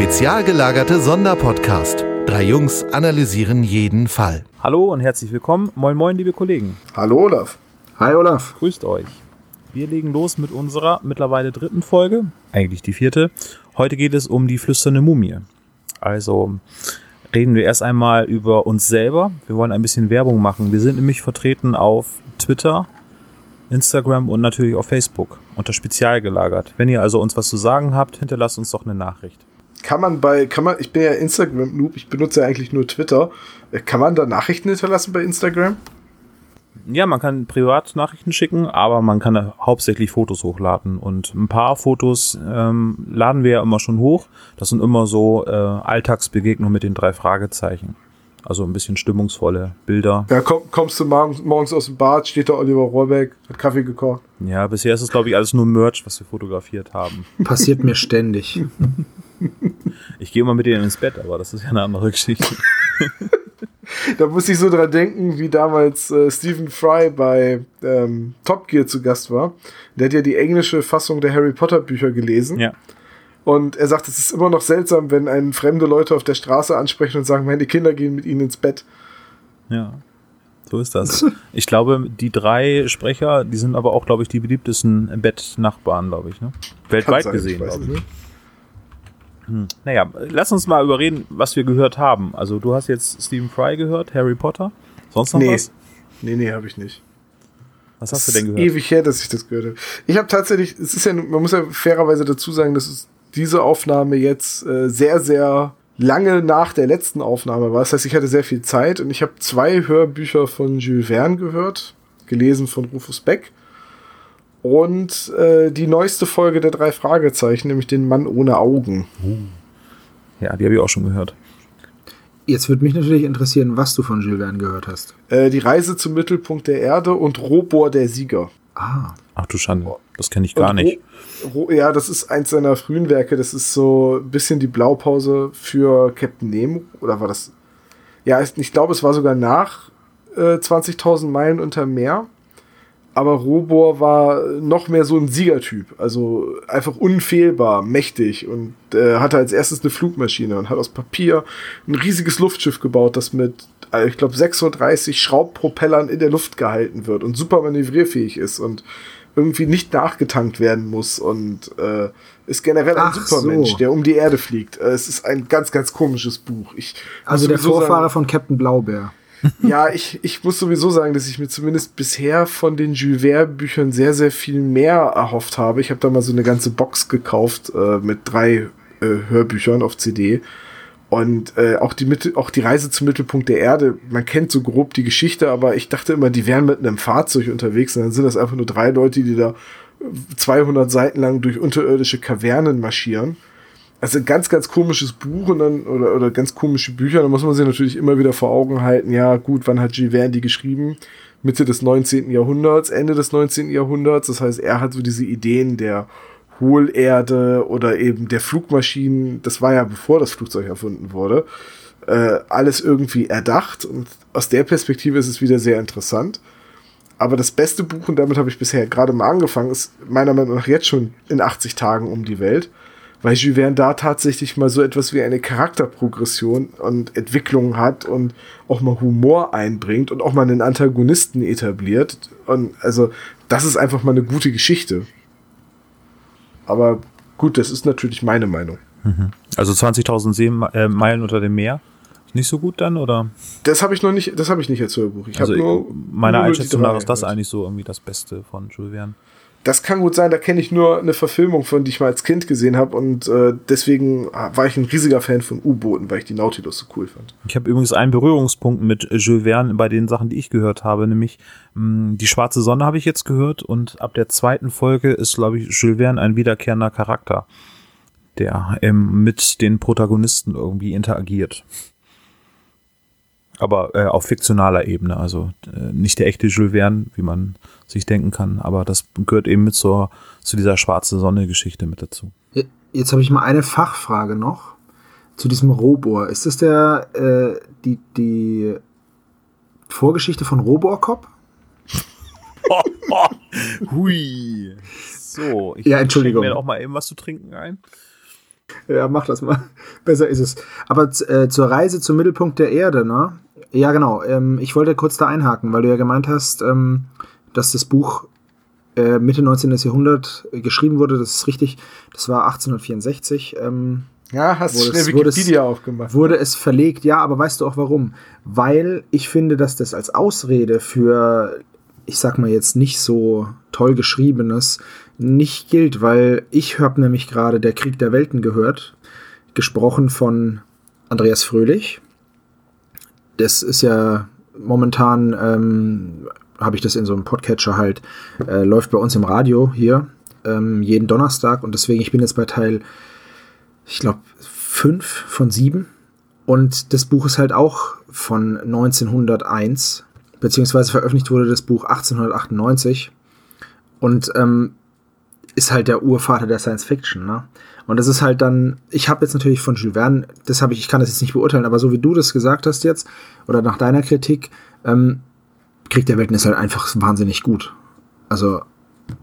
Spezial gelagerte Sonderpodcast. Drei Jungs analysieren jeden Fall. Hallo und herzlich willkommen. Moin, moin, liebe Kollegen. Hallo Olaf. Hi Olaf. Grüßt euch. Wir legen los mit unserer mittlerweile dritten Folge, eigentlich die vierte. Heute geht es um die flüsternde Mumie. Also reden wir erst einmal über uns selber. Wir wollen ein bisschen Werbung machen. Wir sind nämlich vertreten auf Twitter, Instagram und natürlich auf Facebook unter Spezial gelagert. Wenn ihr also uns was zu sagen habt, hinterlasst uns doch eine Nachricht. Kann man bei, kann man, ich bin ja Instagram-Noob, ich benutze ja eigentlich nur Twitter. Äh, Kann man da Nachrichten hinterlassen bei Instagram? Ja, man kann Privatnachrichten schicken, aber man kann hauptsächlich Fotos hochladen. Und ein paar Fotos ähm, laden wir ja immer schon hoch. Das sind immer so äh, Alltagsbegegnungen mit den drei Fragezeichen. Also ein bisschen stimmungsvolle Bilder. Ja, komm, kommst du morgens, morgens aus dem Bad, steht da Oliver Rohrbeck, hat Kaffee gekocht. Ja, bisher ist es, glaube ich, alles nur Merch, was wir fotografiert haben. Passiert mir ständig. Ich gehe immer mit denen ins Bett, aber das ist ja eine andere Geschichte. Da muss ich so dran denken, wie damals äh, Stephen Fry bei ähm, Top Gear zu Gast war. Der hat ja die englische Fassung der Harry Potter Bücher gelesen. Ja. Und er sagt, es ist immer noch seltsam, wenn einen fremde Leute auf der Straße ansprechen und sagen, meine Kinder gehen mit ihnen ins Bett. Ja. So ist das. Ich glaube, die drei Sprecher, die sind aber auch, glaube ich, die beliebtesten Bettnachbarn, glaube ich, ne? Weltweit sein, gesehen, ich glaube es ich. Hm. Naja, lass uns mal überreden, was wir gehört haben. Also du hast jetzt Stephen Fry gehört, Harry Potter. Sonst noch Nee. was? Nee, nee, habe ich nicht. Was hast du denn ist gehört? ewig her, dass ich das gehört habe. Ich habe tatsächlich, es ist ja, man muss ja fairerweise dazu sagen, dass es diese Aufnahme jetzt äh, sehr, sehr lange nach der letzten Aufnahme war. Das heißt, ich hatte sehr viel Zeit und ich habe zwei Hörbücher von Jules Verne gehört, gelesen von Rufus Beck. Und äh, die neueste Folge der drei Fragezeichen, nämlich den Mann ohne Augen. Ja, die habe ich auch schon gehört. Jetzt würde mich natürlich interessieren, was du von Jules Verne gehört hast. Äh, die Reise zum Mittelpunkt der Erde und Robor der Sieger. Ah, Ach du Schande, das kenne ich gar Und nicht. Ro Ro ja, das ist eins seiner frühen Werke. Das ist so ein bisschen die Blaupause für Captain Nemo. Oder war das? Ja, ich ich glaube, es war sogar nach äh, 20.000 Meilen unter Meer. Aber Robor war noch mehr so ein Siegertyp. Also einfach unfehlbar, mächtig und äh, hatte als erstes eine Flugmaschine und hat aus Papier ein riesiges Luftschiff gebaut, das mit, äh, ich glaube, 36 Schraubpropellern in der Luft gehalten wird und super manövrierfähig ist und irgendwie nicht nachgetankt werden muss und äh, ist generell ein Ach Supermensch, so. der um die Erde fliegt. Äh, es ist ein ganz, ganz komisches Buch. Ich also der Vorfahre sagen- von Captain Blaubeer. Ja, ich, ich muss sowieso sagen, dass ich mir zumindest bisher von den Jules Verne Büchern sehr, sehr viel mehr erhofft habe. Ich habe da mal so eine ganze Box gekauft äh, mit drei äh, Hörbüchern auf CD. Und äh, auch, die Mitte, auch die Reise zum Mittelpunkt der Erde, man kennt so grob die Geschichte, aber ich dachte immer, die wären mit einem Fahrzeug unterwegs. Und dann sind das einfach nur drei Leute, die da 200 Seiten lang durch unterirdische Kavernen marschieren. Also ganz, ganz komisches Buch und dann, oder, oder ganz komische Bücher, da muss man sich natürlich immer wieder vor Augen halten, ja gut, wann hat Jules Verne die geschrieben? Mitte des 19. Jahrhunderts, Ende des 19. Jahrhunderts, das heißt, er hat so diese Ideen der Hohlerde oder eben der Flugmaschinen, das war ja bevor das Flugzeug erfunden wurde, äh, alles irgendwie erdacht und aus der Perspektive ist es wieder sehr interessant. Aber das beste Buch, und damit habe ich bisher gerade mal angefangen, ist meiner Meinung nach jetzt schon in 80 Tagen um die Welt weil Jules Verne da tatsächlich mal so etwas wie eine Charakterprogression und Entwicklung hat und auch mal Humor einbringt und auch mal einen Antagonisten etabliert. Und also, das ist einfach mal eine gute Geschichte. Aber gut, das ist natürlich meine Meinung. Also 20.000 See äh, Meilen unter dem Meer. Ist nicht so gut dann, oder? Das habe ich noch nicht, das habe ich nicht als Hörbuch. Ich Also nur meiner nur Einschätzung nach ist das eigentlich so irgendwie das Beste von Jules Verne. Das kann gut sein, da kenne ich nur eine Verfilmung von, die ich mal als Kind gesehen habe und äh, deswegen war ich ein riesiger Fan von U-Booten, weil ich die Nautilus so cool fand. Ich habe übrigens einen Berührungspunkt mit Jules Verne bei den Sachen, die ich gehört habe, nämlich mh, die schwarze Sonne habe ich jetzt gehört und ab der zweiten Folge ist, glaube ich, Jules Verne ein wiederkehrender Charakter, der ähm, mit den Protagonisten irgendwie interagiert. Aber äh, auf fiktionaler Ebene, also äh, nicht der echte Jules Verne, wie man sich denken kann, aber das gehört eben mit zur, zu dieser schwarze Sonne-Geschichte mit dazu. Jetzt habe ich mal eine Fachfrage noch zu diesem Robor. Ist das der äh, die die Vorgeschichte von Robocop? Hui. So, ich Ja, Entschuldigung. schenke mir auch mal eben was zu trinken ein. Ja, mach das mal. Besser ist es. Aber äh, zur Reise zum Mittelpunkt der Erde, ne? Ja, genau. Ähm, ich wollte kurz da einhaken, weil du ja gemeint hast, ähm, dass das Buch äh, Mitte 19. Jahrhundert äh, geschrieben wurde. Das ist richtig. Das war 1864. Ähm, ja, hast du schnell Wikipedia es, aufgemacht. Wurde es verlegt, ja, aber weißt du auch warum? Weil ich finde, dass das als Ausrede für, ich sag mal jetzt nicht so toll geschriebenes, nicht gilt, weil ich habe nämlich gerade Der Krieg der Welten gehört, gesprochen von Andreas Fröhlich. Das ist ja momentan, ähm, habe ich das in so einem Podcatcher halt, äh, läuft bei uns im Radio hier ähm, jeden Donnerstag. Und deswegen, ich bin jetzt bei Teil, ich glaube, fünf von sieben. Und das Buch ist halt auch von 1901, beziehungsweise veröffentlicht wurde das Buch 1898 und ähm, ist halt der Urvater der Science Fiction, ne? Und das ist halt dann, ich habe jetzt natürlich von Jules Verne, das habe ich, ich kann das jetzt nicht beurteilen, aber so wie du das gesagt hast jetzt, oder nach deiner Kritik, ähm, Krieg der Welten ist halt einfach wahnsinnig gut. Also,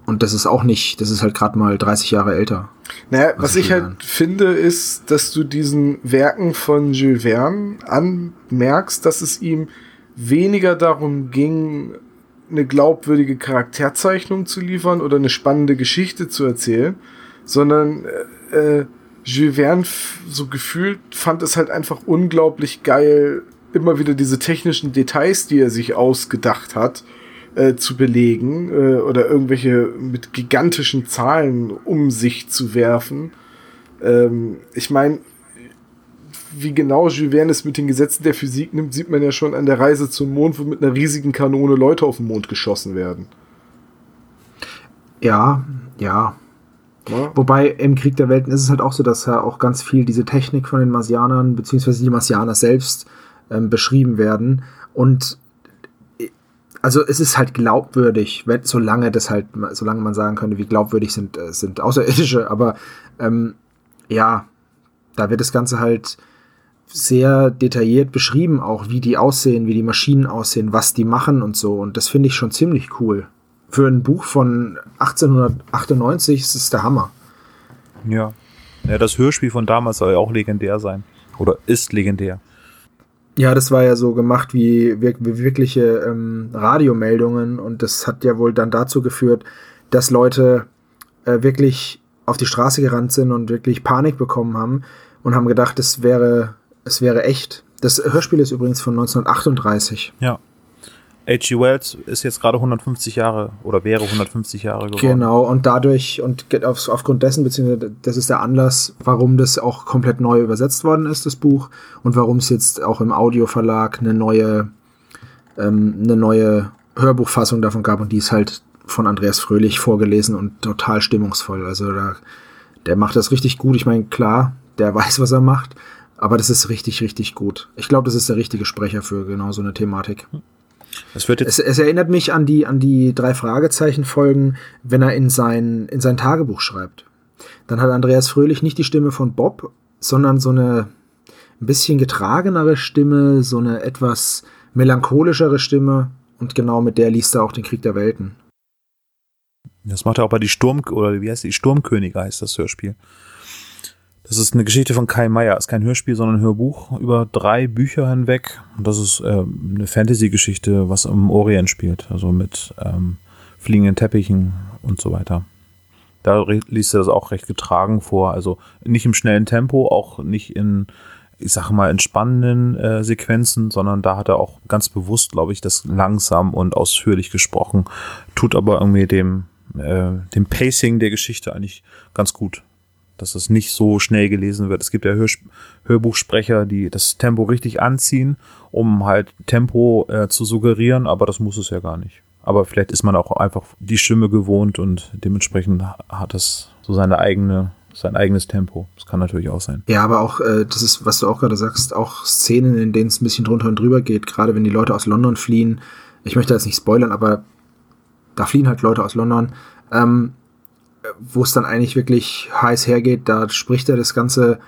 und das ist auch nicht, das ist halt gerade mal 30 Jahre älter. Naja, was ich halt finde, ist, dass du diesen Werken von Jules Verne anmerkst, dass es ihm weniger darum ging, eine glaubwürdige Charakterzeichnung zu liefern oder eine spannende Geschichte zu erzählen, sondern äh, Jules Verne so gefühlt fand es halt einfach unglaublich geil, immer wieder diese technischen Details, die er sich ausgedacht hat, äh, zu belegen äh, oder irgendwelche mit gigantischen Zahlen um sich zu werfen. Ähm, ich meine, wie genau Jules Verne es mit den Gesetzen der Physik nimmt, sieht man ja schon an der Reise zum Mond, wo mit einer riesigen Kanone Leute auf den Mond geschossen werden. Ja, ja. Wobei im Krieg der Welten ist es halt auch so, dass ja auch ganz viel diese Technik von den Marsianern, beziehungsweise die Marsianer selbst, ähm, beschrieben werden. Und also es ist halt glaubwürdig, wenn, solange das halt, solange man sagen könnte, wie glaubwürdig sind, äh, sind Außerirdische, aber ähm, ja, da wird das Ganze halt sehr detailliert beschrieben, auch wie die aussehen, wie die Maschinen aussehen, was die machen und so. Und das finde ich schon ziemlich cool. Für ein Buch von 1898 ist es der Hammer. Ja. Ja, das Hörspiel von damals soll ja auch legendär sein. Oder ist legendär. Ja, das war ja so gemacht wie, wie wirkliche ähm, Radiomeldungen und das hat ja wohl dann dazu geführt, dass Leute äh, wirklich auf die Straße gerannt sind und wirklich Panik bekommen haben und haben gedacht, es wäre es wäre echt. Das Hörspiel ist übrigens von 1938. Ja. H.G. Wells ist jetzt gerade 150 Jahre oder wäre 150 Jahre geworden. Genau, und dadurch und auf, aufgrund dessen, beziehungsweise das ist der Anlass, warum das auch komplett neu übersetzt worden ist, das Buch, und warum es jetzt auch im Audioverlag eine neue, ähm, eine neue Hörbuchfassung davon gab und die ist halt von Andreas Fröhlich vorgelesen und total stimmungsvoll. Also da, der macht das richtig gut. Ich meine, klar, der weiß, was er macht, aber das ist richtig, richtig gut. Ich glaube, das ist der richtige Sprecher für genau so eine Thematik. Es, wird jetzt es, es erinnert mich an die, an die drei Fragezeichen-Folgen, wenn er in sein, in sein Tagebuch schreibt. Dann hat Andreas Fröhlich nicht die Stimme von Bob, sondern so eine ein bisschen getragenere Stimme, so eine etwas melancholischere Stimme. Und genau mit der liest er auch den Krieg der Welten. Das macht er auch bei die Sturm, oder wie heißt die? Sturmkönige heißt das Hörspiel. Das ist eine Geschichte von Kai Meier. Ist kein Hörspiel, sondern ein Hörbuch über drei Bücher hinweg. Und das ist äh, eine Fantasy-Geschichte, was im Orient spielt. Also mit ähm, fliegenden Teppichen und so weiter. Da liest er das auch recht getragen vor. Also nicht im schnellen Tempo, auch nicht in, ich sag mal, entspannenden äh, Sequenzen, sondern da hat er auch ganz bewusst, glaube ich, das langsam und ausführlich gesprochen. Tut aber irgendwie dem, äh, dem Pacing der Geschichte eigentlich ganz gut dass es nicht so schnell gelesen wird. Es gibt ja Hör Hörbuchsprecher, die das Tempo richtig anziehen, um halt Tempo äh, zu suggerieren, aber das muss es ja gar nicht. Aber vielleicht ist man auch einfach die Stimme gewohnt und dementsprechend hat es so seine eigene sein eigenes Tempo. Das kann natürlich auch sein. Ja, aber auch, äh, das ist, was du auch gerade sagst, auch Szenen, in denen es ein bisschen drunter und drüber geht, gerade wenn die Leute aus London fliehen. Ich möchte jetzt nicht spoilern, aber da fliehen halt Leute aus London. Ähm, wo es dann eigentlich wirklich heiß hergeht, da spricht er das Ganze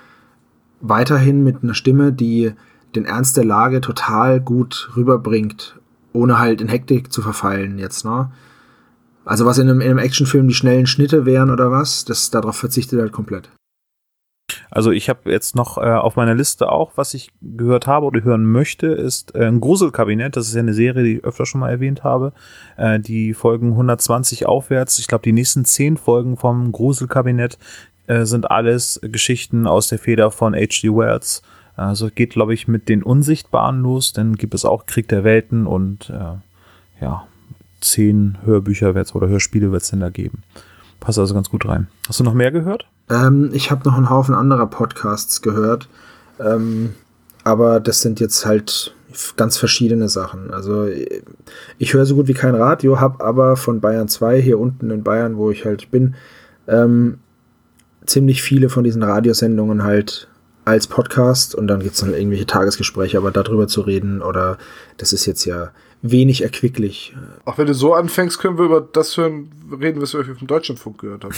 weiterhin mit einer Stimme, die den Ernst der Lage total gut rüberbringt, ohne halt in Hektik zu verfallen jetzt, ne? Also was in einem, in einem Actionfilm die schnellen Schnitte wären oder was, das darauf verzichtet er halt komplett. Also ich habe jetzt noch äh, auf meiner Liste auch, was ich gehört habe oder hören möchte, ist äh, ein Gruselkabinett. Das ist ja eine Serie, die ich öfter schon mal erwähnt habe. Äh, die Folgen 120 aufwärts. Ich glaube, die nächsten zehn Folgen vom Gruselkabinett äh, sind alles Geschichten aus der Feder von H.G. Wells. Also geht, glaube ich, mit den Unsichtbaren los. Dann gibt es auch Krieg der Welten und äh, ja, zehn Hörbücher wird's oder Hörspiele wird es denn da geben. Passt also ganz gut rein. Hast du noch mehr gehört? Ähm, ich habe noch einen Haufen anderer Podcasts gehört. Ähm, aber das sind jetzt halt ganz verschiedene Sachen. Also ich höre so gut wie kein Radio, habe aber von Bayern 2 hier unten in Bayern, wo ich halt bin, ähm, ziemlich viele von diesen Radiosendungen halt als Podcast und dann gibt es dann irgendwelche Tagesgespräche, aber darüber zu reden oder das ist jetzt ja wenig erquicklich. Auch wenn du so anfängst, können wir über das hören, reden, was wir euch auf dem Deutschlandfunk gehört haben.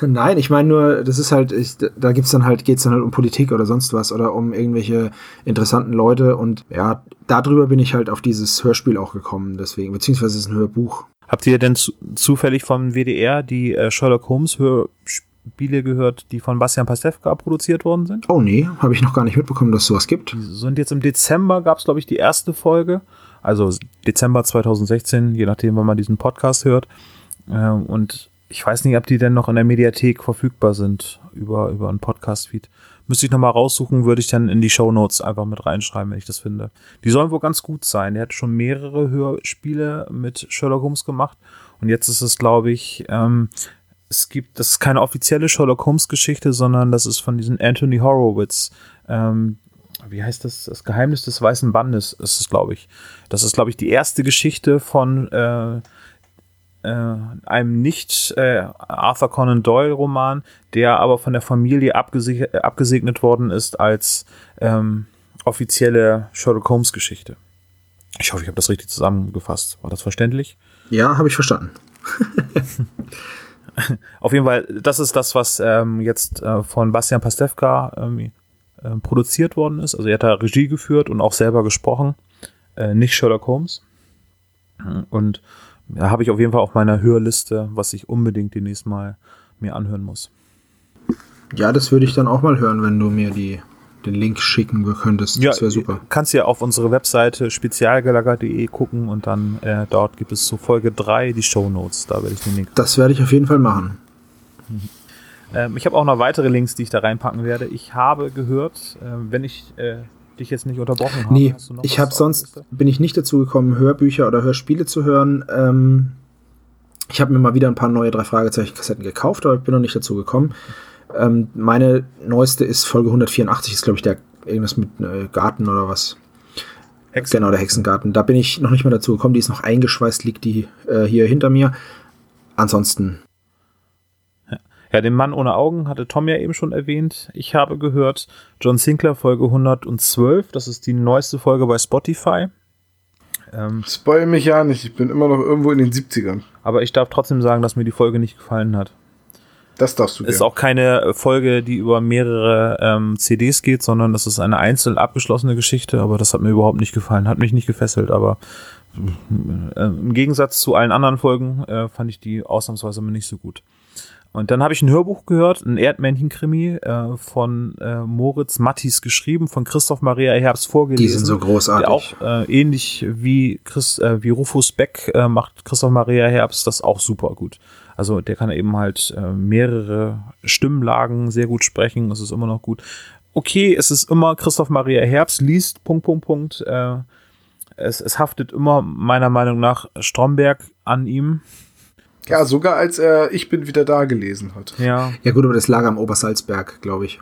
Nein, ich meine nur, das ist halt, ich, da gibt's dann halt, geht's dann halt um Politik oder sonst was oder um irgendwelche interessanten Leute und ja, darüber bin ich halt auf dieses Hörspiel auch gekommen, deswegen, beziehungsweise es ist ein Hörbuch. Habt ihr denn zu, zufällig vom WDR die äh, Sherlock Holmes Hörspiele gehört, die von Bastian Pastewka produziert worden sind? Oh nee, habe ich noch gar nicht mitbekommen, dass es sowas gibt. Die sind jetzt im Dezember, gab's glaube ich, die erste Folge also Dezember 2016, je nachdem, wann man diesen Podcast hört. Äh, und ich weiß nicht, ob die denn noch in der Mediathek verfügbar sind über, über einen Podcast-Feed. Müsste ich nochmal raussuchen, würde ich dann in die Show Notes einfach mit reinschreiben, wenn ich das finde. Die sollen wohl ganz gut sein. Der hat schon mehrere Hörspiele mit Sherlock Holmes gemacht. Und jetzt ist es, glaube ich, ähm, es gibt, das ist keine offizielle Sherlock Holmes Geschichte, sondern das ist von diesem Anthony Horowitz, ähm, wie heißt das? Das Geheimnis des Weißen Bandes ist es, glaube ich. Das ist, glaube ich, die erste Geschichte von äh, äh, einem nicht äh, Arthur Conan Doyle Roman, der aber von der Familie abgeseg abgesegnet worden ist als ähm, offizielle Sherlock Holmes Geschichte. Ich hoffe, ich habe das richtig zusammengefasst. War das verständlich? Ja, habe ich verstanden. Auf jeden Fall, das ist das, was ähm, jetzt äh, von Bastian Pastewka ähm, äh, produziert worden ist. Also er hat da Regie geführt und auch selber gesprochen, äh, nicht Sherlock Holmes. Und da habe ich auf jeden Fall auf meiner Hörliste, was ich unbedingt demnächst mal mir anhören muss. Ja, das würde ich dann auch mal hören, wenn du mir die, den Link schicken könntest. Das wäre super. Kannst ja auf unsere Webseite spezialgelager.de gucken und dann äh, dort gibt es zu Folge 3 die Show Notes. Da werde ich den Link. Das werde ich auf jeden Fall machen. Mhm. Ähm, ich habe auch noch weitere Links, die ich da reinpacken werde. Ich habe gehört, äh, wenn ich äh, dich jetzt nicht unterbrochen habe. Nee, ich habe sonst, bin ich nicht dazu gekommen, Hörbücher oder Hörspiele zu hören. Ähm, ich habe mir mal wieder ein paar neue drei Fragezeichen Kassetten gekauft, aber ich bin noch nicht dazu gekommen. Ähm, meine neueste ist Folge 184, ist glaube ich der irgendwas mit äh, Garten oder was. Hexen. Genau, der Hexengarten. Da bin ich noch nicht mehr dazu gekommen. Die ist noch eingeschweißt, liegt die äh, hier hinter mir. Ansonsten ja, den Mann ohne Augen hatte Tom ja eben schon erwähnt. Ich habe gehört John Sinclair Folge 112. Das ist die neueste Folge bei Spotify. Ähm, Spoil mich ja nicht. Ich bin immer noch irgendwo in den 70ern. Aber ich darf trotzdem sagen, dass mir die Folge nicht gefallen hat. Das darfst du. Ist auch keine Folge, die über mehrere ähm, CDs geht, sondern das ist eine einzeln abgeschlossene Geschichte. Aber das hat mir überhaupt nicht gefallen. Hat mich nicht gefesselt. Aber äh, im Gegensatz zu allen anderen Folgen äh, fand ich die ausnahmsweise nicht so gut. Und dann habe ich ein Hörbuch gehört, ein Erdmännchen-Krimi äh, von äh, Moritz Mattis geschrieben, von Christoph Maria Herbst vorgelesen. Die sind so großartig. Der auch äh, ähnlich wie, Chris, äh, wie Rufus Beck äh, macht Christoph Maria Herbst das auch super gut. Also der kann eben halt äh, mehrere Stimmlagen sehr gut sprechen. Das ist immer noch gut. Okay, es ist immer Christoph Maria Herbst liest, Punkt, Punkt, Punkt. Äh, es, es haftet immer meiner Meinung nach Stromberg an ihm. Ja, sogar als er Ich bin wieder da gelesen hat. Ja. Ja, gut, aber das lag am Obersalzberg, glaube ich.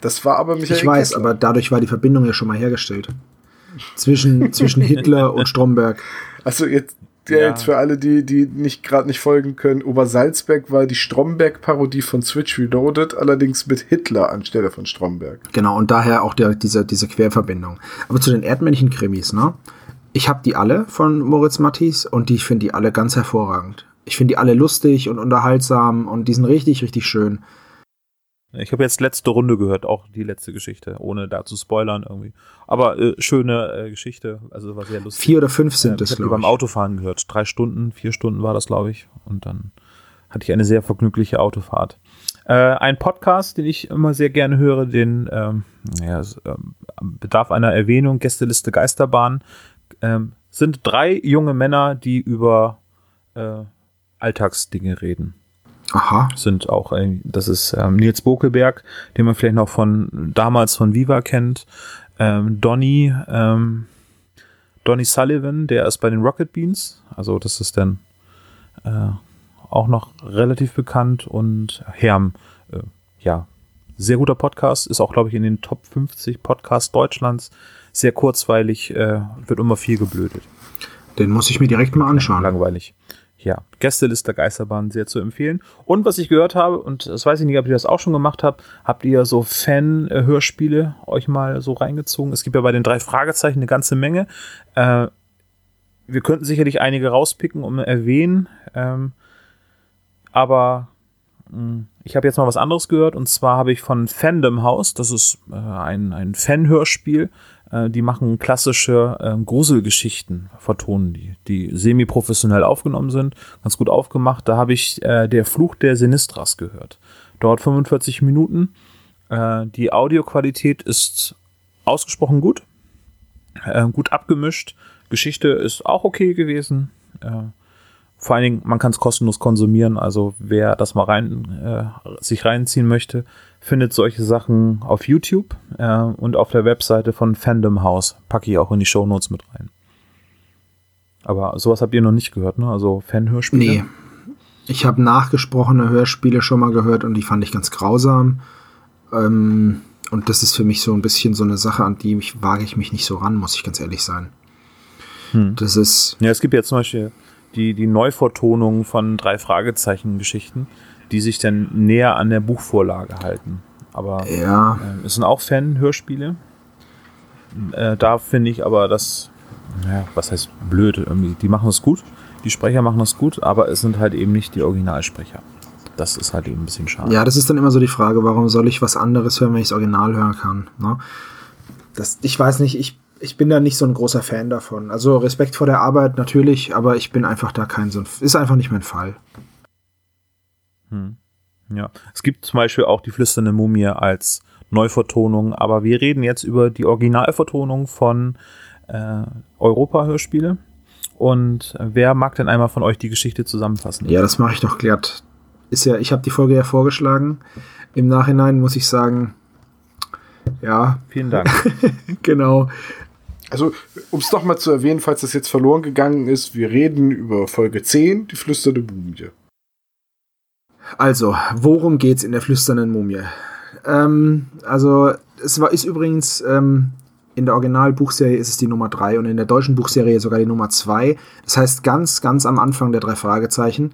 Das war aber Michael Ich weiß, Kessler. aber dadurch war die Verbindung ja schon mal hergestellt. Zwischen, zwischen Hitler und Stromberg. Also jetzt, ja, ja. jetzt für alle, die, die nicht gerade nicht folgen können, Obersalzberg war die Stromberg-Parodie von Switch Reloaded, allerdings mit Hitler anstelle von Stromberg. Genau, und daher auch der, diese, diese Querverbindung. Aber zu den Erdmännchen-Krimis, ne? Ich habe die alle von Moritz Mattis und die, ich finde die alle ganz hervorragend. Ich finde die alle lustig und unterhaltsam und die sind richtig, richtig schön. Ich habe jetzt letzte Runde gehört, auch die letzte Geschichte, ohne da zu spoilern irgendwie. Aber äh, schöne äh, Geschichte, also war sehr lustig. Vier oder fünf sind äh, es, Ich habe beim Autofahren gehört. Drei Stunden, vier Stunden war das, glaube ich. Und dann hatte ich eine sehr vergnügliche Autofahrt. Äh, ein Podcast, den ich immer sehr gerne höre, den ähm, ja, es, ähm, bedarf einer Erwähnung, Gästeliste Geisterbahn, ähm, sind drei junge Männer, die über äh, Alltagsdinge reden. Aha. Sind auch, äh, das ist ähm, Nils Bokelberg, den man vielleicht noch von damals von Viva kennt. Ähm, Donny, ähm, Donny Sullivan, der ist bei den Rocket Beans. Also das ist dann äh, auch noch relativ bekannt. Und Herm, äh, ja, sehr guter Podcast, ist auch, glaube ich, in den Top 50 Podcasts Deutschlands. Sehr kurzweilig, äh, wird immer viel geblödet. Den muss ich mir direkt mal anschauen. Langweilig. Ja, Gästeliste Geisterbahn sehr zu empfehlen. Und was ich gehört habe, und das weiß ich nicht, ob ihr das auch schon gemacht habt, habt ihr so Fan-Hörspiele euch mal so reingezogen? Es gibt ja bei den drei Fragezeichen eine ganze Menge. Äh, wir könnten sicherlich einige rauspicken und erwähnen, ähm, aber mh, ich habe jetzt mal was anderes gehört und zwar habe ich von Fandom House, das ist äh, ein, ein Fan-Hörspiel, äh, die machen klassische äh, Gruselgeschichten, vertonen die, die semi-professionell aufgenommen sind, ganz gut aufgemacht. Da habe ich äh, Der Fluch der Sinistras gehört. Dauert 45 Minuten. Äh, die Audioqualität ist ausgesprochen gut, äh, gut abgemischt. Geschichte ist auch okay gewesen. Äh, vor allen Dingen, man kann es kostenlos konsumieren. Also wer das mal rein, äh, sich reinziehen möchte, findet solche Sachen auf YouTube äh, und auf der Webseite von Fandom House. Packe ich auch in die Show Notes mit rein. Aber sowas habt ihr noch nicht gehört, ne? Also Fan-Hörspiele? Nee. Ich habe nachgesprochene Hörspiele schon mal gehört und die fand ich ganz grausam. Ähm, und das ist für mich so ein bisschen so eine Sache, an die mich, wage ich mich nicht so ran, muss ich ganz ehrlich sein. Hm. Das ist. Ja, es gibt ja zum Beispiel die, die Neuvertonung von drei Fragezeichen-Geschichten, die sich dann näher an der Buchvorlage halten. Aber Ja, äh, es sind auch Fan-Hörspiele. Äh, da finde ich aber das, ja, was heißt blöd, irgendwie, die machen es gut, die Sprecher machen es gut, aber es sind halt eben nicht die Originalsprecher. Das ist halt eben ein bisschen schade. ja, das ist dann immer so die Frage, warum soll ich was anderes hören, wenn ich das Original hören kann? Ne? Das, ich weiß nicht, ich, ich bin da nicht so ein großer Fan davon. Also Respekt vor der Arbeit natürlich, aber ich bin einfach da kein so ein, ist einfach nicht mein Fall. Hm. Ja, es gibt zum Beispiel auch die flüsternde Mumie als Neuvertonung, aber wir reden jetzt über die Originalvertonung von äh, Europa-Hörspiele. Und wer mag denn einmal von euch die Geschichte zusammenfassen? Ja, das mache ich doch glatt. Ist ja, ich habe die Folge ja vorgeschlagen. Im Nachhinein muss ich sagen, ja, Vielen Dank. genau. Also, um es doch mal zu erwähnen, falls das jetzt verloren gegangen ist, wir reden über Folge 10, die flüsternde Mumie. Also, worum geht's in der flüsternden Mumie? Ähm, also, es war, ist übrigens, ähm, in der Originalbuchserie ist es die Nummer 3 und in der deutschen Buchserie sogar die Nummer 2. Das heißt, ganz, ganz am Anfang der drei Fragezeichen.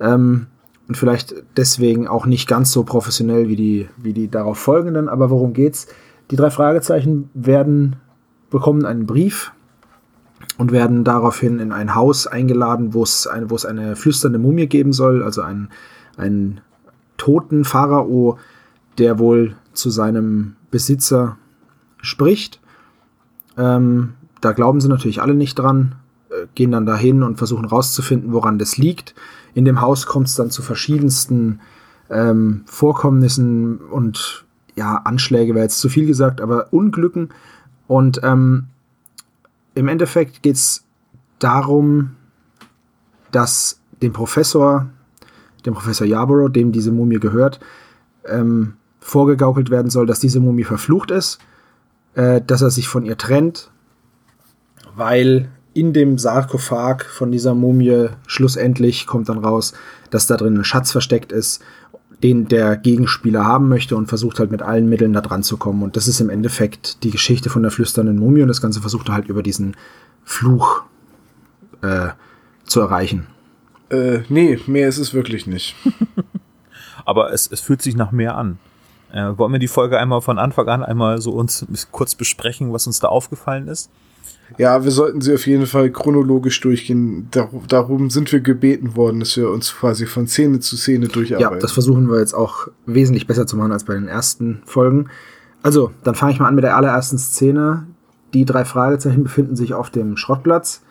Ähm, und vielleicht deswegen auch nicht ganz so professionell wie die, wie die darauf folgenden. Aber worum geht's? Die drei Fragezeichen werden, bekommen einen Brief und werden daraufhin in ein Haus eingeladen, wo es, ein, wo es eine flüsternde Mumie geben soll, also ein, einen toten Pharao, der wohl zu seinem Besitzer spricht. Ähm, da glauben sie natürlich alle nicht dran, äh, gehen dann dahin und versuchen rauszufinden, woran das liegt. In dem Haus kommt es dann zu verschiedensten ähm, Vorkommnissen und ja, Anschläge wäre jetzt zu viel gesagt, aber Unglücken. Und ähm, im Endeffekt geht es darum, dass dem Professor, dem Professor Yarborough, dem diese Mumie gehört, ähm, vorgegaukelt werden soll, dass diese Mumie verflucht ist, äh, dass er sich von ihr trennt, weil in dem Sarkophag von dieser Mumie schlussendlich kommt dann raus, dass da drin ein Schatz versteckt ist, den der Gegenspieler haben möchte und versucht halt mit allen Mitteln da dran zu kommen. Und das ist im Endeffekt die Geschichte von der flüsternden Mumie und das Ganze versucht er halt über diesen Fluch äh, zu erreichen. Äh, nee, mehr ist es wirklich nicht. Aber es, es fühlt sich nach mehr an. Äh, wollen wir die Folge einmal von Anfang an einmal so uns kurz besprechen, was uns da aufgefallen ist? Ja, wir sollten sie auf jeden Fall chronologisch durchgehen. Dar darum sind wir gebeten worden, dass wir uns quasi von Szene zu Szene Ja, durcharbeiten. das versuchen wir jetzt auch wesentlich besser zu machen als bei den ersten Folgen. Also, dann fange ich mal an mit der allerersten Szene. Die drei Fragezeichen befinden sich auf dem Schrottplatz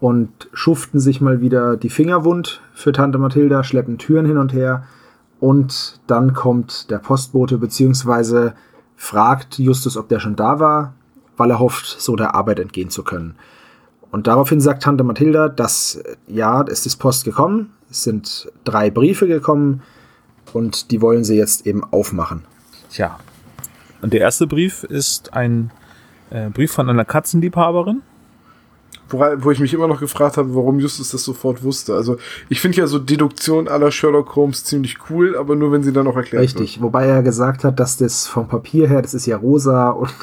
und schuften sich mal wieder die Finger wund für Tante Mathilda, schleppen Türen hin und her und dann kommt der Postbote beziehungsweise fragt Justus, ob der schon da war, weil er hofft, so der Arbeit entgehen zu können. Und daraufhin sagt Tante Mathilda, dass ja, es ist Post gekommen, es sind drei Briefe gekommen und die wollen sie jetzt eben aufmachen. Tja. Und der erste Brief ist ein äh, Brief von einer Katzenliebhaberin. Wo, wo ich mich immer noch gefragt habe, warum Justus das sofort wusste. Also ich finde ja so Deduktion aller Sherlock Holmes ziemlich cool, aber nur wenn sie dann noch erklärt Richtig, wird. wobei er gesagt hat, dass das vom Papier her, das ist ja rosa und,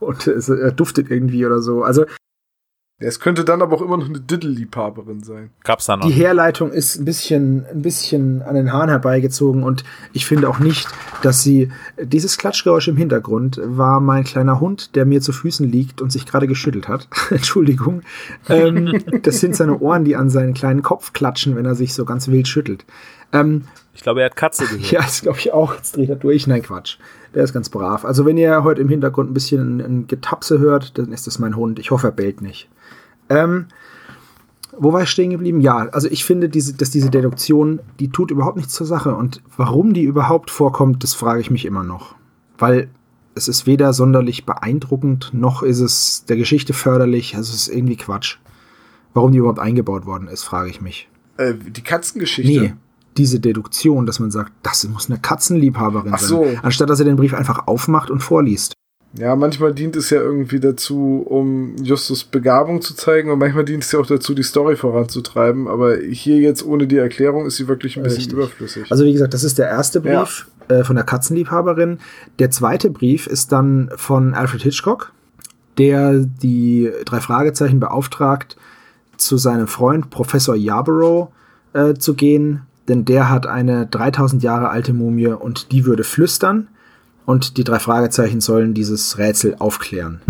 und es äh, duftet irgendwie oder so. Also es könnte dann aber auch immer noch eine Diddle-Liebhaberin sein. Gab's da noch? die Herleitung ist ein bisschen, ein bisschen an den Haaren herbeigezogen und ich finde auch nicht, dass sie dieses Klatschgeräusch im Hintergrund war mein kleiner Hund, der mir zu Füßen liegt und sich gerade geschüttelt hat. Entschuldigung. Ähm, das sind seine Ohren, die an seinen kleinen Kopf klatschen, wenn er sich so ganz wild schüttelt. Ähm, ich glaube, er hat Katze gehört. ja, das glaube ich auch. Jetzt dreht er durch. Nein, Quatsch. Der ist ganz brav. Also, wenn ihr heute im Hintergrund ein bisschen ein Getapse hört, dann ist das mein Hund. Ich hoffe, er bellt nicht. Ähm, wo war ich stehen geblieben? Ja, also ich finde, diese, dass diese Deduktion, die tut überhaupt nichts zur Sache. Und warum die überhaupt vorkommt, das frage ich mich immer noch. Weil es ist weder sonderlich beeindruckend, noch ist es der Geschichte förderlich. Also es ist irgendwie Quatsch. Warum die überhaupt eingebaut worden ist, frage ich mich. Äh, die Katzengeschichte. Nee, diese Deduktion, dass man sagt, das muss eine Katzenliebhaberin Ach sein. so. Anstatt dass er den Brief einfach aufmacht und vorliest. Ja, manchmal dient es ja irgendwie dazu, um Justus Begabung zu zeigen und manchmal dient es ja auch dazu, die Story voranzutreiben. Aber hier jetzt ohne die Erklärung ist sie wirklich ein bisschen Richtig. überflüssig. Also wie gesagt, das ist der erste Brief äh, von der Katzenliebhaberin. Der zweite Brief ist dann von Alfred Hitchcock, der die drei Fragezeichen beauftragt, zu seinem Freund Professor Yarborough äh, zu gehen, denn der hat eine 3000 Jahre alte Mumie und die würde flüstern und die drei Fragezeichen sollen dieses Rätsel aufklären.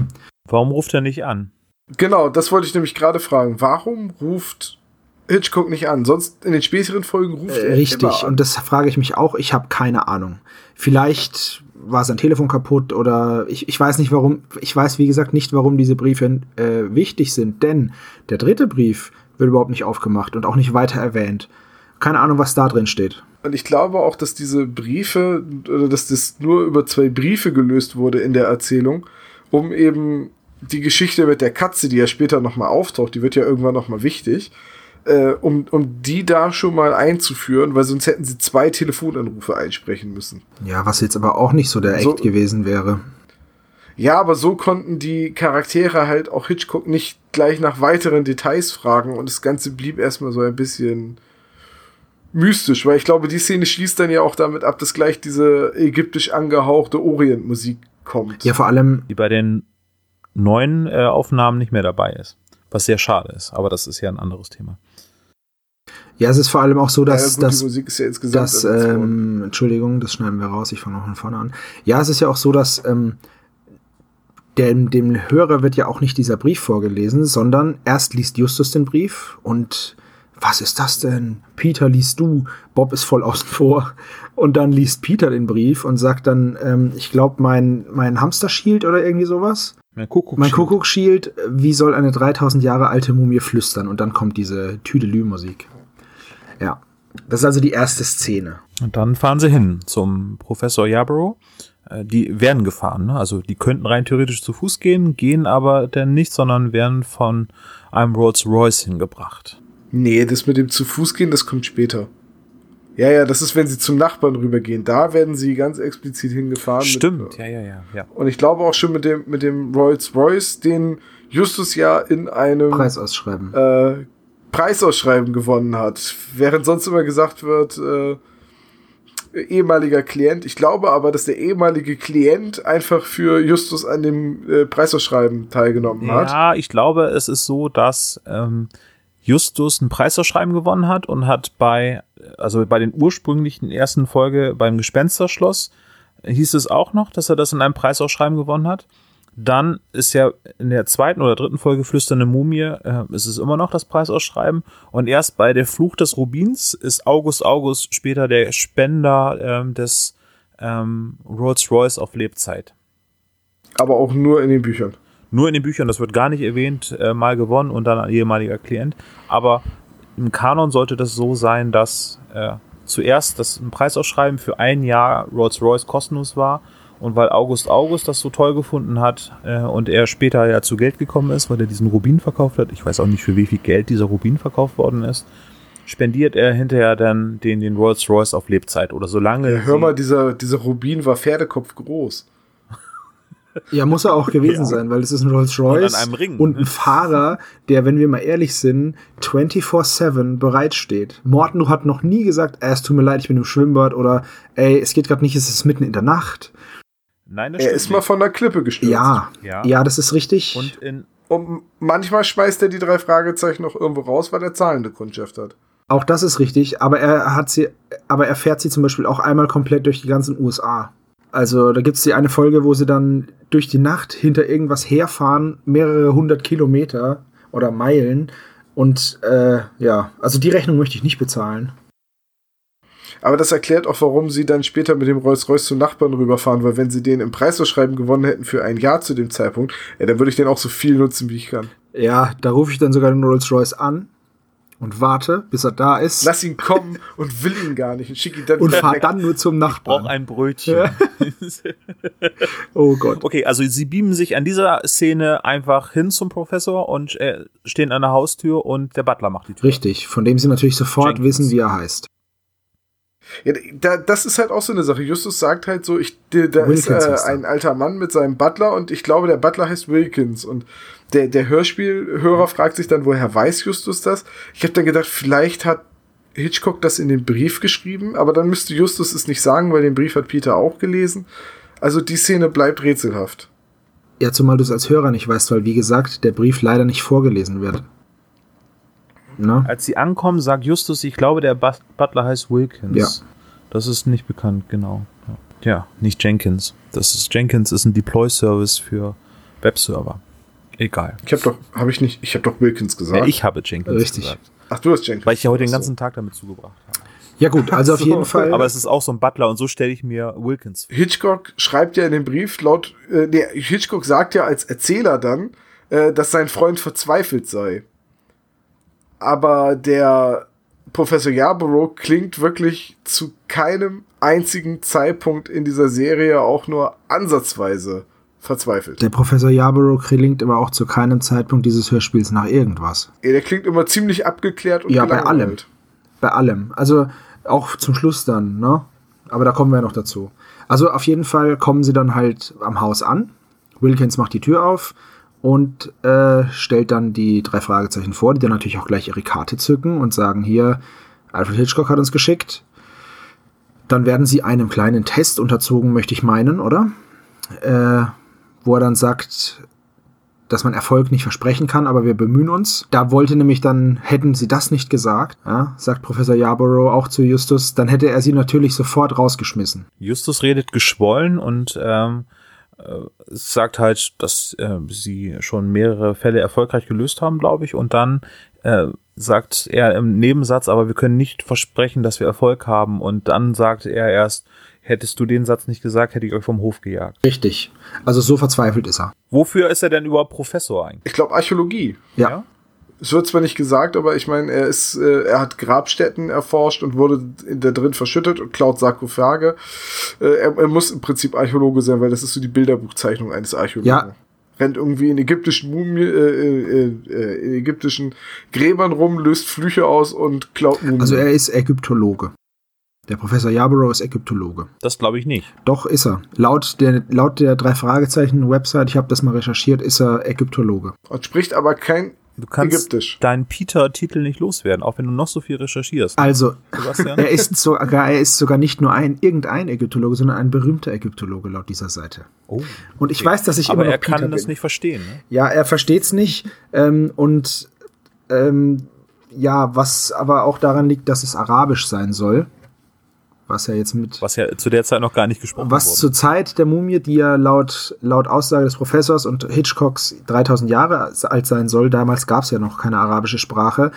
Warum ruft er nicht an? genau, das wollte ich nämlich gerade fragen. Warum ruft Hitchcock nicht an? Sonst in den späteren Folgen ruft Äh, er richtig, immer an. und das frage ich mich auch. Ich habe keine Ahnung. Vielleicht war sein Telefon kaputt oder ich, ich weiß nicht warum. Ich weiß, wie gesagt, nicht, warum diese Briefe äh, wichtig sind, denn der dritte Brief wird überhaupt nicht aufgemacht und auch nicht weiter erwähnt. Keine Ahnung, was da drin steht. Und ich glaube auch, dass diese Briefe, oder dass das nur über zwei Briefe gelöst wurde in der Erzählung, um eben die Geschichte mit der Katze, die ja später nochmal auftaucht, die wird ja irgendwann nochmal wichtig, äh, um, um die da schon mal einzuführen, weil sonst hätten sie zwei Telefonanrufe einsprechen müssen. Ja, was jetzt aber auch nicht so der So- Echt gewesen wäre. Ja, aber so konnten die Charaktere halt auch Hitchcock nicht gleich nach weiteren Details fragen und das Ganze blieb erstmal so ein bisschen mystisch, weil ich glaube, die Szene schließt dann ja auch damit ab, dass gleich diese ägyptisch angehauchte Orientmusik kommt. Ja, vor allem, Die bei den neuen äh, Aufnahmen nicht mehr dabei ist. Was sehr schade ist, aber das ist ja ein anderes Thema. ja, es ist vor allem auch so, dass, ja, gut, dass die Musik ist ja insgesamt dass, ähm, Entschuldigung, das schneiden wir raus, ich fange noch von vorne an. Ja, es ist ja auch so, dass ähm, dem, dem Hörer wird ja auch nicht dieser Brief vorgelesen, sondern erst liest Justus den Brief und was ist das denn? Peter liest du, Bob ist voll außen vor. Und dann liest Peter den Brief und sagt dann, ähm, ich glaube, mein, mein Hamster-Shield oder irgendwie sowas. Mein Kuckuck. Mein Kuckuck-Shield, wie soll eine 3000 Jahre alte Mumie flüstern? Und dann kommt diese Tüdelü-Musik. Ja, das ist also die erste Szene. Und dann fahren sie hin zum Professor Yarborough. Äh, Die werden gefahren, ne? also die könnten rein theoretisch zu Fuß gehen, gehen aber dann nicht, sondern werden von einem Rolls Royce hingebracht. Nee, das mit dem zu Fuß gehen, das kommt später. Ja, ja, das ist, wenn sie zum Nachbarn rübergehen. Da werden sie ganz explizit hingefahren. Stimmt, Mit, ja, ja, ja, ja. Und ich glaube auch schon mit dem, mit dem Rolls Royce, den Justus ja in einem Preis ausschreiben. äh, Preisausschreiben gewonnen hat. Während sonst immer gesagt wird, äh, ehemaliger Klient. Ich glaube aber, dass der ehemalige Klient einfach für Justus an dem äh, Preisausschreiben teilgenommen hat. Ja, ich glaube, es ist so, dass ähm, Justus ein Preisausschreiben gewonnen hat und hat bei, also bei den ursprünglichen ersten Folge beim Gespensterschloss hieß es auch noch, dass er das in einem Preisausschreiben gewonnen hat. Dann ist ja in der zweiten oder dritten Folge Flüsternde Mumie, äh, ist es immer noch das Preisausschreiben. Und erst bei der Fluch des Rubins ist August August später der Spender ähm, des ähm, Rolls Royce auf Lebzeit. Aber auch nur in den Büchern. Nur in den Büchern, das wird gar nicht erwähnt, äh, mal gewonnen und dann ein ehemaliger Klient. Aber im Kanon sollte das so sein, dass äh, zuerst das ein Preisausschreiben für ein Jahr Rolls-Royce kostenlos war und weil August August das so toll gefunden hat äh, und er später ja zu Geld gekommen ist, weil er diesen Rubin verkauft hat, ich weiß auch nicht für wie viel Geld dieser Rubin verkauft worden ist, spendiert er hinterher dann den, den Rolls-Royce auf Lebzeit oder solange. Ja, hör mal, dieser, dieser Rubin war Pferdekopf groß. Ja, muss er auch gewesen ja. sein, weil es ist ein Rolls-Royce und, und, ein Fahrer, der, wenn wir mal ehrlich sind, 24-7 bereitsteht. Morten hat noch nie gesagt, es tut mir leid, ich bin im Schwimmbad oder ey, es geht gerade nicht, es ist mitten in der Nacht. Nein, das er ist nicht. mal von der Klippe gestürzt. Ja, ja, ja, das ist richtig. Und, in und manchmal schmeißt er die drei Fragezeichen noch irgendwo raus, weil er zahlende Kundschaft hat. Auch das ist richtig, aber er hat sie, aber er fährt sie zum Beispiel auch einmal komplett durch die ganzen USA. Also da gibt es die eine Folge, wo sie dann durch die Nacht hinter irgendwas herfahren, mehrere hundert Kilometer oder Meilen. Und äh, ja, also die Rechnung möchte ich nicht bezahlen. Aber das erklärt auch, warum sie dann später mit dem Rolls-Royce zu Nachbarn rüberfahren, weil wenn sie den im Preisverschreiben gewonnen hätten für ein Jahr zu dem Zeitpunkt, ja, dann würde ich den auch so viel nutzen, wie ich kann. Ja, da rufe ich dann sogar den Rolls-Royce an und warte, bis er da ist. Lass ihn kommen und will ihn gar nicht und schick ihn dann Und fahr dann nur zum Nachbarn. Ich brauch ein Brötchen. oh Gott. Okay, also sie beamen sich an dieser Szene einfach hin zum Professor und äh, stehen an der Haustür und der Butler macht die Tür. Richtig, von dem sie natürlich sofort Jenkins. wissen, wie er heißt. Ja, da, das ist halt auch so eine Sache. Justus sagt halt so, ich, da Wilkins ist äh, ein alter Mann mit seinem Butler und ich glaube, der Butler heißt Wilkins und der, der Hörspielhörer fragt sich dann, woher weiß Justus das? Ich habe dann gedacht, vielleicht hat Hitchcock das in den Brief geschrieben, aber dann müsste Justus es nicht sagen, weil den Brief hat Peter auch gelesen. Also die Szene bleibt rätselhaft. Ja, zumal du es als Hörer nicht weißt, weil wie gesagt, der Brief leider nicht vorgelesen wird. Na? Als sie ankommen, sagt Justus, ich glaube, der Butler heißt Wilkins. Ja. Das ist nicht bekannt, genau. Ja, nicht Jenkins. Das ist Jenkins ist ein Deploy-Service für Webserver. Egal. Ich habe doch, habe ich nicht, ich habe doch Wilkins gesagt. Ja, ich habe Jenkins Richtig. gesagt. Ach, du hast Jenkins. Weil ich ja heute den ganzen Tag damit zugebracht habe. Ja gut, also auf jeden Fall. Aber es ist auch so ein Butler und so stelle ich mir Wilkins vor. Hitchcock schreibt ja in dem Brief laut, äh, nee, Hitchcock sagt ja als Erzähler dann, äh, dass sein Freund verzweifelt sei. Aber der Professor Yarborough klingt wirklich zu keinem einzigen Zeitpunkt in dieser Serie auch nur ansatzweise verzweifelt. Der Professor Yarborough klingt aber auch zu keinem Zeitpunkt dieses Hörspiels nach irgendwas. Ja, der klingt immer ziemlich abgeklärt und Ja, bei allem. Bei allem. Also auch zum Schluss dann, ne? Aber da kommen wir noch dazu. Also auf jeden Fall kommen sie dann halt am Haus an. Wilkins macht die Tür auf und äh, stellt dann die drei Fragezeichen vor, die dann natürlich auch gleich ihre Karte zücken und sagen hier, Alfred Hitchcock hat uns geschickt. Dann werden sie einem kleinen Test unterzogen, möchte ich meinen, oder? Äh, wo er dann sagt, dass man Erfolg nicht versprechen kann, aber wir bemühen uns. Da wollte nämlich dann, hätten sie das nicht gesagt, ja, sagt Professor Yarborough auch zu Justus, dann hätte er sie natürlich sofort rausgeschmissen. Justus redet geschwollen und ähm, äh, sagt halt, dass äh, sie schon mehrere Fälle erfolgreich gelöst haben, glaube ich, und dann äh, sagt er im Nebensatz, aber wir können nicht versprechen, dass wir Erfolg haben. Und dann sagt er erst, Hättest du den Satz nicht gesagt, hätte ich euch vom Hof gejagt. Richtig. Also so verzweifelt ist er. Wofür ist er denn überhaupt Professor eigentlich? Ich glaube Archäologie. Ja. ja. Es wird zwar nicht gesagt, aber ich meine, er ist, äh, er hat Grabstätten erforscht und wurde in der drin verschüttet und klaut Sarkophage. Äh, er, er, muss im Prinzip Archäologe sein, weil das ist so die Bilderbuchzeichnung eines Archäologen. Ja. Rennt irgendwie in ägyptischen Mumien, äh, äh, äh, in ägyptischen Gräbern rum, löst Flüche aus und klaut Mumien. Also er ist Ägyptologe. Der Professor Yarborough ist Ägyptologe. Das glaube ich nicht. Doch, ist er. Laut der, laut der drei Fragezeichen-Website, ich habe das mal recherchiert, ist er Ägyptologe. Und spricht aber kein Du kannst Ägyptisch. deinen Peter-Titel nicht loswerden, auch wenn du noch so viel recherchierst. Also, er ist, sogar, er ist sogar nicht nur ein irgendein Ägyptologe, sondern ein berühmter Ägyptologe laut dieser Seite. Oh, und ich okay. weiß, dass ich aber immer noch er kann das bin. nicht verstehen. Ne? Ja, er versteht es nicht ähm, und ähm, ja, was aber auch daran liegt, dass es arabisch sein soll was ja jetzt mit. Was ja zu der Zeit noch gar nicht gesprochen Was wurde. zur Zeit der Mumie, die ja laut, laut Aussage des Professors und Hitchcocks 3000 Jahre alt sein soll, damals gab es ja noch keine arabische Sprache.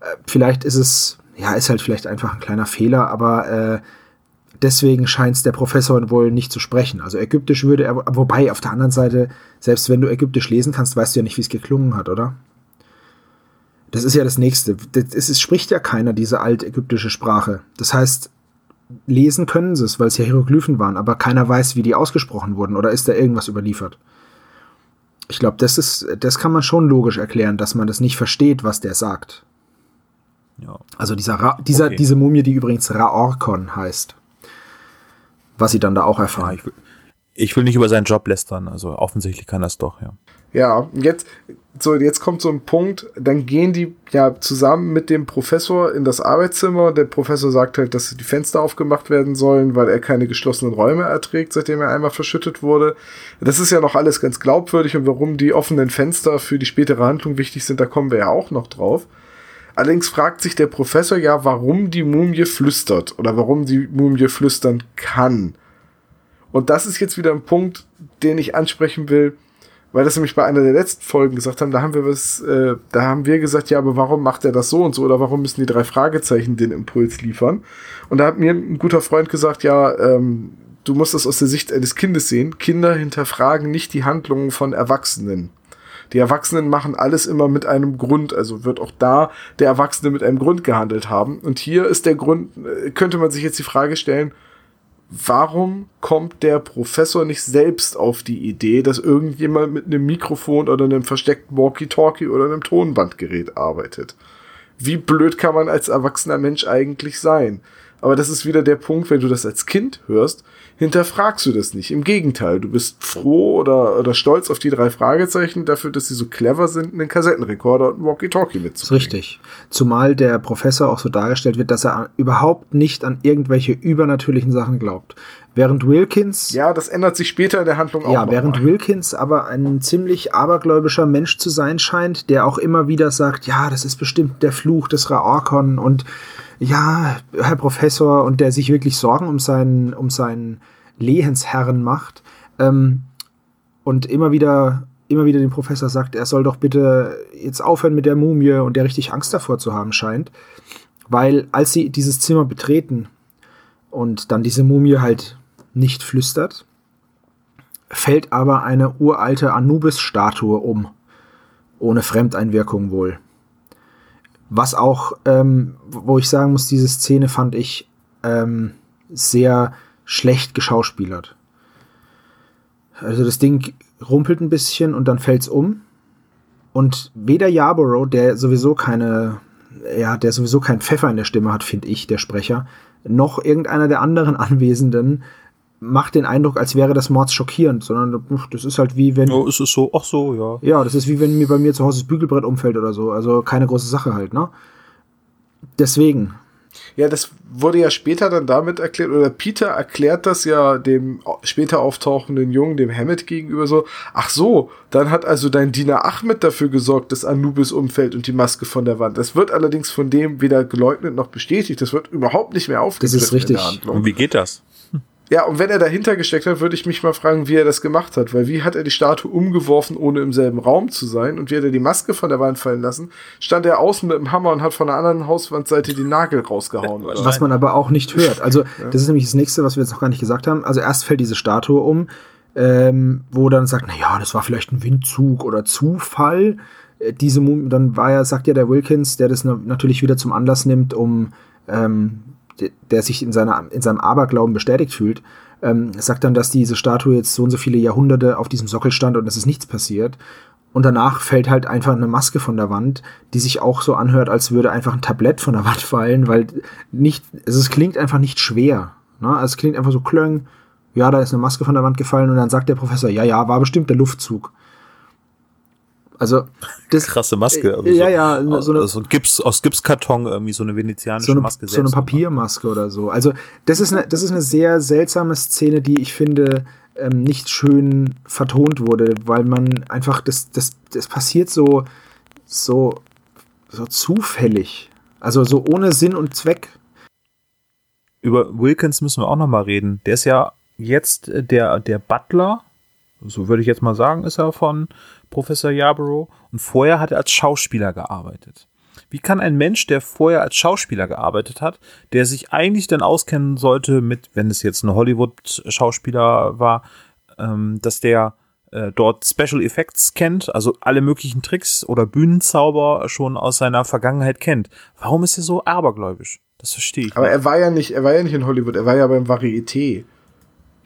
Äh, vielleicht ist es, ja, ist halt vielleicht einfach ein kleiner Fehler, aber äh, deswegen scheint es der Professor wohl nicht zu sprechen. Also Ägyptisch würde er, wobei auf der anderen Seite, selbst wenn du Ägyptisch lesen kannst, weißt du ja nicht, wie es geklungen hat, oder? Das ist ja das Nächste. Das ist, es spricht ja keiner diese altägyptische Sprache. Das heißt, lesen können sie es, weil es ja Hieroglyphen waren, aber keiner weiß, wie die ausgesprochen wurden oder ist da irgendwas überliefert. Ich glaube, das ist, das kann man schon logisch erklären, dass man das nicht versteht, was der sagt. Ja. Also dieser, Ra dieser Okay. diese Mumie, die übrigens Raorkon heißt. Was sie dann da auch Ja, erfahren. ich, will, ich will nicht über seinen Job lästern, also offensichtlich kann das doch, ja. Ja, jetzt, so, jetzt kommt so ein Punkt, dann gehen die ja zusammen mit dem Professor in das Arbeitszimmer. Der Professor sagt halt, dass die Fenster aufgemacht werden sollen, weil er keine geschlossenen Räume erträgt, seitdem er einmal verschüttet wurde. Das ist ja noch alles ganz glaubwürdig und warum die offenen Fenster für die spätere Handlung wichtig sind, da kommen wir ja auch noch drauf. Allerdings fragt sich der Professor ja, warum die Mumie flüstert oder warum die Mumie flüstern kann. Und das ist jetzt wieder ein Punkt, den ich ansprechen will, weil das nämlich bei einer der letzten Folgen gesagt haben, da haben wir was, äh, da haben wir gesagt, ja, aber warum macht er das so und so oder warum müssen die drei Fragezeichen den Impuls liefern? Und da hat mir ein guter Freund gesagt, ja, ähm, du musst das aus der Sicht eines Kindes sehen. Kinder hinterfragen nicht die Handlungen von Erwachsenen. Die Erwachsenen machen alles immer mit einem Grund, also wird auch da der Erwachsene mit einem Grund gehandelt haben. Und hier ist der Grund, äh, könnte man sich jetzt die Frage stellen, warum kommt der Professor nicht selbst auf die Idee, dass irgendjemand mit einem Mikrofon oder einem versteckten Walkie-Talkie oder einem Tonbandgerät arbeitet? Wie blöd kann man als erwachsener Mensch eigentlich sein? Aber das ist wieder der Punkt, wenn du das als Kind hörst, hinterfragst du das nicht. Im Gegenteil, du bist froh oder, oder stolz auf die drei Fragezeichen dafür, dass sie so clever sind, einen Kassettenrekorder und ein Walkie-Talkie mitzubringen. richtig. Zumal der Professor auch so dargestellt wird, dass er überhaupt nicht an irgendwelche übernatürlichen Sachen glaubt. Während Wilkins Ja, das ändert sich später in der Handlung auch. Ja, während mal. Wilkins aber ein ziemlich abergläubischer Mensch zu sein scheint, der auch immer wieder sagt, ja, das ist bestimmt der Fluch des Raorkon und ja, Herr Professor, und der sich wirklich Sorgen um seinen, um seinen Lehensherren macht, ähm, und immer wieder, immer wieder dem Professor sagt, er soll doch bitte jetzt aufhören mit der Mumie und der richtig Angst davor zu haben scheint, weil als sie dieses Zimmer betreten und dann diese Mumie halt nicht flüstert, fällt aber eine uralte Anubis-Statue um. Ohne Fremdeinwirkung wohl. Was auch, ähm, wo ich sagen muss, diese Szene fand ich ähm, sehr schlecht geschauspielert. Also das Ding rumpelt ein bisschen und dann fällt's um. Und weder Yarborough, der sowieso keine, ja, der sowieso keinen Pfeffer in der Stimme hat, finde ich, der Sprecher, noch irgendeiner der anderen Anwesenden macht den Eindruck, als wäre das Mords schockierend, sondern das ist halt wie wenn. Oh, ist es so? Ach so, ja. Ja, das ist wie wenn mir bei mir zu Hause das Bügelbrett umfällt oder so. Also keine große Sache halt, ne? Deswegen. Ja, das wurde ja später dann damit erklärt, oder Peter erklärt das ja dem später auftauchenden Jungen, dem Hammett gegenüber so, ach so, dann hat also dein Diener Ahmed dafür gesorgt, dass Anubis umfällt und die Maske von der Wand. Das wird allerdings von dem weder geleugnet noch bestätigt. Das wird überhaupt nicht mehr aufgegriffen ist richtig. in der Handlung. Und wie geht das? Ja, und wenn er dahinter gesteckt hat, würde ich mich mal fragen, wie er das gemacht hat. Weil wie hat er die Statue umgeworfen, ohne im selben Raum zu sein? Und wie hat er die Maske von der Wand fallen lassen? Stand er außen mit dem Hammer und hat von der anderen Hauswandseite die Nagel rausgehauen. Oder? Was man aber auch nicht hört. Also, das ist nämlich das nächste, was wir jetzt noch gar nicht gesagt haben. Also, erst fällt diese Statue um, ähm, wo dann sagt, na ja, das war vielleicht ein Windzug oder Zufall. Äh, Diese Mum dann war ja, sagt ja der Wilkins, der das na- natürlich wieder zum Anlass nimmt, um ähm, der sich in, seiner, in seinem Aberglauben bestätigt fühlt, ähm, sagt dann, dass diese Statue jetzt so und so viele Jahrhunderte auf diesem Sockel stand und es ist nichts passiert. Und danach fällt halt einfach eine Maske von der Wand, die sich auch so anhört, als würde einfach ein Tablett von der Wand fallen, weil nicht, also es klingt einfach nicht schwer. Ne? Also es klingt einfach so klöng, ja, da ist eine Maske von der Wand gefallen und dann sagt der Professor, ja, ja, war bestimmt der Luftzug. Also, das, Krasse Maske. Äh, ja, ja, so, so eine- so Gips, aus Gipskarton irgendwie so eine venezianische so eine, Maske so eine Papiermaske oder so. Also das ist eine, das ist eine sehr seltsame Szene, die ich finde ähm, nicht schön vertont wurde, weil man einfach das, das, das passiert so, so, so zufällig. Also so ohne Sinn und Zweck. Über Wilkins müssen wir auch noch mal reden. Der ist ja jetzt äh, der, der Butler, so würde ich jetzt mal sagen, ist er von Professor Yarborough. Und vorher hat er als Schauspieler gearbeitet. Wie kann ein Mensch, der vorher als Schauspieler gearbeitet hat, der sich eigentlich dann auskennen sollte mit, wenn es jetzt ein Hollywood-Schauspieler war, ähm, dass der äh, dort Special Effects kennt, also alle möglichen Tricks oder Bühnenzauber schon aus seiner Vergangenheit kennt. Warum ist er so abergläubisch? Das verstehe ich. Aber nicht. er war ja nicht, er war ja nicht in Hollywood, er war ja beim Varieté.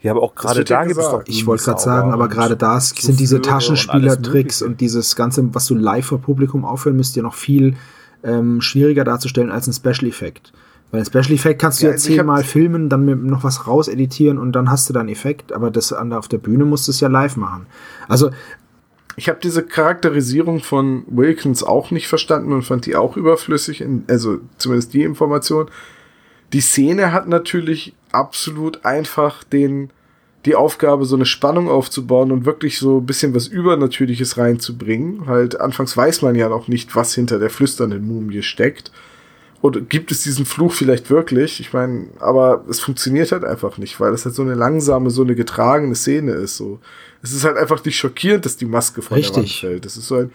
Ja, aber auch gerade ja da gibt es doch Ich wollte gerade sagen, aber und gerade da sind diese und Taschenspielertricks Mögliche. und, dieses Ganze, was du live vor Publikum aufhören müsst, ja noch viel ähm, schwieriger darzustellen als ein Special Effekt. Weil ein Special Effekt kannst du Ja, ja, also zehnmal filmen, dann noch was rauseditieren und dann hast du deinen Effekt, aber das an der, auf der Bühne musst du es ja live machen. Also Ich habe diese Charakterisierung von Wilkins auch nicht verstanden und fand die auch überflüssig, in, also zumindest die Information. Die Szene hat natürlich absolut einfach den, die Aufgabe, so eine Spannung aufzubauen und wirklich so ein bisschen was Übernatürliches reinzubringen. Halt, anfangs weiß man ja noch nicht, was hinter der flüsternden Mumie steckt. Oder gibt es diesen Fluch vielleicht wirklich? Ich meine, aber es funktioniert halt einfach nicht, weil es halt so eine langsame, so eine getragene Szene ist. So, es ist halt einfach nicht schockierend, dass die Maske von der Wand Richtig. fällt. Es ist so ein,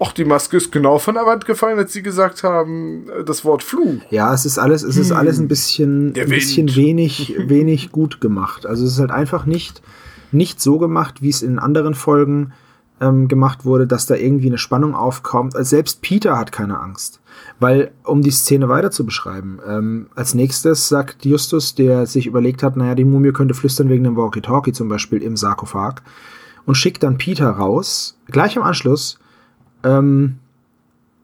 ach, die Maske ist genau von der Wand gefallen, als sie gesagt haben, äh, das Wort Fluch. Ja, es ist alles, es ist alles ein bisschen, ein bisschen wenig, wenig gut gemacht. Also es ist halt einfach nicht, nicht so gemacht, wie es in anderen Folgen ähm, gemacht wurde, dass da irgendwie eine Spannung aufkommt. Also selbst Peter hat keine Angst. Weil, um die Szene weiter zu beschreiben, ähm, als nächstes sagt Justus, der sich überlegt hat, naja, die Mumie könnte flüstern wegen dem Walkie-Talkie zum Beispiel im Sarkophag und schickt dann Peter raus, gleich im Anschluss, ähm,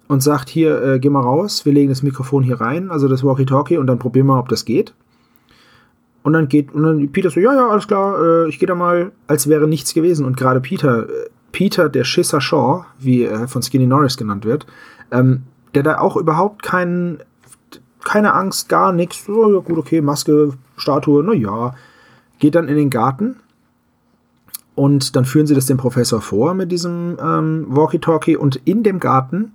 und sagt hier, äh, geh mal raus, wir legen das Mikrofon hier rein, also das Walkie-Talkie, und dann probieren wir, ob das geht. Und dann geht, und dann Peter so, ja, ja, alles klar, äh, ich gehe da mal, als wäre nichts gewesen. Und gerade Peter, äh, Peter, der Schisser Shaw, wie er von Skinny Norris genannt wird, ähm, der da auch überhaupt keinen, keine Angst, gar nichts, so, ja gut, okay, Maske, Statue, na ja, geht dann in den Garten und dann führen sie das dem Professor vor mit diesem ähm, Walkie-Talkie und in dem Garten,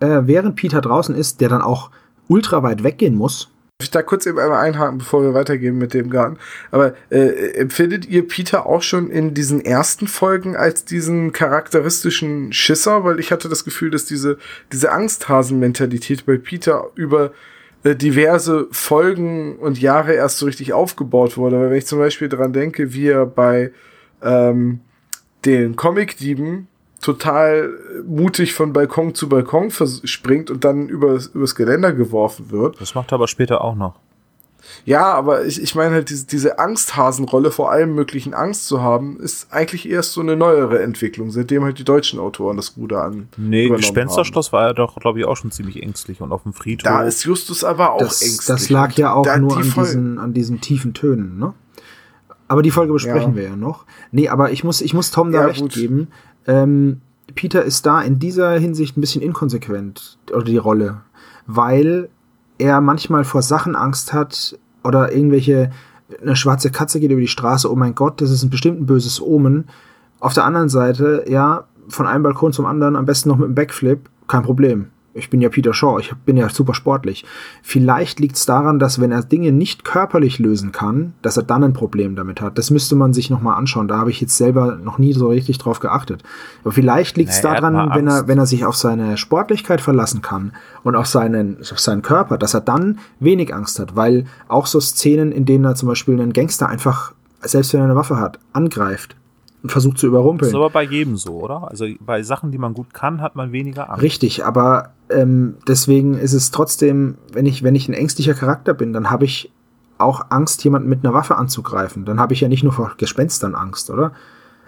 äh, während Peter draußen ist, der dann auch ultra weit weggehen muss, Darf ich da kurz eben einmal einhaken, bevor wir weitergehen mit dem Garten? Aber äh, empfindet ihr Peter auch schon in diesen ersten Folgen als diesen charakteristischen Schisser? Weil ich hatte das Gefühl, dass diese, diese Angsthasen-Mentalität bei Peter über äh, diverse Folgen und Jahre erst so richtig aufgebaut wurde. Weil wenn ich zum Beispiel dran denke, wie er bei ähm, den Comic-Dieben total mutig von Balkon zu Balkon springt und dann übers, übers Geländer geworfen wird. Das macht er aber später auch noch. Ja, aber ich, ich meine halt, diese, diese Angsthasenrolle vor allem möglichen Angst zu haben, ist eigentlich erst so eine neuere Entwicklung, seitdem halt die deutschen Autoren das Ruder an. Nee, Gespensterschloss war er doch, glaube ich, auch schon ziemlich ängstlich und auf dem Friedhof. Da ist Justus aber auch das, ängstlich. das lag ja auch nur die an diesen, an diesen tiefen Tönen, ne? Aber die Folge besprechen Ja. wir ja noch. Nee, aber ich muss, ich muss Tom da Ja, recht gut. geben. Ähm, Peter ist da in dieser Hinsicht ein bisschen inkonsequent, oder die Rolle, weil er manchmal vor Sachen Angst hat oder irgendwelche, eine schwarze Katze geht über die Straße, oh mein Gott, das ist ein bestimmt ein böses Omen. Auf der anderen Seite, ja, von einem Balkon zum anderen, am besten noch mit einem Backflip, kein Problem. Ich bin ja Peter Shaw, ich bin ja super sportlich. Vielleicht liegt es daran, dass wenn er Dinge nicht körperlich lösen kann, dass er dann ein Problem damit hat. Das müsste man sich nochmal anschauen. Da habe ich jetzt selber noch nie so richtig drauf geachtet. Aber vielleicht liegt es Nee, daran, wenn er, wenn er sich auf seine Sportlichkeit verlassen kann und auf seinen, auf seinen Körper, dass er dann wenig Angst hat. Weil auch so Szenen, in denen er zum Beispiel einen Gangster einfach, selbst wenn er eine Waffe hat, angreift versucht zu Das überrumpeln. ist aber bei jedem so, oder? Also bei Sachen, die man gut kann, hat man weniger Angst. Richtig, aber ähm, deswegen ist es trotzdem, wenn ich, wenn ich ein ängstlicher Charakter bin, dann habe ich auch Angst, jemanden mit einer Waffe anzugreifen. Dann habe ich ja nicht nur vor Gespenstern Angst, oder?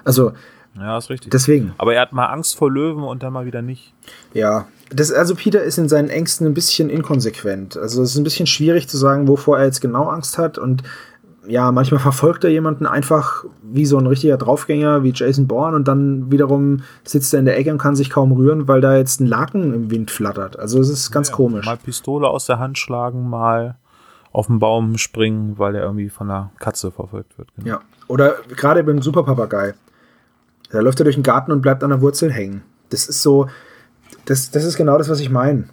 Also, Ja, ist richtig. deswegen. aber er hat mal Angst vor Löwen und dann mal wieder nicht. Ja. Das, also Peter ist in seinen Ängsten ein bisschen inkonsequent. Also es ist ein bisschen schwierig zu sagen, wovor er jetzt genau Angst hat. Und ja, manchmal verfolgt er jemanden einfach wie so ein richtiger Draufgänger wie Jason Bourne und dann wiederum sitzt er in der Ecke und kann sich kaum rühren, weil da jetzt ein Laken im Wind flattert. Also es ist ganz Ja, komisch. Mal Pistole aus der Hand schlagen, mal auf den Baum springen, weil er irgendwie von einer Katze verfolgt wird. Genau. Ja. Oder gerade beim Superpapagei. Da läuft er durch den Garten und bleibt an der Wurzel hängen. Das ist so, das, das ist genau das, was ich meine.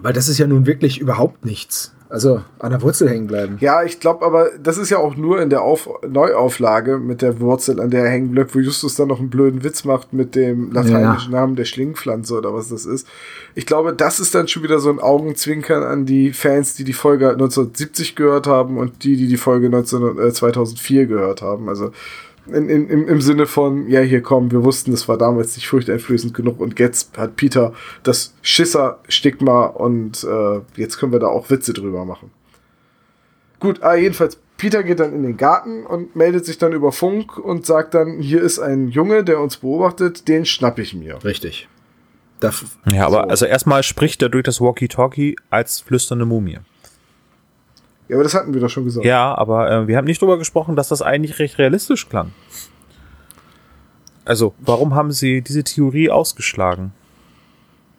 Weil das ist ja nun wirklich überhaupt nichts. Also an der Wurzel hängen bleiben. Ja, ich glaube aber, das ist ja auch nur in der Auf Neuauflage mit der Wurzel, an der er hängen bleibt, wo Justus dann noch einen blöden Witz macht mit dem lateinischen Namen der Schlingpflanze oder was das ist. Ich glaube, das ist dann schon wieder so ein Augenzwinkern an die Fans, die die Folge 1970 gehört haben und die, die die Folge 19, äh, 2004 gehört haben. Also in, in, im, im Sinne von, ja, hier kommen, wir wussten, das war damals nicht furchteinflößend genug und jetzt hat Peter das Schisser-Stigma und äh, jetzt können wir da auch Witze drüber machen. Gut, ah, jedenfalls, Peter geht dann in den Garten und meldet sich dann über Funk und sagt dann, hier ist ein Junge, der uns beobachtet, den schnapp ich mir. Richtig. ja, aber so. also erstmal spricht er durch das Walkie-Talkie als flüsternde Mumie. Ja, aber das hatten wir doch schon gesagt. Ja, aber äh, wir haben nicht drüber gesprochen, dass das eigentlich recht realistisch klang. Also, warum haben sie diese Theorie ausgeschlagen?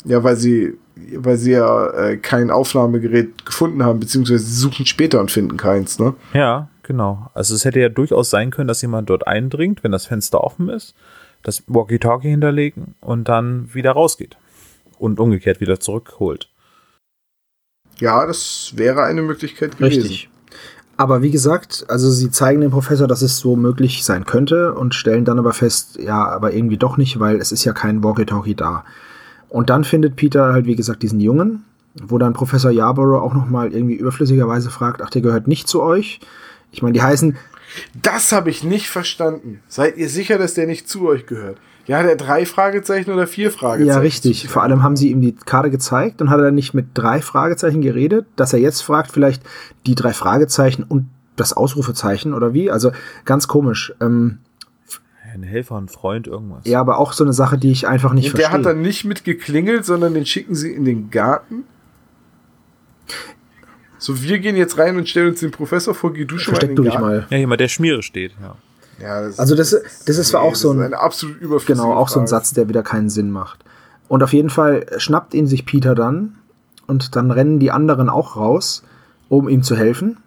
Ja, weil sie, weil sie ja äh, kein Aufnahmegerät gefunden haben, beziehungsweise sie suchen später und finden keins, ne? Ja, genau. Also es hätte ja durchaus sein können, dass jemand dort eindringt, wenn das Fenster offen ist, das Walkie-Talkie hinterlegen und dann wieder rausgeht. Und umgekehrt wieder zurückholt. Ja, das wäre eine Möglichkeit gewesen. Richtig. Aber wie gesagt, also sie zeigen dem Professor, dass es so möglich sein könnte und stellen dann aber fest, ja, aber irgendwie doch nicht, weil es ist ja kein Walkie-Talkie da. Und dann findet Peter halt, wie gesagt, diesen Jungen, wo dann Professor Yarborough auch nochmal irgendwie überflüssigerweise fragt, ach, der gehört nicht zu euch. Ich meine, die heißen. Das habe ich nicht verstanden. Seid ihr sicher, dass der nicht zu euch gehört? Ja, der drei Fragezeichen oder vier Fragezeichen? Ja, richtig. Vor allem haben sie ihm die Karte gezeigt und hat er nicht mit drei Fragezeichen geredet, dass er jetzt fragt, vielleicht die drei Fragezeichen und das Ausrufezeichen oder wie? Also ganz komisch. Ähm, ein Helfer, ein Freund, irgendwas. Ja, aber auch so eine Sache, die ich einfach nicht und verstehe. Der hat dann nicht mit geklingelt, sondern den schicken sie in den Garten. So, wir gehen jetzt rein und stellen uns den Professor vor, geh du schon Versteck mal den du Garten. mal. Ja, hier mal der Schmiere steht, ja. Ja, das also das, das ist nee, auch so ein, eine absolut genau auch so ein Satz, der wieder keinen Sinn macht. Und auf jeden Fall schnappt ihn sich Peter dann und dann rennen die anderen auch raus, um ihm zu helfen.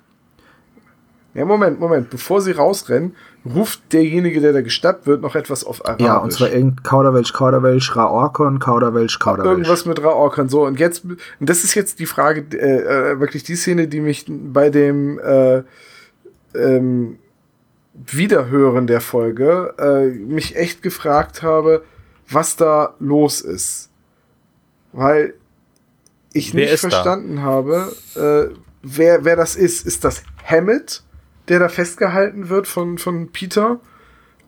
Ja, Moment, Moment. Bevor sie rausrennen, ruft derjenige, der da gestappt wird, noch etwas auf Arabisch. Ja, und zwar irgend Kauderwelsch, Kauderwelsch, Raorkon, Kauderwelsch, Kauderwelsch. Irgendwas mit Raorkon. So, und jetzt, und das ist jetzt die Frage, äh, äh wirklich die Szene, die mich bei dem äh, ähm, Wiederhören der Folge äh, mich echt gefragt habe, was da los ist. Weil ich wer nicht verstanden da? habe, äh, wer, wer das ist. Ist das Hammett, der da festgehalten wird von, von Peter?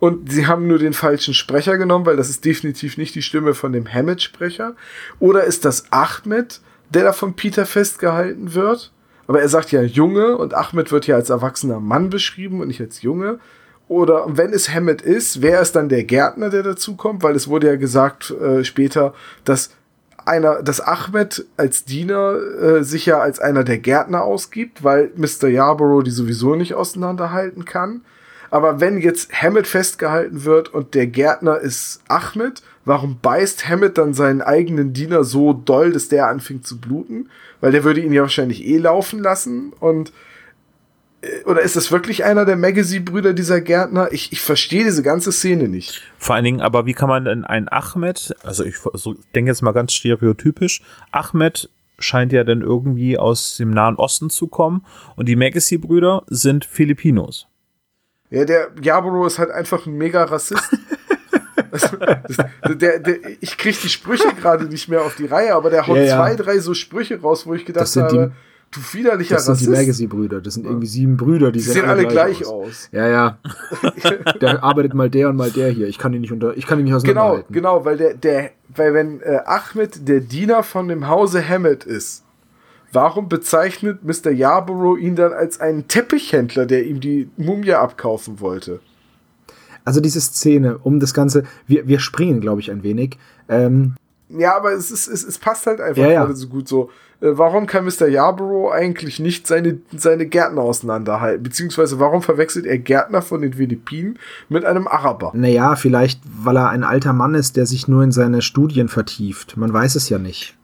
Und sie haben nur den falschen Sprecher genommen, weil das ist definitiv nicht die Stimme von dem Hammett-Sprecher. Oder ist das Ahmed, der da von Peter festgehalten wird? Aber er sagt ja Junge und Ahmed wird ja als erwachsener Mann beschrieben und nicht als Junge. Oder wenn es Hammett ist, wer ist dann der Gärtner, der dazukommt? Weil es wurde ja gesagt äh, später, dass einer, dass Ahmed als Diener äh, sich ja als einer der Gärtner ausgibt, weil Mr. Yarborough die sowieso nicht auseinanderhalten kann. Aber wenn jetzt Hammett festgehalten wird und der Gärtner ist Ahmed, warum beißt Hammett dann seinen eigenen Diener so doll, dass der anfängt zu bluten? Weil der würde ihn ja wahrscheinlich eh laufen lassen und oder ist das wirklich einer der Magazine-Brüder dieser Gärtner? Ich, ich verstehe diese ganze Szene nicht. Vor allen Dingen, aber wie kann man denn einen Ahmed, also ich so, denke jetzt mal ganz stereotypisch, Ahmed scheint ja dann irgendwie aus dem Nahen Osten zu kommen und die Magazine-Brüder sind Filipinos. Ja, der Jaboro ist halt einfach ein mega Rassist. das, der, der, ich kriege die Sprüche gerade nicht mehr auf die Reihe, aber der haut ja, ja. zwei, drei so Sprüche raus, wo ich gedacht habe, du widerlicher Rassist. Das sind die Magazine-Brüder, das sind irgendwie sieben Brüder, die, die sehen alle gleich, aus. aus. Ja, ja. da arbeitet mal der und mal der hier. Ich kann ihn nicht unter, ich kann ihn nicht auseinanderhalten. Genau, genau, weil der, der, weil wenn äh, Ahmed der Diener von dem Hause Hammett ist, warum bezeichnet Mr. Yarborough ihn dann als einen Teppichhändler, der ihm die Mumie abkaufen wollte? Also diese Szene, um das Ganze, wir, wir springen, glaube ich, ein wenig. Ähm, ja, aber es, ist, es, es passt halt einfach ja, ja. so gut so. Äh, warum kann Mr. Yarborough eigentlich nicht seine, seine Gärtner auseinanderhalten? Beziehungsweise warum verwechselt er Gärtner von den Philippinen mit einem Araber? Naja, vielleicht, weil er ein alter Mann ist, der sich nur in seine Studien vertieft. Man weiß es ja nicht.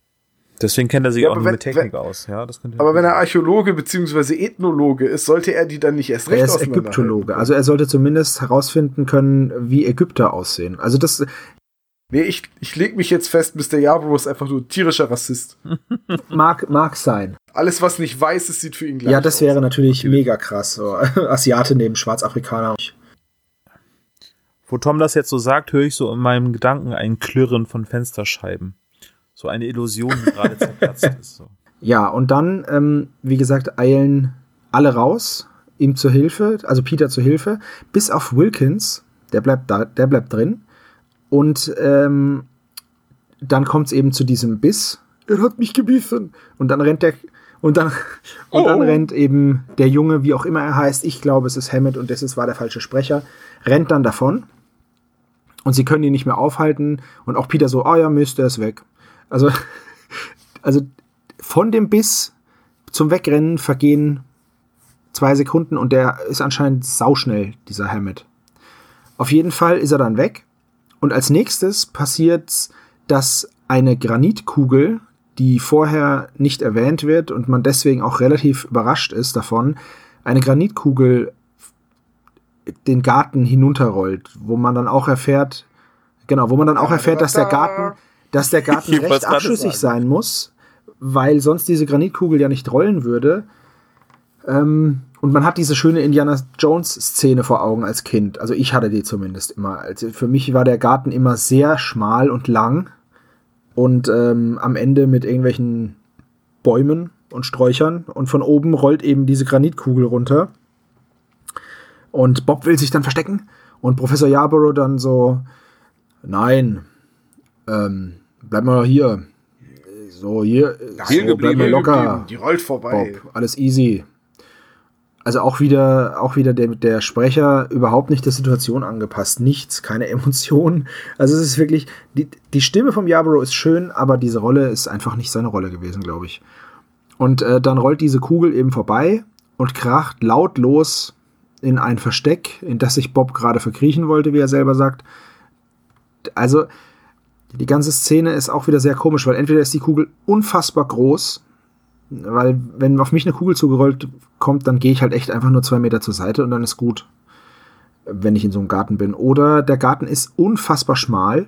Deswegen kennt er sich ja, auch nur mit Technik wenn, aus. Ja, das könnte aber wenn er Archäologe bzw. Ethnologe ist, sollte er die dann nicht erst recht Er ist Ägyptologe. Also er sollte zumindest herausfinden können, wie Ägypter aussehen. Also das, Nee, ich, ich leg mich jetzt fest, Mr. Yarborough ist einfach nur ein tierischer Rassist. mag, mag sein. Alles, was nicht weiß ist, sieht für ihn gleich Ja, das aus. wäre natürlich mega krass. So. Asiate neben Schwarzafrikaner. Wo Tom das jetzt so sagt, höre ich so in meinem Gedanken ein Klirren von Fensterscheiben. So eine Illusion, die gerade zerplatzt ist. So. Ja, und dann, ähm, wie gesagt, eilen alle raus ihm zur Hilfe, also Peter zur Hilfe, bis auf Wilkins, der bleibt da, der bleibt drin. Und ähm, dann kommt es eben zu diesem Biss. Er hat mich gebissen. Und dann rennt der und dann und Oh. dann rennt eben der Junge, wie auch immer er heißt, ich glaube, es ist Hammett und das ist, war der falsche Sprecher, rennt dann davon. Und sie können ihn nicht mehr aufhalten. Und auch Peter so, ah ja, Mist, der ist weg. Also, also von dem Biss zum Wegrennen vergehen zwei Sekunden und der ist anscheinend sauschnell, dieser Hammett. Auf jeden Fall ist er dann weg. Und als nächstes passiert, dass eine Granitkugel, die vorher nicht erwähnt wird und man deswegen auch relativ überrascht ist davon, eine Granitkugel den Garten hinunterrollt, wo man dann auch erfährt, genau, wo man dann auch erfährt, dass der Garten, dass der Garten recht abschüssig sein muss, weil sonst diese Granitkugel ja nicht rollen würde. Ähm, und man hat diese schöne Indiana Jones-Szene vor Augen als Kind. Also ich hatte die zumindest immer. Also für mich war der Garten immer sehr schmal und lang und ähm, am Ende mit irgendwelchen Bäumen und Sträuchern und von oben rollt eben diese Granitkugel runter. Und Bob will sich dann verstecken und Professor Yarborough dann so, nein, ähm, bleib mal hier. So, hier, Hier so, bleib mal locker. geblieben. Die rollt vorbei. Bob, alles easy. Also auch wieder, auch wieder der, der Sprecher überhaupt nicht der Situation angepasst. Nichts, keine Emotionen. Also es ist wirklich, die, die Stimme vom Yarborough ist schön, aber diese Rolle ist einfach nicht seine Rolle gewesen, glaube ich. Und äh, dann rollt diese Kugel eben vorbei und kracht lautlos in ein Versteck, in das sich Bob gerade verkriechen wollte, wie er selber sagt. Also die ganze Szene ist auch wieder sehr komisch, weil entweder ist die Kugel unfassbar groß, weil wenn auf mich eine Kugel zugerollt kommt, dann gehe ich halt echt einfach nur zwei Meter zur Seite und dann ist gut, wenn ich in so einem Garten bin. Oder der Garten ist unfassbar schmal.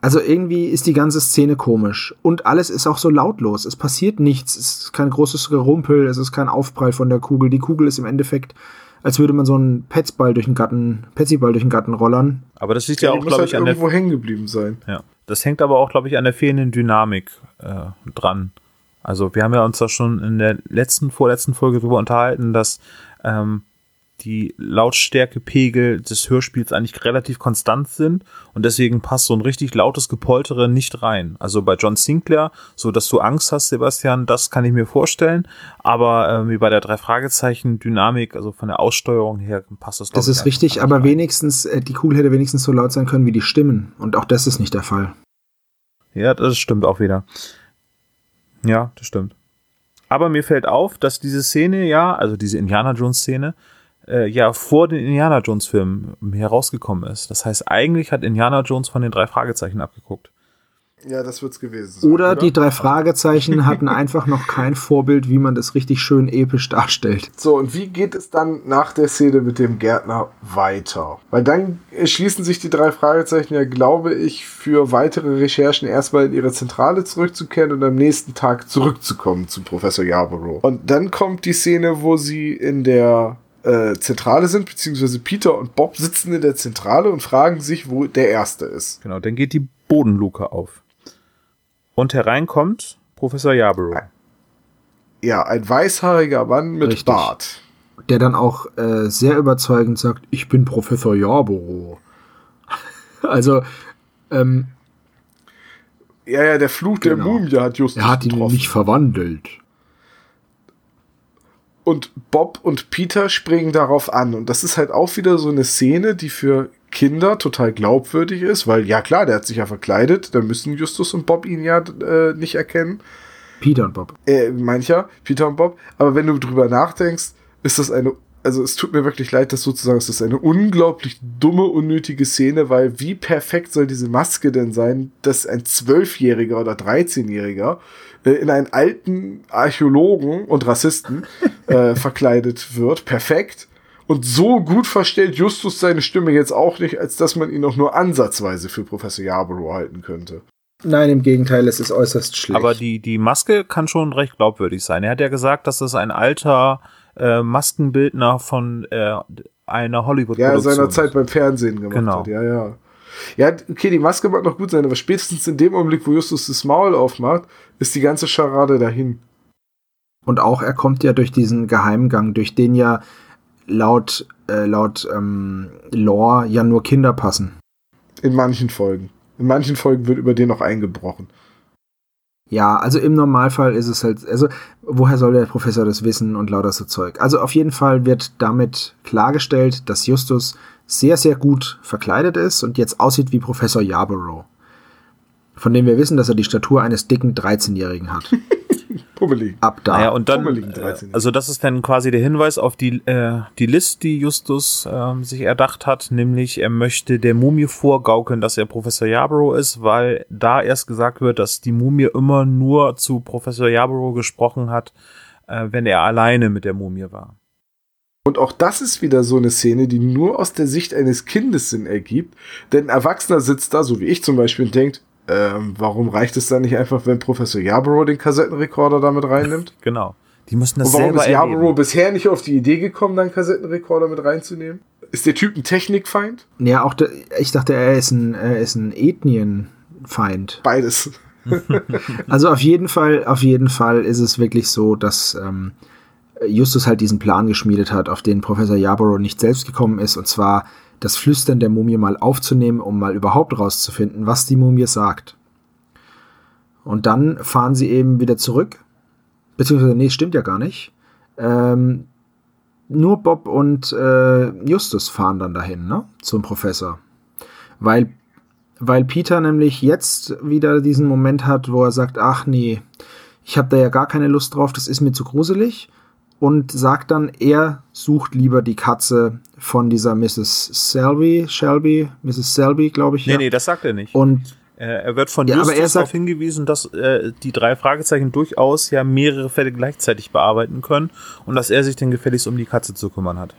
Also irgendwie ist die ganze Szene komisch. Und alles ist auch so lautlos. Es passiert nichts. Es ist kein großes Gerumpel. Es ist kein Aufprall von der Kugel. Die Kugel ist im Endeffekt, als würde man so einen Petsball durch den Garten, Petsyball durch den Garten rollern. Aber das liegt ja, die auch, glaube halt ich, an der irgendwo hängen geblieben sein. Ja. Das hängt aber auch, glaube ich, an der fehlenden Dynamik äh, dran. Also wir haben ja uns da schon in der letzten, vorletzten Folge darüber unterhalten, dass ähm, die Lautstärkepegel des Hörspiels eigentlich relativ konstant sind und deswegen passt so ein richtig lautes Gepoltere nicht rein. Also bei John Sinclair, so dass du Angst hast, Sebastian, das kann ich mir vorstellen, aber ähm, wie bei der drei Fragezeichen Dynamik, also von der Aussteuerung her passt das. Das ist richtig, aber rein. wenigstens, äh, die Kugel hätte wenigstens so laut sein können wie die Stimmen. Und auch das ist nicht der Fall. Ja, das stimmt auch wieder. Ja, das stimmt. Aber mir fällt auf, dass diese Szene ja, also diese Indiana Jones Szene, äh, ja vor den Indiana Jones Filmen herausgekommen ist. Das heißt, eigentlich hat Indiana Jones von den drei Fragezeichen abgeguckt. Ja, das wird's gewesen sein. Oder die drei Fragezeichen hatten einfach noch kein Vorbild, wie man das richtig schön episch darstellt. So, und wie geht es dann nach der Szene mit dem Gärtner weiter? Weil dann schließen sich die drei Fragezeichen ja, glaube ich, für weitere Recherchen erstmal in ihre Zentrale zurückzukehren und am nächsten Tag zurückzukommen zu Professor Yarborough. Und dann kommt die Szene, wo sie in der äh, Zentrale sind, beziehungsweise Peter und Bob sitzen in der Zentrale und fragen sich, wo der Erste ist. Genau, dann geht die Bodenluke auf. Und hereinkommt Professor Yarborough. Ja, ein weißhaariger Mann mit Richtig. Bart. Der dann auch äh, sehr überzeugend sagt, ich bin Professor Yarborough. also, ähm, Ja, ja, der Fluch der Genau. Mumie hat Justus er hat ihn getroffen. nicht verwandelt. Und Bob und Peter springen darauf an. Und das ist halt auch wieder so eine Szene, die für Kinder total glaubwürdig ist, weil ja klar, der hat sich ja verkleidet, da müssen Justus und Bob ihn ja äh, nicht erkennen. Peter und Bob. Äh, mancher, Peter und Bob. Aber wenn du drüber nachdenkst, ist das eine, also es tut mir wirklich leid, das sozusagen, es ist eine unglaublich dumme, unnötige Szene, weil wie perfekt soll diese Maske denn sein, dass ein Zwölfjähriger oder 13-Jähriger äh, in einen alten Archäologen und Rassisten äh, verkleidet wird. Perfekt. Und so gut verstellt Justus seine Stimme jetzt auch nicht, als dass man ihn auch nur ansatzweise für Professor Yarborough halten könnte. Nein, im Gegenteil, es ist äußerst schlecht. Aber die, die Maske kann schon recht glaubwürdig sein. Er hat ja gesagt, dass das ein alter äh, Maskenbildner von äh, einer hollywood Ja, seiner Zeit beim Fernsehen gemacht Genau. hat. Ja, ja. Ja, okay, die Maske mag noch gut sein, aber spätestens in dem Augenblick, wo Justus das Maul aufmacht, ist die ganze Scharade dahin. Und auch er kommt ja durch diesen Geheimgang, durch den ja laut, äh, laut ähm, Lore ja nur Kinder passen. In manchen Folgen. In manchen Folgen wird über den noch eingebrochen. Ja, also im Normalfall ist es halt, also woher soll der Professor das wissen und lauter so Zeug? Also auf jeden Fall wird damit klargestellt, dass Justus sehr, sehr gut verkleidet ist und jetzt aussieht wie Professor Yarborough. Von dem wir wissen, dass er die Statur eines dicken 13-Jährigen hat. Pummelig. Ab da. Naja, und dann, äh, 13. also das ist dann quasi der Hinweis auf die, äh, die List, die Justus ähm, sich erdacht hat, nämlich er möchte der Mumie vorgaukeln, dass er Professor Yarborough ist, weil da erst gesagt wird, dass die Mumie immer nur zu Professor Yarborough gesprochen hat, äh, wenn er alleine mit der Mumie war. Und auch das ist wieder so eine Szene, die nur aus der Sicht eines Kindes Sinn ergibt. Denn ein Erwachsener sitzt da, so wie ich zum Beispiel, und denkt, ähm, warum reicht es dann nicht einfach, wenn Professor Yarborough den Kassettenrekorder damit reinnimmt? Genau. Die mussten das Und warum selber ist Yarborough erleben. bisher nicht auf die Idee gekommen, dann einen Kassettenrekorder mit reinzunehmen? Ist der Typ ein Technikfeind? Ja, auch der, ich dachte, er ist ein, er ist ein Ethnienfeind. Beides. Also auf jeden Fall, auf jeden Fall ist es wirklich so, dass ähm, Justus halt diesen Plan geschmiedet hat, auf den Professor Yarborough nicht selbst gekommen ist, und zwar das Flüstern der Mumie mal aufzunehmen, um mal überhaupt rauszufinden, was die Mumie sagt. Und dann fahren sie eben wieder zurück, beziehungsweise, nee, stimmt ja gar nicht. Ähm, nur Bob und äh, Justus fahren dann dahin, ne, zum Professor. Weil weil Peter nämlich jetzt wieder diesen Moment hat, wo er sagt, ach nee, ich habe da ja gar keine Lust drauf, das ist mir zu gruselig und sagt dann, er sucht lieber die Katze von dieser Mrs. Selby, Shelby, Mrs. Selby, glaube ich. Nee, ja. nee, das sagt er nicht. Und er wird von Ja, aber Justus er sagt- darauf hingewiesen, dass äh, die drei Fragezeichen durchaus ja mehrere Fälle gleichzeitig bearbeiten können und dass er sich dann gefälligst um die Katze zu kümmern hat.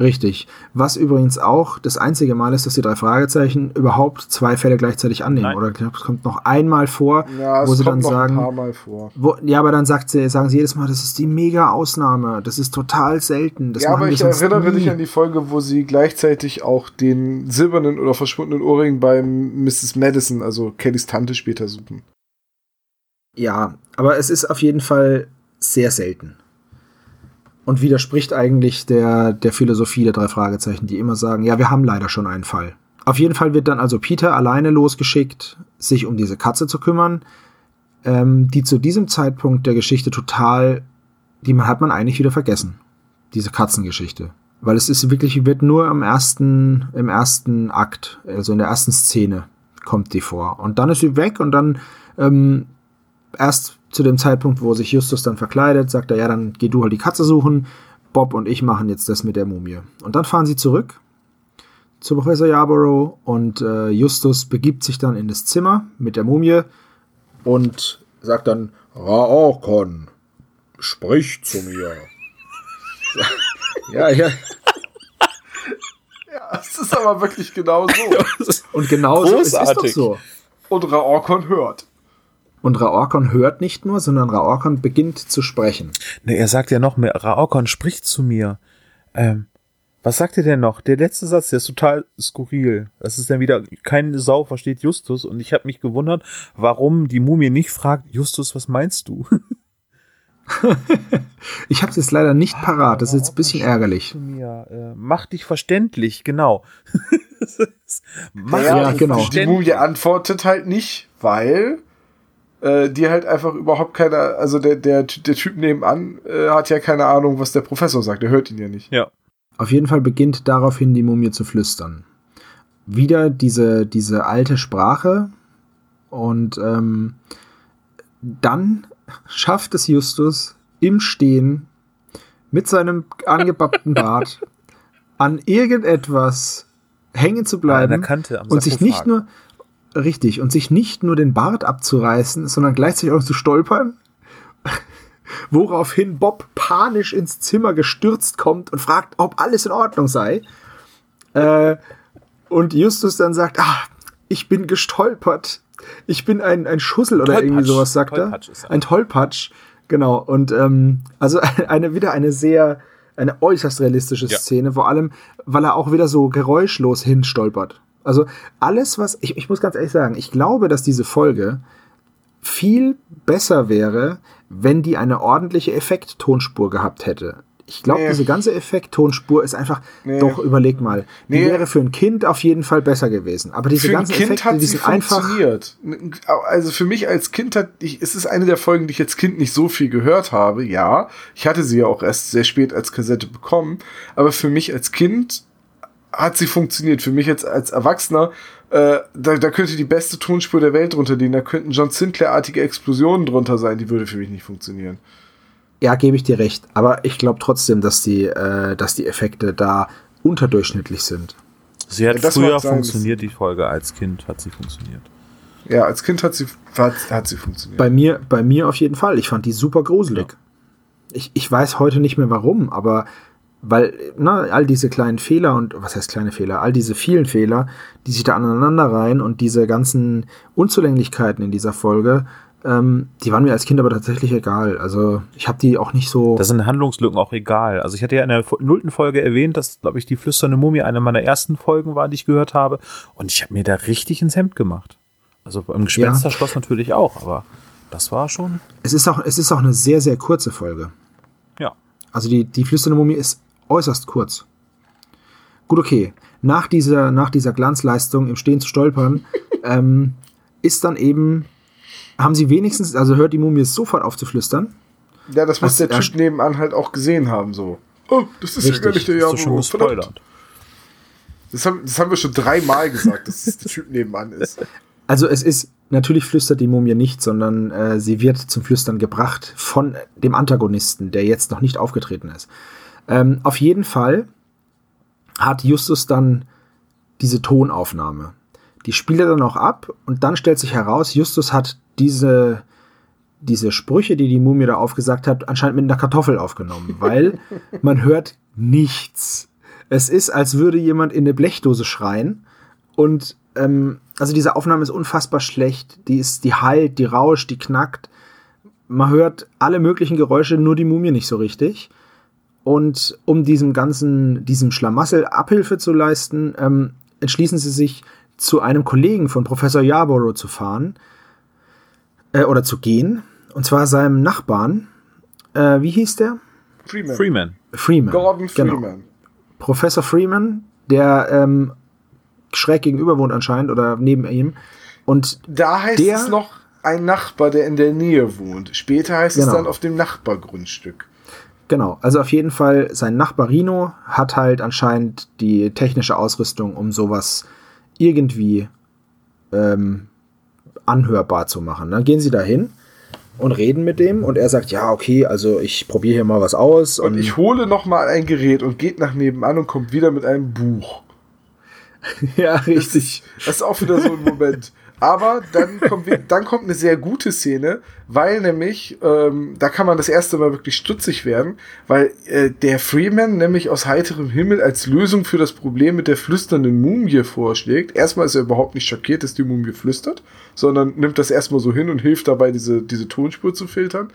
Richtig. Was übrigens auch das einzige Mal ist, dass die drei Fragezeichen überhaupt zwei Fälle gleichzeitig annehmen. Nein. Oder ich glaube, es kommt noch einmal vor, Ja, wo sie dann sagen, ein paar Mal vor. Wo, ja, aber dann sagt sie, sagen sie jedes Mal, das ist die mega Ausnahme. Das ist total selten. Das ja, aber wir ich erinnere nie. dich an die Folge, wo sie gleichzeitig auch den silbernen oder verschwundenen Ohrring beim Mrs. Madison, also Kellys Tante, später suchen. Ja, aber es ist auf jeden Fall sehr selten. Und widerspricht eigentlich der, der Philosophie der drei Fragezeichen, die immer sagen, ja, wir haben leider schon einen Fall. Auf jeden Fall wird dann also Peter alleine losgeschickt, sich um diese Katze zu kümmern, ähm, die zu diesem Zeitpunkt der Geschichte total, die man hat man eigentlich wieder vergessen. Diese Katzengeschichte. Weil es ist wirklich, wird nur im ersten, im ersten Akt, also in der ersten Szene, kommt die vor. Und dann ist sie weg und dann ähm, erst zu dem Zeitpunkt, wo sich Justus dann verkleidet, sagt er, ja, dann geh du halt die Katze suchen. Bob und ich machen jetzt das mit der Mumie. Und dann fahren sie zurück zu Professor Yarborough und äh, Justus begibt sich dann in das Zimmer mit der Mumie und sagt dann, Raokon, sprich zu mir. ja, ja. Ja, es ist aber wirklich genau so. Und genau so ist es doch so. Und Raorkon hört. Und Raorkon hört nicht nur, sondern Raorkon beginnt zu sprechen. Ne, er sagt ja noch mehr, Raokon spricht zu mir. Ähm, was sagt er denn noch? Der letzte Satz, der ist total skurril. Das ist dann wieder, keine Sau versteht Justus und ich habe mich gewundert, warum die Mumie nicht fragt, Justus, was meinst du? Ich habe es jetzt leider nicht parat, das ist jetzt ein bisschen ärgerlich. zu mir, äh, mach dich verständlich, genau. mach Ja, dich genau. Die. Mumie antwortet halt nicht, weil äh, die halt einfach überhaupt keine, also der, der, der Typ nebenan äh, hat ja keine Ahnung, was der Professor sagt. Er hört ihn ja nicht. Ja. Auf jeden Fall beginnt daraufhin die Mumie zu flüstern. Wieder diese, diese alte Sprache und ähm, dann schafft es Justus im Stehen mit seinem angebappten Bart an irgendetwas hängen zu An bleiben der Kante am und sich nicht nur richtig und sich nicht nur den Bart abzureißen, sondern gleichzeitig auch zu stolpern. Woraufhin Bob panisch ins Zimmer gestürzt kommt und fragt, ob alles in Ordnung sei. Äh, und Justus dann sagt, ah, ich bin gestolpert. Ich bin ein, ein Schussel oder irgendwie Tollpatsch. sowas, sagt Tollpatsch er. Ein Tollpatsch. Genau. Und ähm, also eine wieder eine sehr, eine äußerst realistische Ja. Szene, vor allem, weil er auch wieder so geräuschlos hinstolpert. Also alles, was, ich, ich muss ganz ehrlich sagen, ich glaube, dass diese Folge viel besser wäre, wenn die eine ordentliche Effekt-Tonspur gehabt hätte. Ich glaube, Nee. diese ganze Effekt-Tonspur ist einfach, Nee. doch überleg mal, die Nee. wäre für ein Kind auf jeden Fall besser gewesen. Aber diese für ein ganzen Kind Effekte, hat die sind einfach. funktioniert. Also für mich als Kind hat, ich, es ist eine der Folgen, die ich als Kind nicht so viel gehört habe. Ja, ich hatte sie ja auch erst sehr spät als Kassette bekommen. Aber für mich als Kind hat sie funktioniert. Für mich jetzt als Erwachsener, äh, da, da könnte die beste Tonspur der Welt drunter liegen. Da könnten John Sinclair-artige Explosionen drunter sein. Die würde für mich nicht funktionieren. Ja, gebe ich dir recht. Aber ich glaube trotzdem, dass die, äh, dass die Effekte da unterdurchschnittlich sind. Sie hat Ja, das früher mag sein, funktioniert, die Folge. Als Kind hat sie funktioniert. Ja, als Kind hat sie, hat, hat sie funktioniert. Bei mir, bei mir auf jeden Fall. Ich fand die super gruselig. Ich, ich weiß heute nicht mehr warum, aber weil ne, all diese kleinen Fehler und was heißt kleine Fehler, all diese vielen Fehler, die sich da aneinander reihen und diese ganzen Unzulänglichkeiten in dieser Folge, ähm, die waren mir als Kind aber tatsächlich egal. Also ich habe die auch nicht so. Das sind Handlungslücken auch egal. Also ich hatte ja in der nullten Folge erwähnt, dass, glaube ich, die flüsternde Mumie eine meiner ersten Folgen war, die ich gehört habe. Und ich habe mir da richtig ins Hemd gemacht. Also im Gespensterschloss natürlich auch, aber das war schon, es ist auch, es ist auch eine sehr, sehr kurze Folge. ja. Also die, die flüsternde Mumie ist äußerst kurz. Gut, okay. Nach dieser, nach dieser Glanzleistung im Stehen zu stolpern, ähm, ist dann eben, haben sie wenigstens, also hört die Mumie sofort auf zu flüstern. ja, das muss der ja, Typ nebenan halt auch gesehen haben, so. Oh, das ist ja Richtig. gar nicht der du schon gespoilert. Das haben, das haben wir schon dreimal gesagt, dass es der Typ nebenan ist. Also es ist, natürlich flüstert die Mumie nicht, sondern äh, sie wird zum Flüstern gebracht von dem Antagonisten, der jetzt noch nicht aufgetreten ist. Ähm, auf jeden Fall hat Justus dann diese Tonaufnahme. Die spielt er dann auch ab und dann stellt sich heraus, Justus hat diese, diese Sprüche, die die Mumie da aufgesagt hat, anscheinend mit einer Kartoffel aufgenommen, weil man hört nichts. Es ist, als würde jemand in eine Blechdose schreien und ähm, also diese Aufnahme ist unfassbar schlecht. Die ist, die halt, die rauscht, die knackt. Man hört alle möglichen Geräusche, nur die Mumie nicht so richtig. Und um diesem ganzen, diesem Schlamassel Abhilfe zu leisten, ähm, entschließen sie sich, zu einem Kollegen von Professor Yarborough zu fahren äh, oder zu gehen. Und zwar seinem Nachbarn. Äh, wie hieß der? Freeman. Freeman. Freeman. Gordon Genau. Freeman. Professor Freeman, der ähm, schräg gegenüber wohnt anscheinend oder neben ihm. Und Da heißt Der- es noch ein Nachbar, der in der Nähe wohnt. Später heißt es Genau. dann auf dem Nachbargrundstück. Genau, also auf jeden Fall, sein Nachbar Rino hat halt anscheinend die technische Ausrüstung, um sowas irgendwie ähm, anhörbar zu machen. Dann gehen sie da hin und reden mit dem und er sagt, ja, okay, also ich probiere hier mal was aus. Und ich hole noch mal ein Gerät und geht nach nebenan und kommt wieder mit einem Buch. ja, Das richtig. ist, das ist auch wieder so ein Moment. Aber dann kommt, dann kommt eine sehr gute Szene, weil nämlich, ähm, da kann man das erste Mal wirklich stutzig werden, weil äh, der Freeman nämlich aus heiterem Himmel als Lösung für das Problem mit der flüsternden Mumie vorschlägt. Erstmal ist er überhaupt nicht schockiert, dass die Mumie flüstert, sondern nimmt das erstmal so hin und hilft dabei, diese, diese Tonspur zu filtern.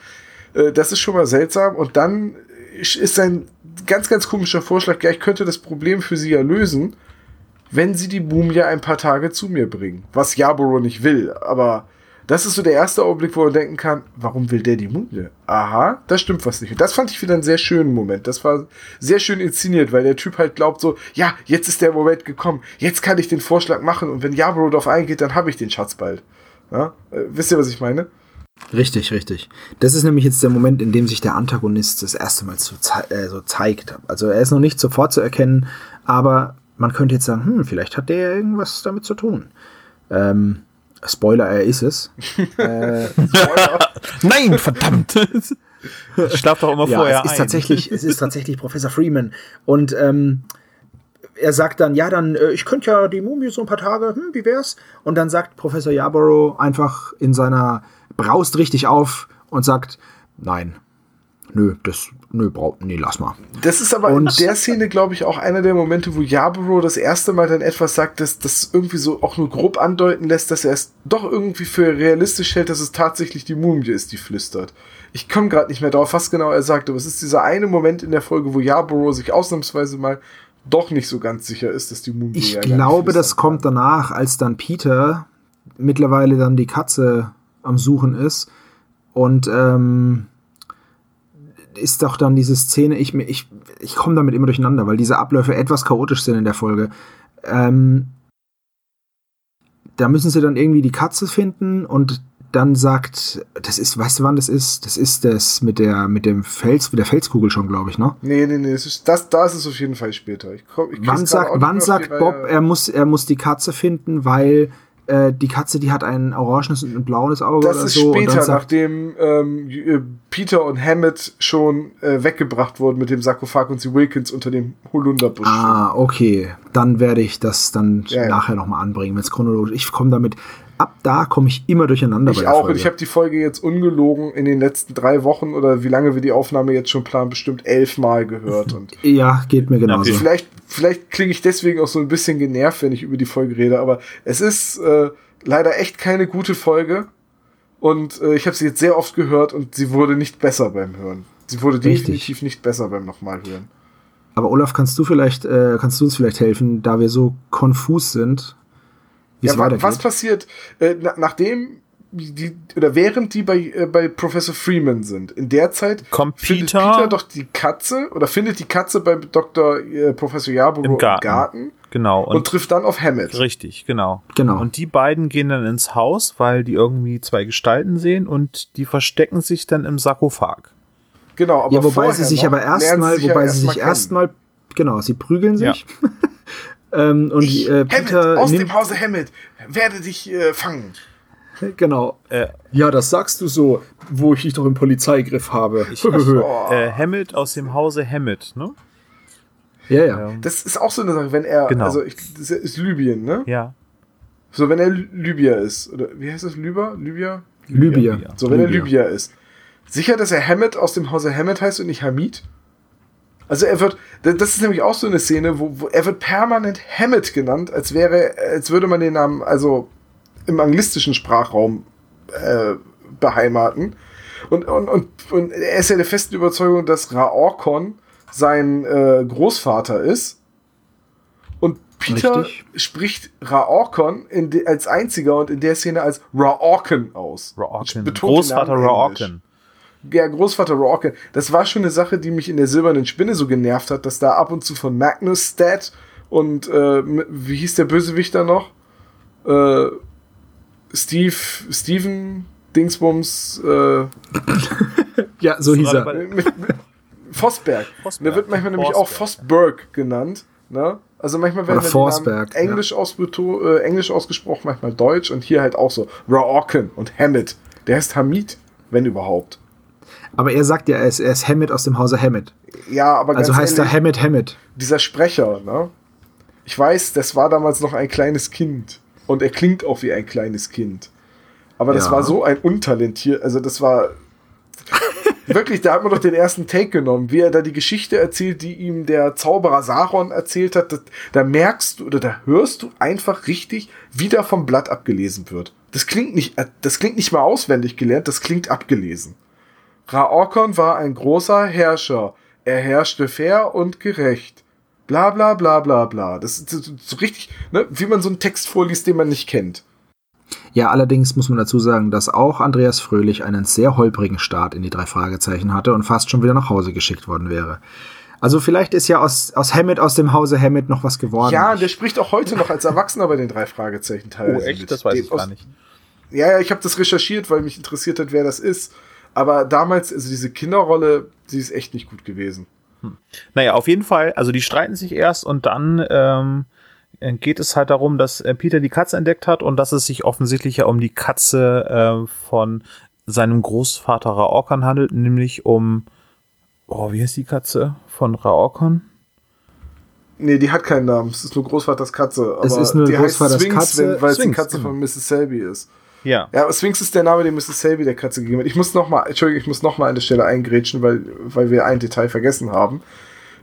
Äh, das ist schon mal seltsam. Und dann ist sein ganz, ganz komischer Vorschlag, ja, ich könnte das Problem für sie ja lösen wenn sie die Mumie ein paar Tage zu mir bringen. Was Yarborough nicht will, aber das ist so der erste Augenblick, wo man denken kann, warum will der die Mumie? Aha, da stimmt was nicht. Und das fand ich wieder einen sehr schönen Moment. Das war sehr schön inszeniert, weil der Typ halt glaubt so, ja, jetzt ist der Moment gekommen, jetzt kann ich den Vorschlag machen und wenn Yarborough darauf eingeht, dann habe ich den Schatz bald. Ja? Äh, wisst ihr, was ich meine? Richtig, richtig. Das ist nämlich jetzt der Moment, in dem sich der Antagonist das erste Mal so, zei äh, so zeigt. Also er ist noch nicht sofort zu erkennen, aber man könnte jetzt sagen, hm, vielleicht hat der ja irgendwas damit zu tun. Ähm, Spoiler, er ist es. äh, Nein, verdammt! Ich schlaf doch immer ja, vorher es ist ein. tatsächlich, es ist tatsächlich Professor Freeman. Und ähm, er sagt dann, ja, dann, äh, ich könnte ja die Mumie so ein paar Tage, hm, wie wär's? Und dann sagt Professor Yarborough einfach in seiner, braust richtig auf und sagt, nein, nö, das, nö, brauch, nee, lass mal. Das ist aber in Und- der Szene, glaube ich, auch einer der Momente, wo Yarborough das erste Mal dann etwas sagt, das, das irgendwie so auch nur grob andeuten lässt, dass er es doch irgendwie für realistisch hält, dass es tatsächlich die Mumie ist, die flüstert. Ich komme gerade nicht mehr drauf, was genau er sagt, aber es ist dieser eine Moment in der Folge, wo Yarborough sich ausnahmsweise mal doch nicht so ganz sicher ist, dass die Mumie Ich ja glaube, das kommt danach, als dann Peter mittlerweile dann die Katze am Suchen ist Und ähm, ist doch dann diese Szene, ich, ich, ich komme damit immer durcheinander, weil diese Abläufe etwas chaotisch sind in der Folge. Ähm, da müssen sie dann irgendwie die Katze finden und dann sagt, das ist, weißt du wann das ist? Das ist das mit der, mit dem Fels, mit der Felskugel schon, glaube ich, ne? Nee, nee, nee, das ist, das, das ist auf jeden Fall später. Ich komm, ich wann sagt, wann sagt Bob, er muss, er muss die Katze finden, weil äh, die Katze, die hat ein orangenes und ein blaues Auge das oder so. Ist später, nachdem ähm, äh, Peter und Hammett schon äh, weggebracht wurden mit dem Sarkophag und sie Wilkins unter dem Holunderbusch. Ah, okay. Dann werde ich das dann ja, nachher ja. nochmal anbringen, wenn es chronologisch. Ich komme damit ab da komme ich immer durcheinander. Ich auch. Folge. Und ich habe die Folge jetzt ungelogen in den letzten drei Wochen oder wie lange wir die Aufnahme jetzt schon planen, bestimmt elfmal gehört. Und ja, geht mir genauso. Vielleicht, vielleicht klinge ich deswegen auch so ein bisschen genervt, wenn ich über die Folge rede, aber es ist äh, leider echt keine gute Folge. Und äh, ich habe sie jetzt sehr oft gehört und sie wurde nicht besser beim Hören. Sie wurde Richtig. definitiv nicht besser beim nochmal hören. Aber Olaf, kannst du vielleicht, äh, kannst du uns vielleicht helfen, da wir so konfus sind? Ja, weitergeht. Was passiert, äh, na, nachdem die, oder während die bei, äh, bei Professor Freeman sind. In der Zeit Kommt findet Peter, Peter doch die Katze oder findet die Katze bei Dr. Äh, Professor Yarborough im Garten. Im Garten genau. Und, und, trifft dann auf Hammett. Richtig, genau. genau. Und die beiden gehen dann ins Haus, weil die irgendwie zwei Gestalten sehen und die verstecken sich dann im Sarkophag. Genau, aber ja, wobei sie sich aber erstmal, wobei sie sich erstmal, genau, sie prügeln sich. Ja. Ähm, und ich, äh, Peter Hammett, aus dem Hause Hammett werde dich äh, fangen. Genau. Äh, ja, das sagst du so, wo ich dich doch im Polizeigriff habe. Ich, oh. äh, Hammett aus dem Hause Hammett, ne? Ja, ja. Ähm, das ist auch so eine Sache, wenn er, genau. also ich, das ist Libyen, ne? Ja. So, wenn er Libyer ist, oder wie heißt das, Libyer? Libyer? Libyer. So, wenn Libyer. er Libyer ist. Sicher, dass er Hammett aus dem Hause Hammett heißt und nicht Hamid? Also er wird, das ist nämlich auch so eine Szene, wo, wo er wird permanent Hammett genannt, als wäre, als würde man den Namen, also im anglistischen Sprachraum äh, beheimaten. Und, und, und, und er ist ja der festen Überzeugung, dass Raorkon sein äh, Großvater ist. Und Peter Richtig. spricht Raorkon als einziger und in der Szene als Raorken aus. Raorken. Großvater Raorken ja, Großvater Rawken, das war schon eine Sache, die mich in der silbernen Spinne so genervt hat, dass da ab und zu von Magnus Stat und äh, wie hieß der Bösewichter noch? Äh, Steve, Steven Dingsbums, äh, ja, so hieß er. Mit, Vosberg. Vosberg. Der wird manchmal nämlich auch Vosberg genannt. Ne? Also manchmal werden die Englisch, ja. äh, Englisch ausgesprochen, manchmal Deutsch und hier halt auch so. Raoken und Hammett. Der heißt Hamid, wenn überhaupt. Aber er sagt ja, er ist, er ist Hammett aus dem Hause Hammett. Ja, aber Also heißt ehrlich, er Hammett Hammett. Dieser Sprecher, ne? Ich weiß, das war damals noch ein kleines Kind. Und er klingt auch wie ein kleines Kind. Aber das ja. war so ein untalentiert, also das war wirklich, da hat man doch den ersten Take genommen, wie er da die Geschichte erzählt, die ihm der Zauberer Saron erzählt hat. Das, da merkst du oder da hörst du einfach richtig, wie da vom Blatt abgelesen wird. Das klingt nicht, das klingt nicht mal auswendig gelernt, das klingt abgelesen. Raokon war ein großer Herrscher. Er herrschte fair und gerecht. Bla bla bla bla bla. Das ist so richtig, ne, wie man so einen Text vorliest, den man nicht kennt. Ja, allerdings muss man dazu sagen, dass auch Andreas Fröhlich einen sehr holprigen Start in die drei Fragezeichen hatte und fast schon wieder nach Hause geschickt worden wäre. Also vielleicht ist ja aus, aus Hammett, aus dem Hause Hammett noch was geworden. Ja, der spricht auch heute noch als Erwachsener bei den drei Fragezeichen teilweise. Oh, echt? Das weiß ich gar nicht. Ja, ja, ich habe das recherchiert, weil mich interessiert hat, wer das ist. Aber damals, also diese Kinderrolle, sie ist echt nicht gut gewesen. Hm. Naja, auf jeden Fall, also die streiten sich erst und dann ähm, geht es halt darum, dass äh, Peter die Katze entdeckt hat und dass es sich offensichtlich ja um die Katze äh, von seinem Großvater Raorkan handelt, nämlich um, oh, wie heißt die Katze von Raorkan? Nee, die hat keinen Namen. Es ist nur Großvaters Katze. Aber es ist nur die Großvaters heißt Swings, Katze, weil es die Katze genau. von Mrs. Selby ist. Ja. Ja, Sphinx ist der Name, den Mrs. Selby der Katze gegeben hat. Ich muss noch mal, Entschuldigung, ich muss noch mal an der Stelle eingrätschen, weil, weil wir ein Detail vergessen haben.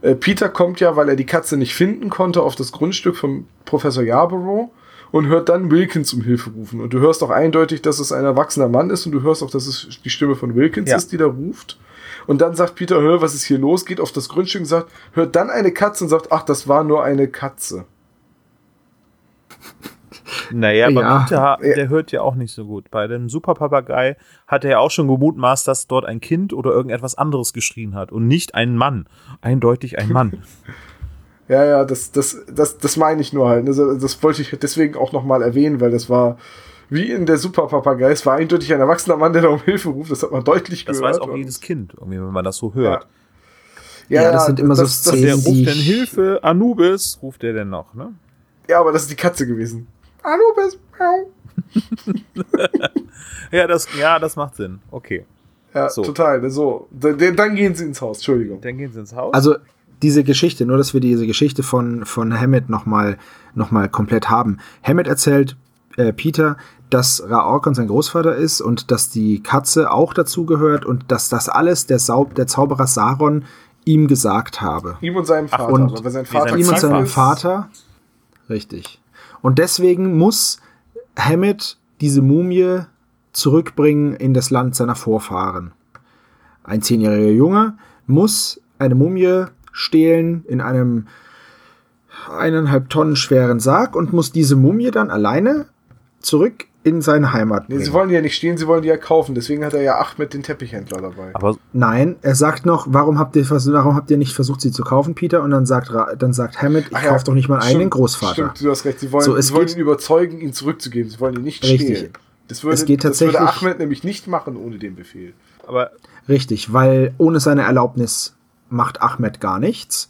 Äh, Peter kommt ja, weil er die Katze nicht finden konnte, auf das Grundstück von Professor Yarborough und hört dann Wilkins um Hilfe rufen. Und du hörst auch eindeutig, dass es ein erwachsener Mann ist und du hörst auch, dass es die Stimme von Wilkins ja. ist, die da ruft. Und dann sagt Peter, hör, was ist hier los? Geht auf das Grundstück und sagt, hört dann eine Katze und sagt, ach, das war nur eine Katze. Naja, aber Ja. Peter, der hört ja auch nicht so gut. Bei dem Superpapagei hat er ja auch schon gemutmaßt, dass dort ein Kind oder irgendetwas anderes geschrien hat und nicht ein Mann. Eindeutig ein Mann. Ja, ja, das, das, das, das meine ich nur halt. Also, das wollte ich deswegen auch nochmal erwähnen, weil das war wie in der Superpapagei. Es war eindeutig ein erwachsener Mann, der da um Hilfe ruft. Das hat man deutlich Das gehört. weiß auch jedes Kind, irgendwie, wenn man das so hört. Ja, Ja, das sind immer so das, das, Szenen, Der ruft denn Hilfe, Anubis, ruft der denn noch, ne? Ja, aber das ist die Katze gewesen. Anubis. Miau. Ja, das, ja, das macht Sinn. Okay. Ja, So. total. So, dann, gehen sie ins Haus. Entschuldigung. Dann gehen sie ins Haus. Also diese Geschichte, nur dass wir diese Geschichte von, von Hammett nochmal noch mal komplett haben. Hammett erzählt äh, Peter, dass Raorkon sein Großvater ist und dass die Katze auch dazugehört und dass das alles der, Sau der Zauberer Saron ihm gesagt habe. Ihm und seinem Vater. und weil sein Vater ihm und seinem ist- Vater. Richtig. Und deswegen muss Hammett diese Mumie zurückbringen in das Land seiner Vorfahren. Ein zehnjähriger Junge muss eine Mumie stehlen in einem eineinhalb Tonnen schweren Sarg und muss diese Mumie dann alleine zurück in seine Heimat Nee, sie wollen die ja nicht stehen, sie wollen die ja kaufen. Deswegen hat er ja Ahmed den Teppichhändler dabei. aber Nein, er sagt noch, warum habt ihr warum habt ihr nicht versucht, sie zu kaufen, Peter? Und dann sagt dann sagt Hammett, ich ja, kauf doch nicht mal einen Großvater. Stimmt, du hast recht. Sie wollen, So, es sie wollen geht- ihn überzeugen, ihn zurückzugeben. Sie wollen ihn nicht Richtig. stehlen. Das würde, Es geht das würde tatsächlich- Ahmed nämlich nicht machen ohne den Befehl. aber Richtig, weil ohne seine Erlaubnis macht Ahmed gar nichts.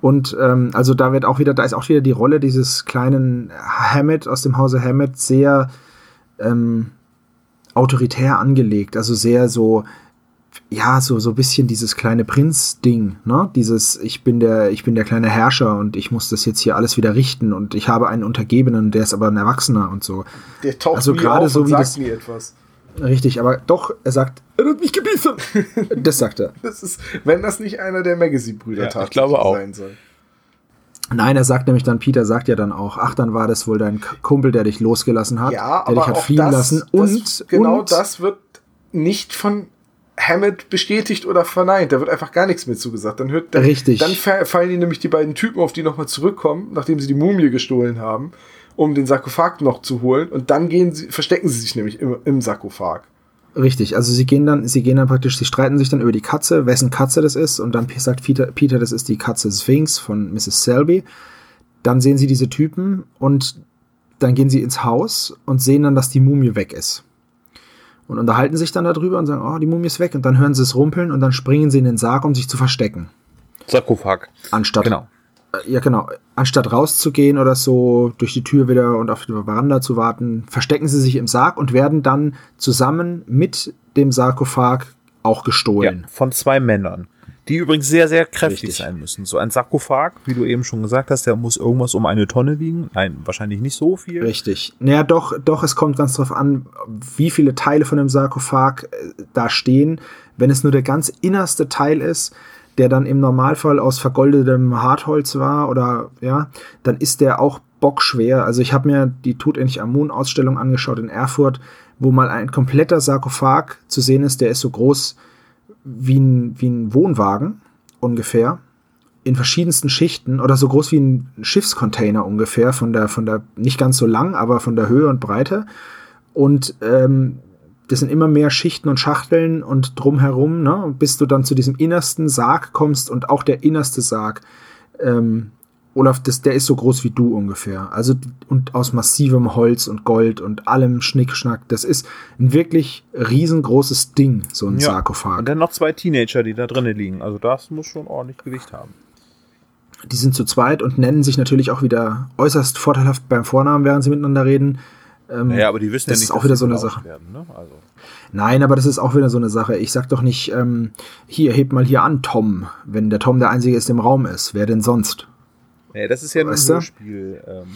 Und ähm, also da wird auch wieder, da ist auch wieder die Rolle dieses kleinen Hammett aus dem Hause Hammett sehr ähm, autoritär angelegt. Also sehr so, ja, so, so ein bisschen dieses kleine Prinz-Ding, ne? Dieses, ich bin der, ich bin der kleine Herrscher und ich muss das jetzt hier alles wieder richten und ich habe einen Untergebenen, der ist aber ein Erwachsener und so. Der taucht Also gerade auf so und wie sagt das- nie etwas. Richtig, aber doch, er sagt, er hat mich gebissen. das sagt er. Das ist, wenn das nicht einer der Magazine-Brüder Ja, ich tatsächlich glaube auch. sein soll. Nein, er sagt nämlich dann, Peter sagt ja dann auch, ach, dann war das wohl dein Kumpel, der dich losgelassen hat, Ja, der dich hat fliehen das, lassen das, und, genau und das wird nicht von Hammett bestätigt oder verneint. Da wird einfach gar nichts mehr zugesagt. Dann hört, dann, Richtig. Dann fa- fallen ihnen nämlich die beiden Typen, auf die nochmal zurückkommen, nachdem sie die Mumie gestohlen haben, um den Sarkophag noch zu holen. Und dann gehen sie, verstecken sie sich nämlich im, im Sarkophag. Richtig, also sie gehen dann, sie gehen dann praktisch, sie streiten sich dann über die Katze, wessen Katze das ist, und dann sagt Peter, Peter, das ist die Katze Sphinx von Mrs. Selby. Dann sehen sie diese Typen und dann gehen sie ins Haus und sehen dann, dass die Mumie weg ist. Und unterhalten sich dann darüber und sagen, oh, die Mumie ist weg. Und dann hören sie es rumpeln und dann springen sie in den Sarg, um sich zu verstecken. Sarkophag. Anstatt Genau. Äh, Ja, genau. Anstatt rauszugehen oder so durch die Tür wieder und auf die Veranda zu warten, verstecken sie sich im Sarg und werden dann zusammen mit dem Sarkophag auch Ja, gestohlen. von zwei Männern. Die übrigens sehr, sehr kräftig Richtig. sein müssen. So ein Sarkophag, wie du eben schon gesagt hast, der muss irgendwas um eine Tonne wiegen. Nein, wahrscheinlich nicht so viel. Richtig. Naja, doch, doch, es kommt ganz drauf an, wie viele Teile von dem Sarkophag äh, da stehen. Wenn es nur der ganz innerste Teil ist, der dann im Normalfall aus vergoldetem Hartholz war oder ja, dann ist der auch bockschwer. Also ich habe mir die Tutanch Amun Ausstellung angeschaut in Erfurt, wo mal ein kompletter Sarkophag zu sehen ist, der ist so groß wie ein, wie ein Wohnwagen ungefähr in verschiedensten Schichten oder so groß wie ein Schiffscontainer ungefähr, von der, von der, nicht ganz so lang, aber von der Höhe und Breite. Und ähm, das sind immer mehr Schichten und Schachteln und drumherum, ne, bis du dann zu diesem innersten Sarg kommst und auch der innerste Sarg, ähm, Olaf, das, der ist so groß wie du ungefähr. Also und aus massivem Holz und Gold und allem Schnickschnack. Das ist ein wirklich riesengroßes Ding, so ein Ja. Sarkophag. Und dann noch zwei Teenager, die da drinnen liegen. Also das muss schon ordentlich Gewicht haben. Die sind zu zweit und nennen sich natürlich auch wieder äußerst vorteilhaft beim Vornamen, während sie miteinander reden. Ähm, Naja, aber die wissen das ja ist nicht, auch wieder so eine Sache. Werden, ne? also. Nein, aber das ist auch wieder so eine Sache. Ich sag doch nicht, ähm, hier, heb mal hier an, Tom, wenn der Tom der Einzige ist, der im Raum ist. Wer denn sonst? Ja, das ist ja ein Weißt du? Hörspiel ähm.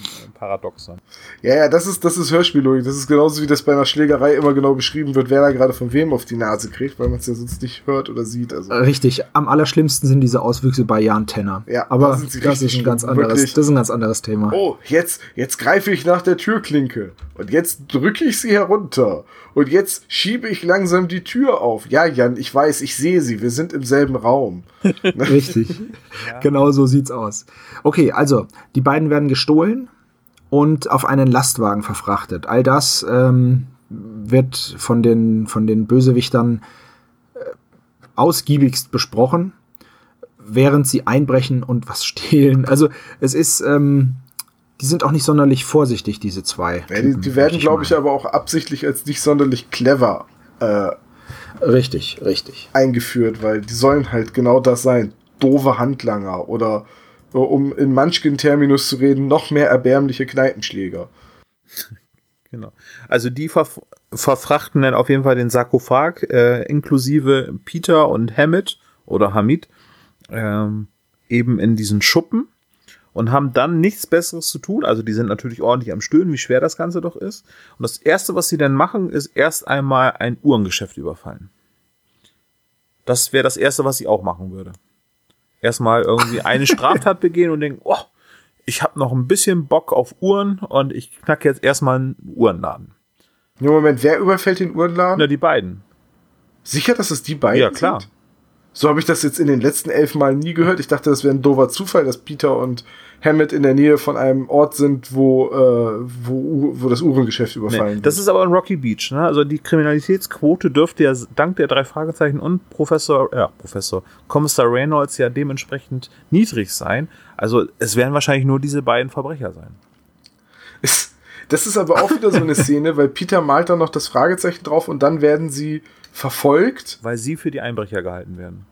Ja, ja, das ist, das ist Hörspiellogik. Das ist genauso wie das bei einer Schlägerei immer genau beschrieben wird, wer da gerade von wem auf die Nase kriegt, weil man es ja sonst nicht hört oder sieht. Also, Richtig, am allerschlimmsten sind diese Auswüchse bei Jan Tenner. Ja, aber das richtig ist ein ganz anderes, wirklich. das ist ein ganz anderes Thema. oh, jetzt, jetzt greife ich nach der Türklinke. Und jetzt drücke ich sie herunter. Und jetzt schiebe ich langsam die Tür auf. Ja, Jan, ich weiß, ich sehe sie. Wir sind im selben Raum. Richtig. Genau so sieht's aus. Okay, also, die beiden werden gestohlen und auf einen Lastwagen verfrachtet. All das ähm, wird von den, von den Bösewichtern äh, ausgiebigst besprochen, während sie einbrechen und was stehlen. Also es ist, ähm, die sind auch nicht sonderlich vorsichtig, diese zwei. Ja, die, die werden, glaube ich, aber auch absichtlich als nicht sonderlich clever äh, richtig, richtig eingeführt, weil die sollen halt genau das sein. Doofe Handlanger oder um in Munchkin-Terminus zu reden, noch mehr erbärmliche Kneipenschläger. Genau. Also die ver verfrachten dann auf jeden Fall den Sarkophag, äh, inklusive Peter und Hammett oder Hamid, ähm, eben in diesen Schuppen und haben dann nichts Besseres zu tun. Also die sind natürlich ordentlich am Stöhnen, wie schwer das Ganze doch ist. Und das Erste, was sie dann machen, ist erst einmal ein Uhrengeschäft überfallen. Das wäre das Erste, was ich auch machen würde. Erstmal irgendwie eine Straftat begehen und denken, oh, ich habe noch ein bisschen Bock auf Uhren und ich knacke jetzt erstmal einen Uhrenladen. Nur Moment, wer überfällt den Uhrenladen? Na, die beiden. Sicher, dass es die beiden Ja, klar. sind? So habe ich das jetzt in den letzten elf Malen nie gehört. Ich dachte, das wäre ein doofer Zufall, dass Peter und Hammett in der Nähe von einem Ort sind, wo, äh, wo, wo das Uhrengeschäft überfallen Nee, das ist aber in Rocky Beach. Ne? Also die Kriminalitätsquote dürfte ja dank der drei Fragezeichen und Professor, ja, Professor, Kommissar Reynolds ja dementsprechend niedrig sein. Also es werden wahrscheinlich nur diese beiden Verbrecher sein. Das ist aber auch wieder so eine Szene, weil Peter malt dann noch das Fragezeichen drauf und dann werden sie verfolgt. Weil sie für die Einbrecher gehalten werden.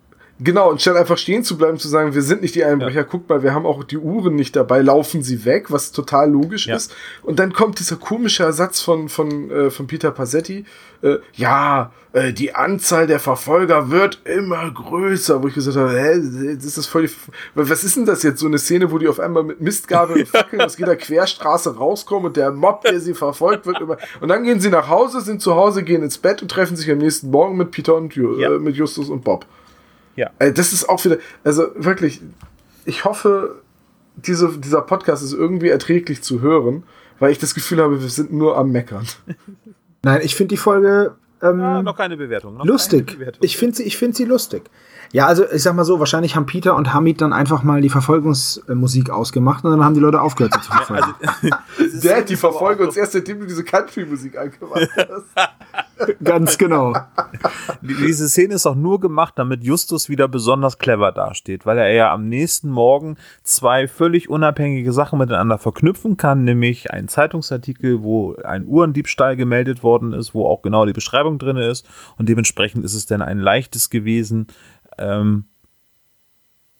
Genau, und statt einfach stehen zu bleiben, zu sagen, wir sind nicht die Einbrecher, guck mal, wir haben auch die Uhren nicht dabei, laufen sie weg, was total logisch Ja. ist. Und dann kommt dieser komische Ersatz von, von, äh, von Peter Passetti, äh, ja, äh, die Anzahl der Verfolger wird immer größer, wo ich gesagt habe, hä, das ist völlig, was ist denn das jetzt, so eine Szene, wo die auf einmal mit Mistgabel und Fackeln aus jeder Querstraße rauskommen und der Mob, der sie verfolgt, wird immer, und dann gehen sie nach Hause, sind zu Hause, gehen ins Bett und treffen sich am nächsten Morgen mit Peter und Ju Ja. äh, mit Justus und Bob. Ja. Das ist auch wieder, also wirklich, ich hoffe, diese, dieser Podcast ist irgendwie erträglich zu hören, weil ich das Gefühl habe, wir sind nur am Meckern. Nein, ich finde die Folge ähm, Ah, noch keine Bewertung. Noch lustig. Keine Bewertung. Ich finde sie, ich finde sie lustig. Ja, also ich sag mal so, wahrscheinlich haben Peter und Hamid dann einfach mal die Verfolgungsmusik ausgemacht und dann haben die Leute aufgehört, sie zu verfolgen. Dad, die verfolgen uns erst, seitdem du diese Country-Musik angemacht hast. Ganz genau. Die- Diese Szene ist auch nur gemacht, damit Justus wieder besonders clever dasteht, weil er ja am nächsten Morgen zwei völlig unabhängige Sachen miteinander verknüpfen kann, nämlich einen Zeitungsartikel, wo ein Uhrendiebstahl gemeldet worden ist, wo auch genau die Beschreibung drin ist und dementsprechend ist es dann ein leichtes gewesen, ähm,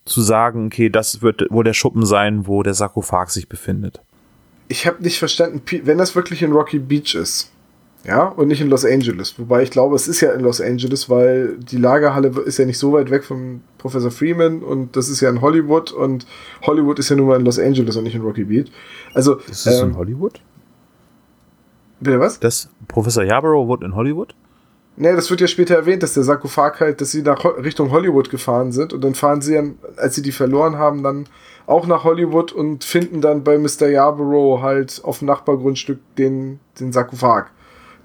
zu sagen, okay, das wird wohl der Schuppen sein, wo der Sarkophag sich befindet. Ich habe nicht verstanden, wenn das wirklich in Rocky Beach ist, ja, und nicht in Los Angeles, wobei ich glaube, es ist ja in Los Angeles, weil die Lagerhalle ist ja nicht so weit weg von Professor Freeman und das ist ja in Hollywood und Hollywood ist ja nun mal in Los Angeles und nicht in Rocky Beach. Also, Ist das in ähm, Hollywood? bitte was? Das Professor Yarborough wohnt in Hollywood? Nee, das wird ja später erwähnt, dass der Sarkophag halt, dass sie nach Richtung Hollywood gefahren sind und dann fahren sie dann, als sie die verloren haben, dann auch nach Hollywood und finden dann bei Mr. Yarborough halt auf dem Nachbargrundstück den, den Sarkophag.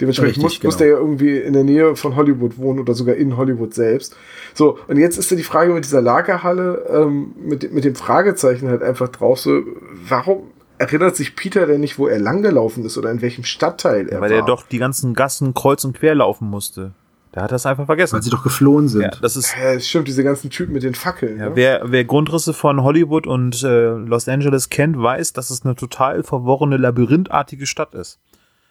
Dementsprechend Richtig, muss, muss genau. der ja irgendwie in der Nähe von Hollywood wohnen oder sogar in Hollywood selbst. So, und jetzt ist ja die Frage mit dieser Lagerhalle, ähm, mit, dem- mit dem Fragezeichen halt einfach drauf, so, warum erinnert sich Peter denn nicht, wo er langgelaufen ist oder in welchem Stadtteil er Weil war? er doch die ganzen Gassen kreuz und quer laufen musste. Der hat das einfach vergessen. Weil sie doch geflohen sind. ja, das ist, Ja, stimmt, diese ganzen Typen mit den Fackeln. ja, ne? wer, wer Grundrisse von Hollywood und äh, Los Angeles kennt, weiß, dass es eine total verworrene, labyrinthartige Stadt ist.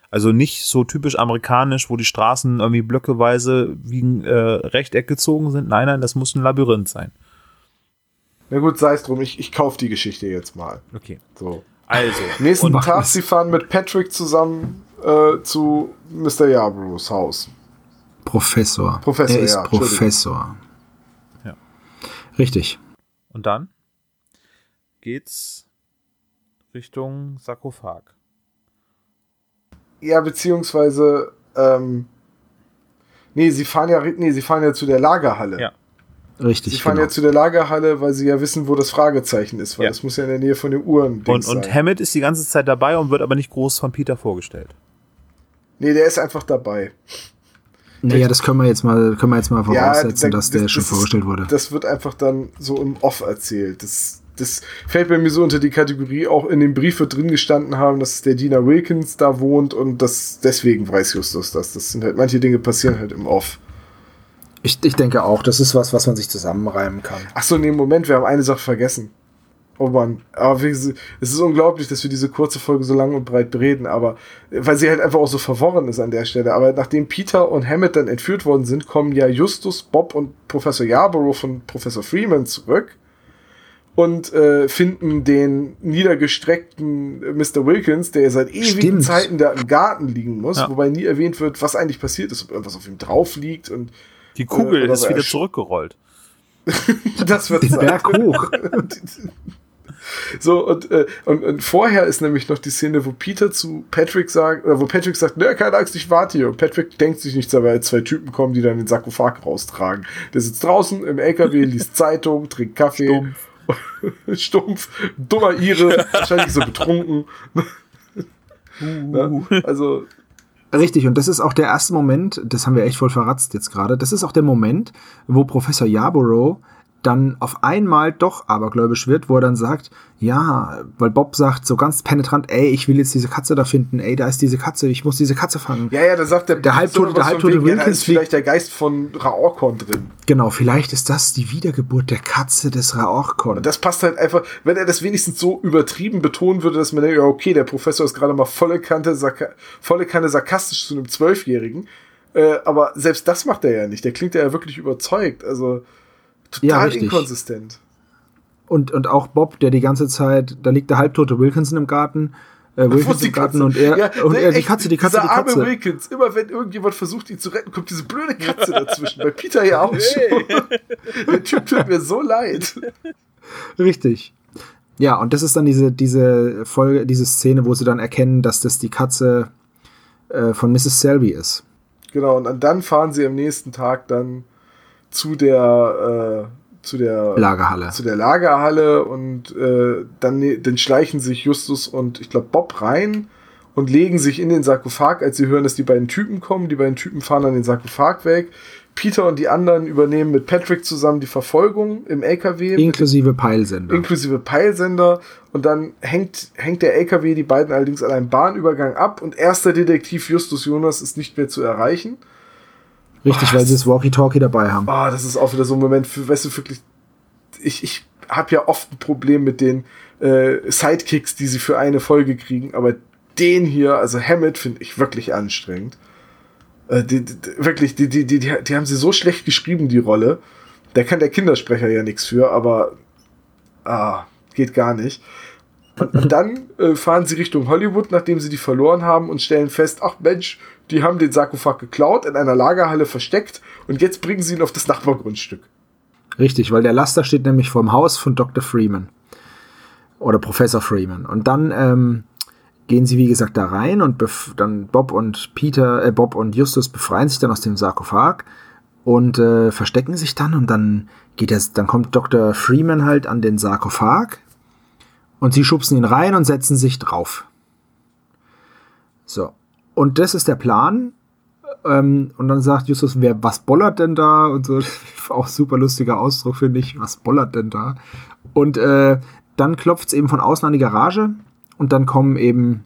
Also nicht so typisch amerikanisch, wo die Straßen irgendwie blöckeweise wie ein äh, Rechteck gezogen sind. Nein, nein, das muss ein Labyrinth sein. Na gut, sei es drum, ich, ich kauf die Geschichte jetzt mal. Okay. So. Also. Nächsten Tag, sie fahren mit Patrick zusammen äh, zu Mr. Yarboroughs Haus. Professor. Professor, er ist ja. Professor. Ja. Richtig. und dann geht's Richtung Sarkophag. Ja, beziehungsweise, ähm, nee, sie fahren ja, nee, sie fahren ja zu der Lagerhalle. Ja. Richtig. Sie fahren genau. ja zu der Lagerhalle, weil sie ja wissen, wo das Fragezeichen ist, weil Ja. das muss ja in der Nähe von den Uhren Und, und Hammett ist die ganze Zeit dabei und wird aber nicht groß von Peter vorgestellt. Nee, der ist einfach dabei. naja, das können wir jetzt mal, können wir jetzt mal voraussetzen, da- dass der schon ist- vorgestellt wurde. Das wird einfach dann so im Off erzählt. Das, das fällt bei mir so unter die Kategorie, auch in dem Brief wird drin gestanden haben, dass der Dina Wilkins da wohnt und das deswegen weiß Justus das. Das sind halt, manche Dinge passieren halt im Off. Ich, ich denke auch, das ist was, was man sich zusammenreimen kann. Ach so, nee, Moment, wir haben eine Sache vergessen. Oh Mann, aber wie, es ist unglaublich, dass wir diese kurze Folge so lang und breit bereden, aber weil sie halt einfach auch so verworren ist an der Stelle. Aber nachdem Peter und Hammett dann entführt worden sind, kommen ja Justus, Bob und Professor Yarborough von Professor Freeman zurück und äh, finden den niedergestreckten Mr. Wilkins, der seit ewigen Stimmt. Zeiten da im Garten liegen muss, Ja. wobei nie erwähnt wird, was eigentlich passiert ist, ob irgendwas auf ihm drauf liegt und Die Kugel Äh, ist wieder zurückgerollt. das wird sein. Berg hoch. So, und, äh, und, und vorher ist nämlich noch die Szene, wo Peter zu Patrick sagt, oder wo Patrick sagt, ne, keine Angst, ich warte hier. Und Patrick denkt sich nichts, aber zwei Typen kommen, die dann den Sarkophag raustragen. Der sitzt draußen im LKW, liest Zeitung, trinkt Kaffee. Stumpf. Stumpf, dummer Ire, wahrscheinlich so betrunken. Uh. Ne? Also, Richtig, und das ist auch der erste Moment, das haben wir echt voll verratzt jetzt gerade, das ist auch der Moment, wo Professor Yarborough dann auf einmal doch abergläubisch wird, wo er dann sagt, ja, weil Bob sagt so ganz penetrant, ey, ich will jetzt diese Katze da finden, ey, da ist diese Katze, ich muss diese Katze fangen. ja, ja, da sagt der, Der Halbtote- der Halbtote wegen, ja, da Wilkins ist vielleicht der Geist von Raorkon drin. Genau, vielleicht ist das die Wiedergeburt der Katze des Raorkon. Das passt halt einfach, wenn er das wenigstens so übertrieben betonen würde, dass man denkt, ja, okay, der Professor ist gerade mal volle Kante, volle Kanne sarkastisch zu einem Zwölfjährigen. Äh, aber selbst das macht er ja nicht. Der klingt ja wirklich überzeugt. Also total richtig. inkonsistent. Und, und auch Bob, der die ganze Zeit, da liegt der halbtote Wilkinson im Garten, äh, die im Garten Katze? und er, Ja, und nee, er, die echt, Katze, die Katze, die dieser arme Katze. Wilkins, immer wenn irgendjemand versucht, ihn zu retten, kommt diese blöde Katze dazwischen. Bei Peter ja auch schon. Der Typ tut mir so leid. Richtig. Ja, und das ist dann diese, diese Folge, diese Szene, wo sie dann erkennen, dass das die Katze äh, von Mrs. Selby ist. Genau, und dann fahren sie am nächsten Tag dann zu der, äh, zu der Lagerhalle. zu der Lagerhalle und äh, dann, ne- dann schleichen sich Justus und ich glaube Bob rein und legen sich in den Sarkophag, als sie hören, dass die beiden Typen kommen. Die beiden Typen fahren dann den Sarkophag weg. Peter und die anderen übernehmen mit Patrick zusammen die Verfolgung im LKW. Inklusive Peilsender. inklusive Peilsender und dann hängt, hängt der LKW die beiden allerdings an einem Bahnübergang ab und erster Detektiv Justus Jonas ist nicht mehr zu erreichen. Richtig, Oh, weil sie das Walkie-Talkie dabei haben. Ah, das ist auch wieder so ein Moment für, weißt du, wirklich, ich, ich habe ja oft ein Problem mit den äh, Sidekicks, die sie für eine Folge kriegen, aber den hier, also Hammett, finde ich wirklich anstrengend. Äh, die, die, wirklich, die, die, die, die, die haben sie so schlecht geschrieben, die Rolle. Da kann der Kindersprecher ja nichts für, aber ah, geht gar nicht. Und, und dann äh, fahren sie Richtung Hollywood, nachdem sie die verloren haben und stellen fest, ach Mensch, die haben den Sarkophag geklaut, in einer Lagerhalle versteckt und jetzt bringen sie ihn auf das Nachbargrundstück. Richtig, weil der Laster steht nämlich vor dem Haus von Dr. Freeman. Oder Professor Freeman. Und dann ähm, gehen sie, wie gesagt, da rein und dann Bob und Peter, äh, Bob und Justus befreien sich dann aus dem Sarkophag und äh, verstecken sich dann und dann geht es, dann kommt Dr. Freeman halt an den Sarkophag und sie schubsen ihn rein und setzen sich drauf. So. Und das ist der Plan. Ähm, und dann sagt Justus, wer, was bollert denn da? Und so, auch super lustiger Ausdruck, finde ich. Was bollert denn da? Und äh, dann klopft es eben von außen an die Garage und dann kommen eben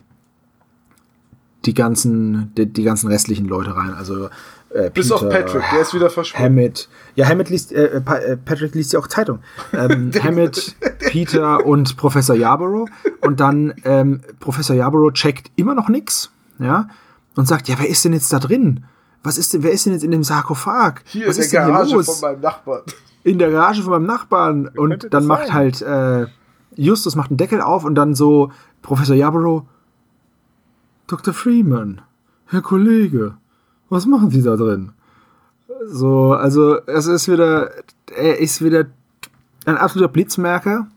die ganzen, die, die ganzen restlichen Leute rein. Also äh, Bis auf Patrick, der ist wieder verschwunden. Hammett. Ja, Hammett liest, äh, Pa- äh, Patrick liest ja auch Zeitung. Ähm, Hammett, Peter und Professor Yarborough. Und dann ähm, Professor Yarborough checkt immer noch nix, ja, und sagt, ja, wer ist denn jetzt da drin? Was ist denn, wer ist denn jetzt in dem Sarkophag? Hier Was in ist der denn Garage von meinem Nachbarn. in der Garage von meinem Nachbarn. könnte Und dann macht sein? halt äh, Justus macht einen Deckel auf und dann so Professor Yarborough, Dr. Freeman, Herr Kollege, was machen Sie da drin? So, also es ist wieder, er ist wieder ein absoluter Blitzmerker.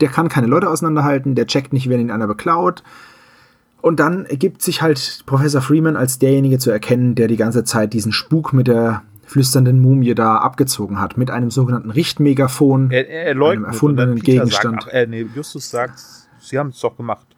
Der kann keine Leute auseinanderhalten, der checkt nicht, wenn ihn einer beklaut. Und dann ergibt sich halt Professor Freeman als derjenige zu erkennen, der die ganze Zeit diesen Spuk mit der flüsternden Mumie da abgezogen hat, mit einem sogenannten Richtmegafon. Er, er. Einem erfundenen Gegenstand. Sagt, ach, äh, nee, Justus sagt, sie haben es doch gemacht.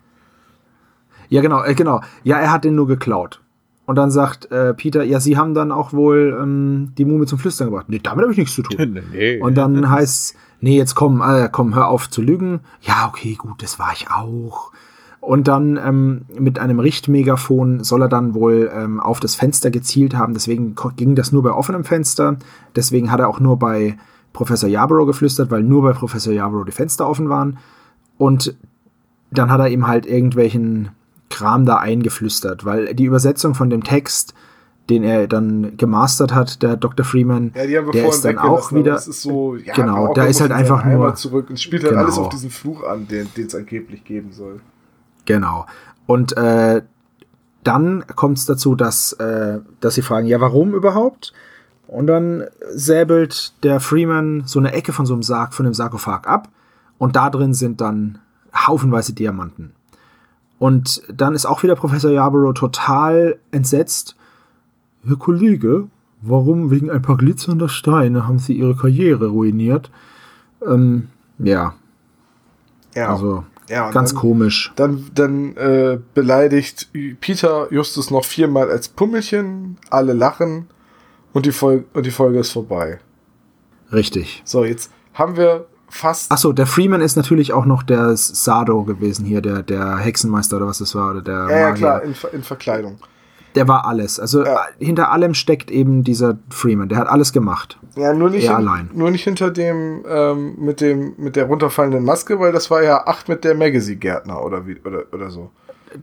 Ja, genau, äh, genau. Ja, er hat den nur geklaut. Und dann sagt äh, Peter, ja, sie haben dann auch wohl ähm, die Mumie zum Flüstern gebracht. Nee, damit habe ich nichts zu tun. nee. Und dann heißt nee, jetzt komm, äh, komm, hör auf zu lügen. Ja, okay, gut, das war ich auch. Und dann ähm, mit einem Richtmegafon soll er dann wohl ähm, auf das Fenster gezielt haben. Deswegen ging das nur bei offenem Fenster. Deswegen hat er auch nur bei Professor Yarborough geflüstert, weil nur bei Professor Yarborough die Fenster offen waren. Und dann hat er ihm halt irgendwelchen Kram da eingeflüstert, weil die Übersetzung von dem Text, den er dann gemastert hat, der Dr. Freeman, Ja, der ist dann auch wieder. Das ist so, ja, Genau, da ist halt in einfach nur- zurück und spielt halt Genau. alles auf diesen Fluch an, den es angeblich geben soll. Genau. Und äh, dann kommt es dazu, dass, äh, dass sie fragen, ja, warum überhaupt? Und dann säbelt der Freeman so eine Ecke von so einem Sarg, von dem Sarkophag ab. Und da drin sind dann haufenweise Diamanten. Und dann ist auch wieder Professor Yarborough total entsetzt. Herr Kollege, warum wegen ein paar glitzernder Steine haben Sie Ihre Karriere ruiniert? Ähm, ja, Ja, also ja, ganz dann, komisch. Dann, dann äh, beleidigt Peter Justus noch viermal als Pummelchen, alle lachen und die, Folge, und die Folge ist vorbei. Richtig. So, jetzt haben wir fast. Achso, der Freeman ist natürlich auch noch der Sado gewesen hier, der, der Hexenmeister oder was das war, oder der ja, ja, klar, in, Ver- in Verkleidung. Der war alles. Also Ja. hinter allem steckt eben dieser Freeman. Der hat alles gemacht. Ja, nur nicht, allein. nur nicht hinter dem, ähm, mit dem, mit der runterfallenden Maske, weil das war ja acht mit der Magazine-Gärtner oder wie, oder, oder so.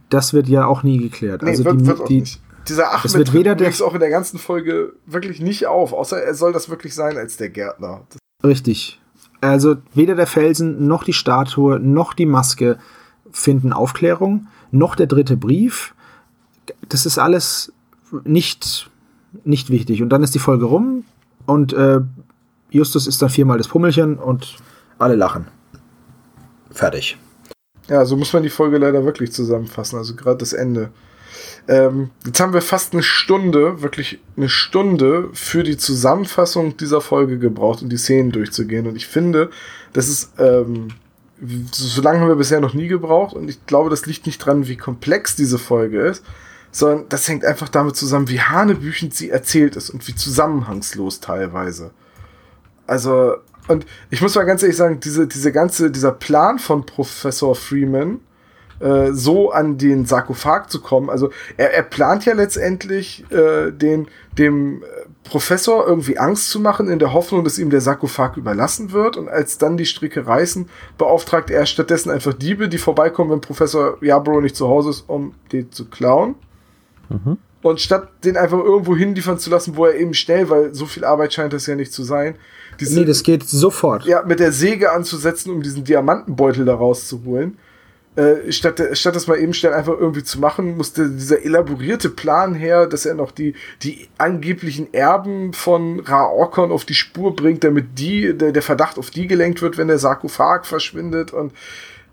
Das wird ja auch nie geklärt. Nee, also wird, die, wird auch die, nicht. Dieser mit wird weder der- auch in der ganzen Folge wirklich nicht auf, außer er soll das wirklich sein als der Gärtner. Das, Richtig. Also weder der Felsen noch die Statue noch die Maske finden Aufklärung, noch der dritte Brief. Das ist alles nicht, nicht wichtig. Und dann ist die Folge rum und äh, Justus ist dann viermal das Pummelchen und alle lachen. Fertig. ja, so muss man die Folge leider wirklich zusammenfassen, also gerade das Ende. Ähm, jetzt haben wir fast eine Stunde, wirklich eine Stunde für die Zusammenfassung dieser Folge gebraucht, um die Szenen durchzugehen. Und ich finde, das ist, ähm, so so lange haben wir bisher noch nie gebraucht. Und ich glaube, das liegt nicht dran, wie komplex diese Folge ist, sondern das hängt einfach damit zusammen, wie hanebüchend sie erzählt ist und wie zusammenhangslos teilweise. Also, und ich muss mal ganz ehrlich sagen, diese, diese ganze, dieser Plan von Professor Freeman, äh, so an den Sarkophag zu kommen. Also er, er plant ja letztendlich äh, den, dem äh, Professor irgendwie Angst zu machen, in der Hoffnung, dass ihm der Sarkophag überlassen wird. Und als dann die Stricke reißen, beauftragt er stattdessen einfach Diebe, die vorbeikommen, wenn Professor Yarborough nicht zu Hause ist, um den zu klauen. Und statt den einfach irgendwo hinliefern zu lassen, wo er eben schnell, weil so viel Arbeit scheint das ja nicht zu sein, diese, Nee, das geht sofort. ja, mit der Säge anzusetzen, um diesen Diamantenbeutel da rauszuholen. Äh, statt, statt das mal eben schnell einfach irgendwie zu machen, musste dieser elaborierte Plan her, dass er noch die, die angeblichen Erben von Raorkon auf die Spur bringt, damit die, der, der Verdacht auf die gelenkt wird, wenn der Sarkophag verschwindet und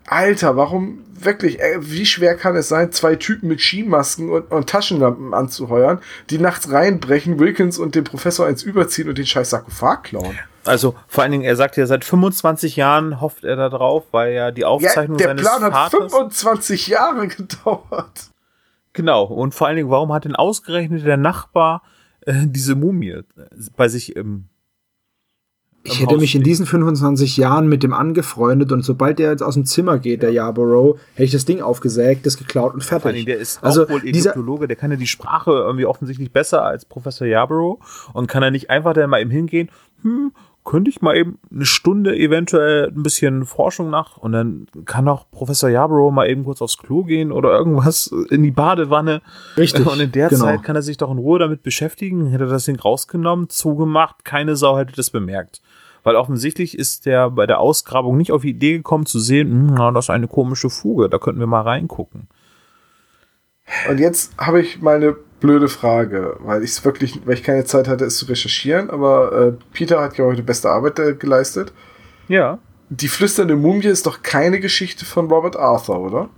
Alter, warum wirklich, äh, wie schwer kann es sein, zwei Typen mit Skimasken und, und Taschenlampen anzuheuern, die nachts reinbrechen, Wilkins und den Professor eins überziehen und den scheiß Sarkophag klauen? Also vor allen Dingen, er sagt ja, seit 25 Jahren hofft er da drauf, weil ja die Ja, Aufzeichnung der seines Plan hat Vaters. 25 Jahre gedauert. Genau. Und vor allen Dingen, warum hat denn ausgerechnet der Nachbar äh, diese Mumie äh, bei sich im Ich hätte Haus mich in diesen 25 Jahren mit dem angefreundet und sobald der jetzt aus dem Zimmer geht, der Yarborough, hätte ich das Ding aufgesägt, das geklaut und Vor fertig. Der ist also auch wohl Ägyptologe, der kann ja die Sprache irgendwie offensichtlich besser als Professor Yarborough und kann er nicht einfach dann mal eben hingehen, hm, könnte ich mal eben eine Stunde eventuell ein bisschen Forschung nach und dann kann auch Professor Yarborough mal eben kurz aufs Klo gehen oder irgendwas in die Badewanne. Richtig, Und in der genau. Zeit kann er sich doch in Ruhe damit beschäftigen. Hätte er das Ding rausgenommen, zugemacht, keine Sau hätte das bemerkt. Weil offensichtlich ist der bei der Ausgrabung nicht auf die Idee gekommen zu sehen, hm, na, das ist eine komische Fuge, da könnten wir mal reingucken. Und jetzt habe ich mal eine blöde Frage, weil ich es wirklich, weil ich keine Zeit hatte, es zu recherchieren, aber äh, Peter hat ja heute beste Arbeit äh, geleistet. Ja. Die flüsternde Mumie ist doch keine Geschichte von Robert Arthur, oder?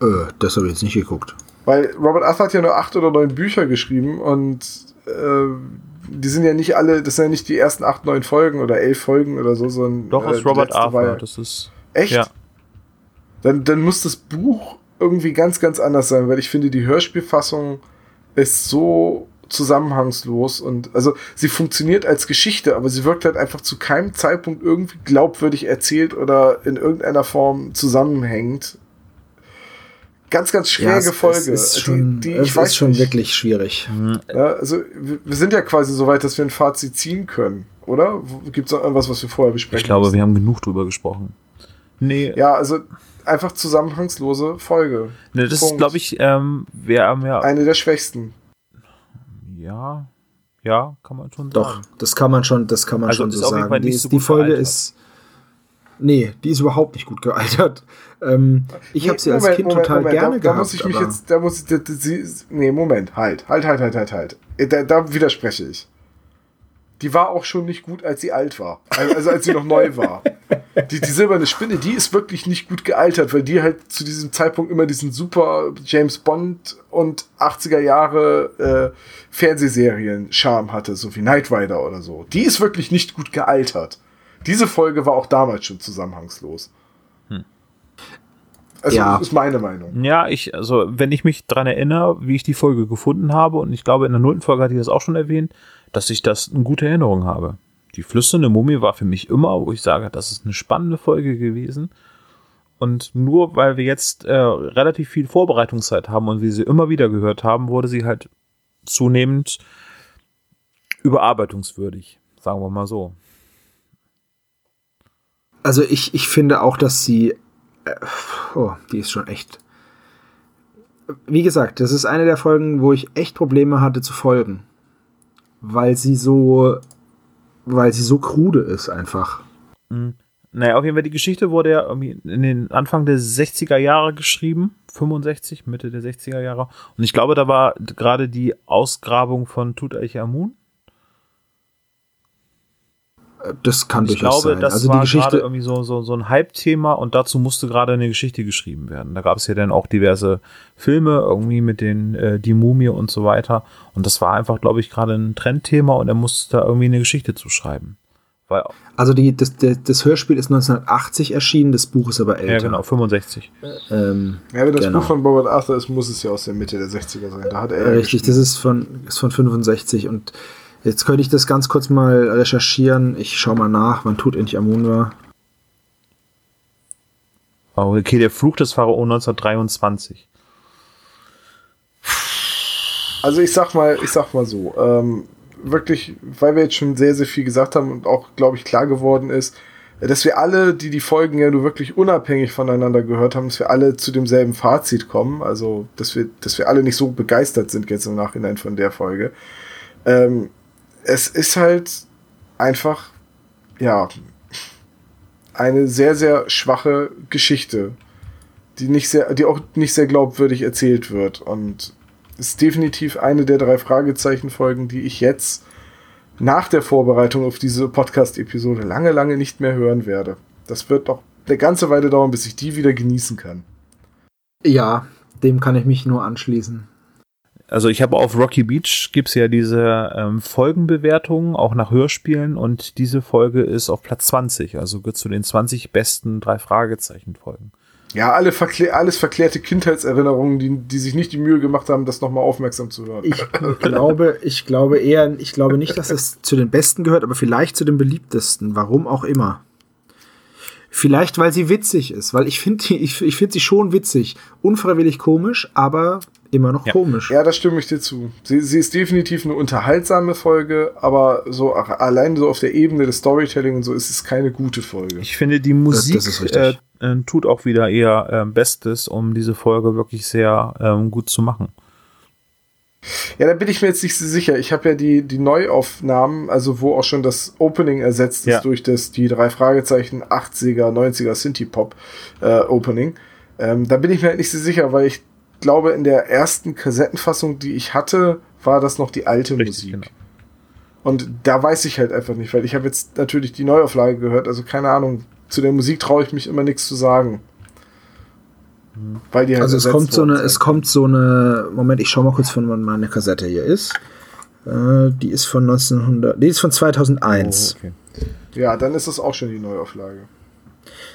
äh, das habe ich jetzt nicht geguckt. Weil Robert Arthur hat ja nur acht oder neun Bücher geschrieben und äh, die sind ja nicht alle, das sind ja nicht die ersten acht, neun Folgen oder elf Folgen oder so, sondern. Doch, äh, ist Robert Arthur. Das ist. Echt? Ja. Dann, dann muss das Buch irgendwie ganz, ganz anders sein, weil ich finde, die Hörspielfassung ist so zusammenhangslos und also sie funktioniert als Geschichte, aber sie wirkt halt einfach zu keinem Zeitpunkt irgendwie glaubwürdig erzählt oder in irgendeiner Form zusammenhängend. Ganz, ganz schräge ja, Folge. Es ist schon, die, die ich weiß ist schon nicht. wirklich schwierig. Ja, also wir sind ja quasi so weit, dass wir ein Fazit ziehen können, oder? Gibt es noch irgendwas, was wir vorher besprechen? Ich glaube, müssen? wir haben genug drüber gesprochen. Nee. Ja, also einfach zusammenhangslose Folge. Ne, das Punkt. ist, glaube ich, ähm, wir haben ja. Eine der schwächsten. Ja, ja, kann man schon Doch, sagen. das kann man schon, das kann man also schon so sagen. Die, so die Folge ist. Nee, die ist überhaupt nicht gut gealtert. Ähm, ich nee, habe sie als Moment, Kind Moment, total Moment, gerne da, gehabt. Da muss ich mich jetzt, da muss ich, da, sie, nee, Moment, halt, halt, halt, halt, halt, halt. Da, da widerspreche ich die war auch schon nicht gut, als sie alt war. Also als sie noch neu war. Die, die silberne Spinne, die ist wirklich nicht gut gealtert, weil die halt zu diesem Zeitpunkt immer diesen super James Bond und 80er Jahre äh, Fernsehserien-Charme hatte, so wie Knight Rider oder so. Die ist wirklich nicht gut gealtert. Diese Folge war auch damals schon zusammenhangslos. Hm. Also, ja. das ist meine Meinung. Ja, ich, also, wenn ich mich dran erinnere, wie ich die Folge gefunden habe, und ich glaube, in der nullten Folge hatte ich das auch schon erwähnt, dass ich das eine gute Erinnerung habe. Die flüsternde Mumie war für mich immer, wo ich sage, das ist eine spannende Folge gewesen. Und nur weil wir jetzt äh, relativ viel Vorbereitungszeit haben und wir sie immer wieder gehört haben, wurde sie halt zunehmend überarbeitungswürdig, sagen wir mal so. Also ich, ich finde auch, dass sie, äh, oh, die ist schon echt. Wie gesagt, das ist eine der Folgen, wo ich echt Probleme hatte zu folgen weil sie so, weil sie so krude ist einfach. Mhm. Naja, auf jeden Fall, die Geschichte wurde ja irgendwie in den Anfang der 60er Jahre geschrieben, 65, Mitte der 60er Jahre. Und ich glaube, da war gerade die Ausgrabung von Tutanchamun. Das kann ich durchaus glaube, sein. Das also war die Geschichte irgendwie so, so, so ein Hype-Thema und dazu musste gerade eine Geschichte geschrieben werden. Da gab es ja dann auch diverse Filme irgendwie mit den äh, die Mumie und so weiter. Und das war einfach, glaube ich, gerade ein Trendthema und er musste da irgendwie eine Geschichte zu schreiben. Weil also die, das, das, das, Hörspiel ist 1980 erschienen, das Buch ist aber älter. Ja, genau, 65. Ähm, ja, wenn das genau. Buch von Robert Arthur ist, muss es ja aus der Mitte der 60er sein. Da hat er Richtig, das ist von, ist von 65 und Jetzt könnte ich das ganz kurz mal recherchieren. Ich schaue mal nach, wann tut endlich Amun war. Oh, okay, der Fluch des Pharao 1923. Also ich sag mal, ich sag mal so, ähm, wirklich, weil wir jetzt schon sehr, sehr viel gesagt haben und auch, glaube ich, klar geworden ist, dass wir alle, die die Folgen ja nur wirklich unabhängig voneinander gehört haben, dass wir alle zu demselben Fazit kommen. Also, dass wir, dass wir alle nicht so begeistert sind jetzt im Nachhinein von der Folge. Ähm, es ist halt einfach, ja, eine sehr, sehr schwache Geschichte, die nicht sehr, die auch nicht sehr glaubwürdig erzählt wird. Und ist definitiv eine der drei Fragezeichen-Folgen, die ich jetzt nach der Vorbereitung auf diese Podcast-Episode lange, lange nicht mehr hören werde. Das wird doch eine ganze Weile dauern, bis ich die wieder genießen kann. Ja, dem kann ich mich nur anschließen also ich habe auf Rocky Beach gibt's ja diese ähm, Folgenbewertungen, auch nach Hörspielen und diese Folge ist auf Platz 20, also gehört zu den 20 besten drei Fragezeichen Folgen. Ja, alle verklär, alles verklärte Kindheitserinnerungen, die, die sich nicht die Mühe gemacht haben, das nochmal aufmerksam zu hören. Ich glaube, ich glaube eher, ich glaube nicht, dass es zu den besten gehört, aber vielleicht zu den beliebtesten, warum auch immer. Vielleicht, weil sie witzig ist, weil ich finde ich, ich finde sie schon witzig. Unfreiwillig komisch, aber immer noch ja. komisch. Ja, das stimme ich dir zu. Sie, sie ist definitiv eine unterhaltsame Folge, aber so allein so auf der Ebene des Storytelling und so ist es keine gute Folge. Ich finde, die Musik das, das äh, äh, tut auch wieder eher äh, Bestes, um diese Folge wirklich sehr ähm, gut zu machen. Ja, da bin ich mir jetzt nicht so sicher. Ich habe ja die, die Neuaufnahmen, also wo auch schon das Opening ersetzt ist ja. durch das, die drei Fragezeichen 80er, 90er Synthie-Pop äh, Opening. Ähm, da bin ich mir halt nicht so sicher, weil ich glaube, in der ersten Kassettenfassung, die ich hatte, war das noch die alte Richtig, Musik. Genau. Und da weiß ich halt einfach nicht, weil ich habe jetzt natürlich die Neuauflage gehört, also keine Ahnung, zu der Musik traue ich mich immer nichts zu sagen. Weil die halt also es kommt so eine, es kommt so eine, Moment, ich schau mal kurz von wann meine Kassette hier ist. Äh, die ist von 1900, die ist von 2001. Oh, okay. Ja, dann ist das auch schon die Neuauflage.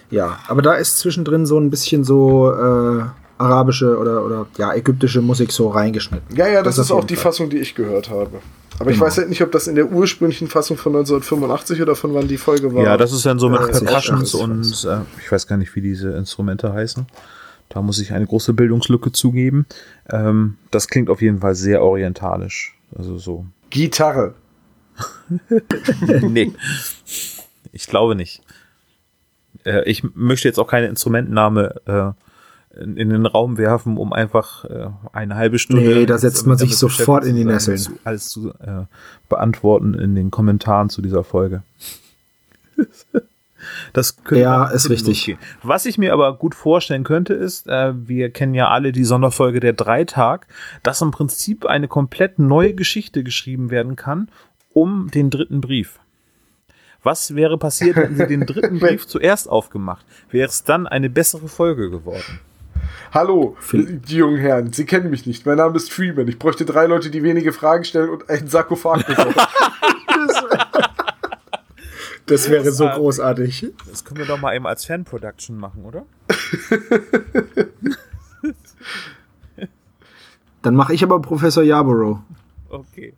Ja, aber da ist zwischendrin so ein bisschen so äh, arabische oder, oder ja, ägyptische Musik so reingeschnitten. Ja, ja, das, auf ist auch die Fall. Fassung, die ich gehört habe. Aber ich Genau. weiß halt nicht, ob das in der ursprünglichen Fassung von 1985 oder von wann die Folge war. Ja, das ist dann so mit 80, Percussions 80, und äh, ich weiß gar nicht, wie diese Instrumente heißen. Da muss ich eine große Bildungslücke zugeben. Ähm, das klingt auf jeden Fall sehr orientalisch. Also so. Gitarre. nee. Ich glaube nicht. Äh, ich möchte jetzt auch keine Instrumentenname äh, in, in den Raum werfen, um einfach äh, eine halbe Stunde. Nee, da setzt man sich sofort in die Nesseln. zu Alles zu äh, beantworten in den Kommentaren zu dieser Folge. Das könnte Ja, ist richtig. losgehen. Was ich mir aber gut vorstellen könnte, ist, äh, wir kennen ja alle die Sonderfolge der Dreitag, dass im Prinzip eine komplett neue Geschichte geschrieben werden kann um den dritten Brief. Was wäre passiert, hätten sie den dritten Brief zuerst aufgemacht? Wäre es dann eine bessere Folge geworden? Hallo, Phil- die jungen Herren, Sie kennen mich nicht. Mein Name ist Freeman. Ich bräuchte drei Leute, die wenige Fragen stellen und einen Sarkophag besorgen. Das wäre so Großartig. Das können wir doch mal eben als Fan-Production machen, oder? Dann mache ich aber Professor Yarborough. Okay.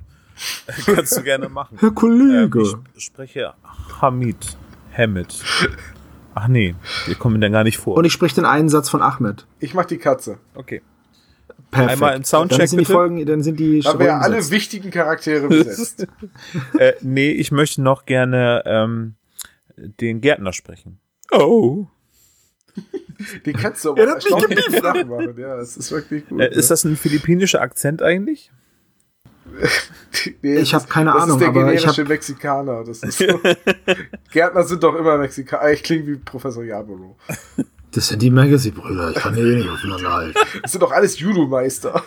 Kannst du gerne machen. Herr Ähm, Kollege. ich spreche Hamid. Hamid. Ach nee, wir kommen dann gar nicht vor. Und ich spreche den einen Satz von Ahmed. Ich mach die Katze. okay. Perfekt. Einmal im Soundcheck, Dann sind die. Folgen, dann sind die Da haben wir ja alle besetzt. wichtigen Charaktere besetzt. Äh, nee, ich möchte noch gerne ähm, den Gärtner sprechen. Oh. Die kannst du aber Er hat mich erstaunlich gut nachmachen. Ja, das ist wirklich gut. Äh, ist das ein philippinischer Akzent eigentlich? Nee, Ich das hab keine das Ahnung, ist der aber ich generische hab- Mexikaner. Das ist so. Gärtner sind doch immer Mexikaner. Ich klinge wie Professor Yarborough. Das sind die Magazine-Brüder. Ich kann hier nicht aufeinander halten. Das sind doch alles Judo-Meister.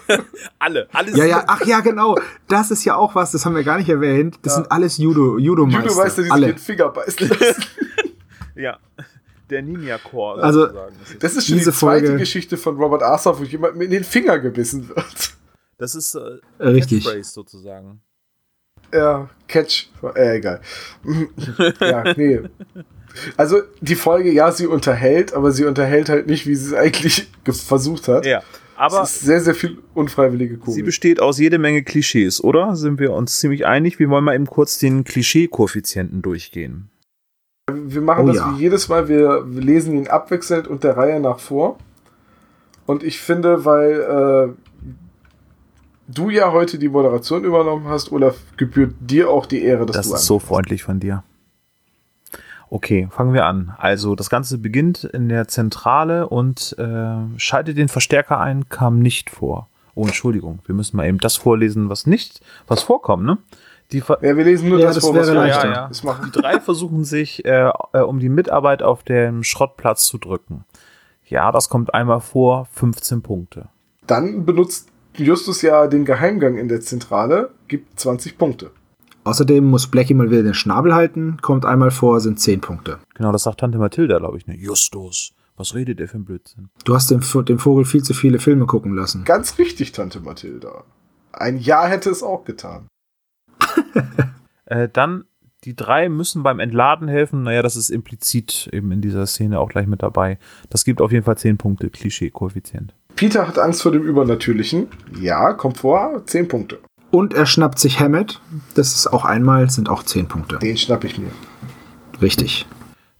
Alle, alles. Ja, ja, ach ja, genau. Das ist ja auch was, das haben wir gar nicht erwähnt. Das sind alles Judo, Judo-Meister. Judo-Meister, die sich Alle. den Finger beißen lassen. ja. Der Ninja-Core. Also, sozusagen. Das ist schon Diese die zweite Folge- Geschichte von Robert Arthur, wo jemand in den Finger gebissen wird. Das ist äh, Äh, richtig. Catchphrase sozusagen. Ja, Catch. Äh, egal. ja, nee. Also die Folge, ja, sie unterhält, aber sie unterhält halt nicht, wie sie es eigentlich ge- versucht hat. Ja. Aber es ist sehr, sehr viel unfreiwillige sie Komik. besteht aus jede Menge Klischees, oder? Sind wir uns ziemlich einig? Wir wollen mal eben kurz den Klischee-Koeffizienten durchgehen. Wir machen Oh das ja. wie jedes Mal, wir, wir lesen ihn abwechselnd und der Reihe nach vor. Und ich finde, weil äh, du ja heute die Moderation übernommen hast, Olaf, gebührt dir auch die Ehre, dass Das du ist so freundlich von dir. Okay, fangen wir an. Also das Ganze beginnt in der Zentrale und äh, schaltet den Verstärker ein, kam nicht vor. Oh, Entschuldigung, wir müssen mal eben das vorlesen, was nicht, was vorkommt, ne? Die Ver Ja, wir lesen nur Ja, das, das vor, was wäre wir ja, ja. Das machen. Die drei versuchen sich, äh, äh, um die Mitarbeit auf dem Schrottplatz zu drücken. Ja, das kommt einmal vor, 15 Punkte. Dann benutzt Justus ja den Geheimgang in der Zentrale, gibt 20 Punkte. Außerdem muss Blackie mal wieder den Schnabel halten, kommt einmal vor, sind 10 Punkte. Genau, das sagt Tante Mathilda, glaube ich, ne? Justus, was redet ihr für ein Blödsinn? Du hast dem, dem Vogel viel zu viele Filme gucken lassen. Ganz richtig, Tante Mathilda. Ein Ja hätte es auch getan. Äh, dann, die drei müssen beim Entladen helfen. Naja, das ist implizit eben in dieser Szene auch gleich mit dabei. Das gibt auf jeden Fall 10 Punkte, Klischee-Koeffizient. Peter hat Angst vor dem Übernatürlichen. Ja, kommt vor, 10 Punkte. Und er schnappt sich Hammett. Das ist auch einmal, sind auch 10 Punkte. Den schnapp ich mir. Richtig.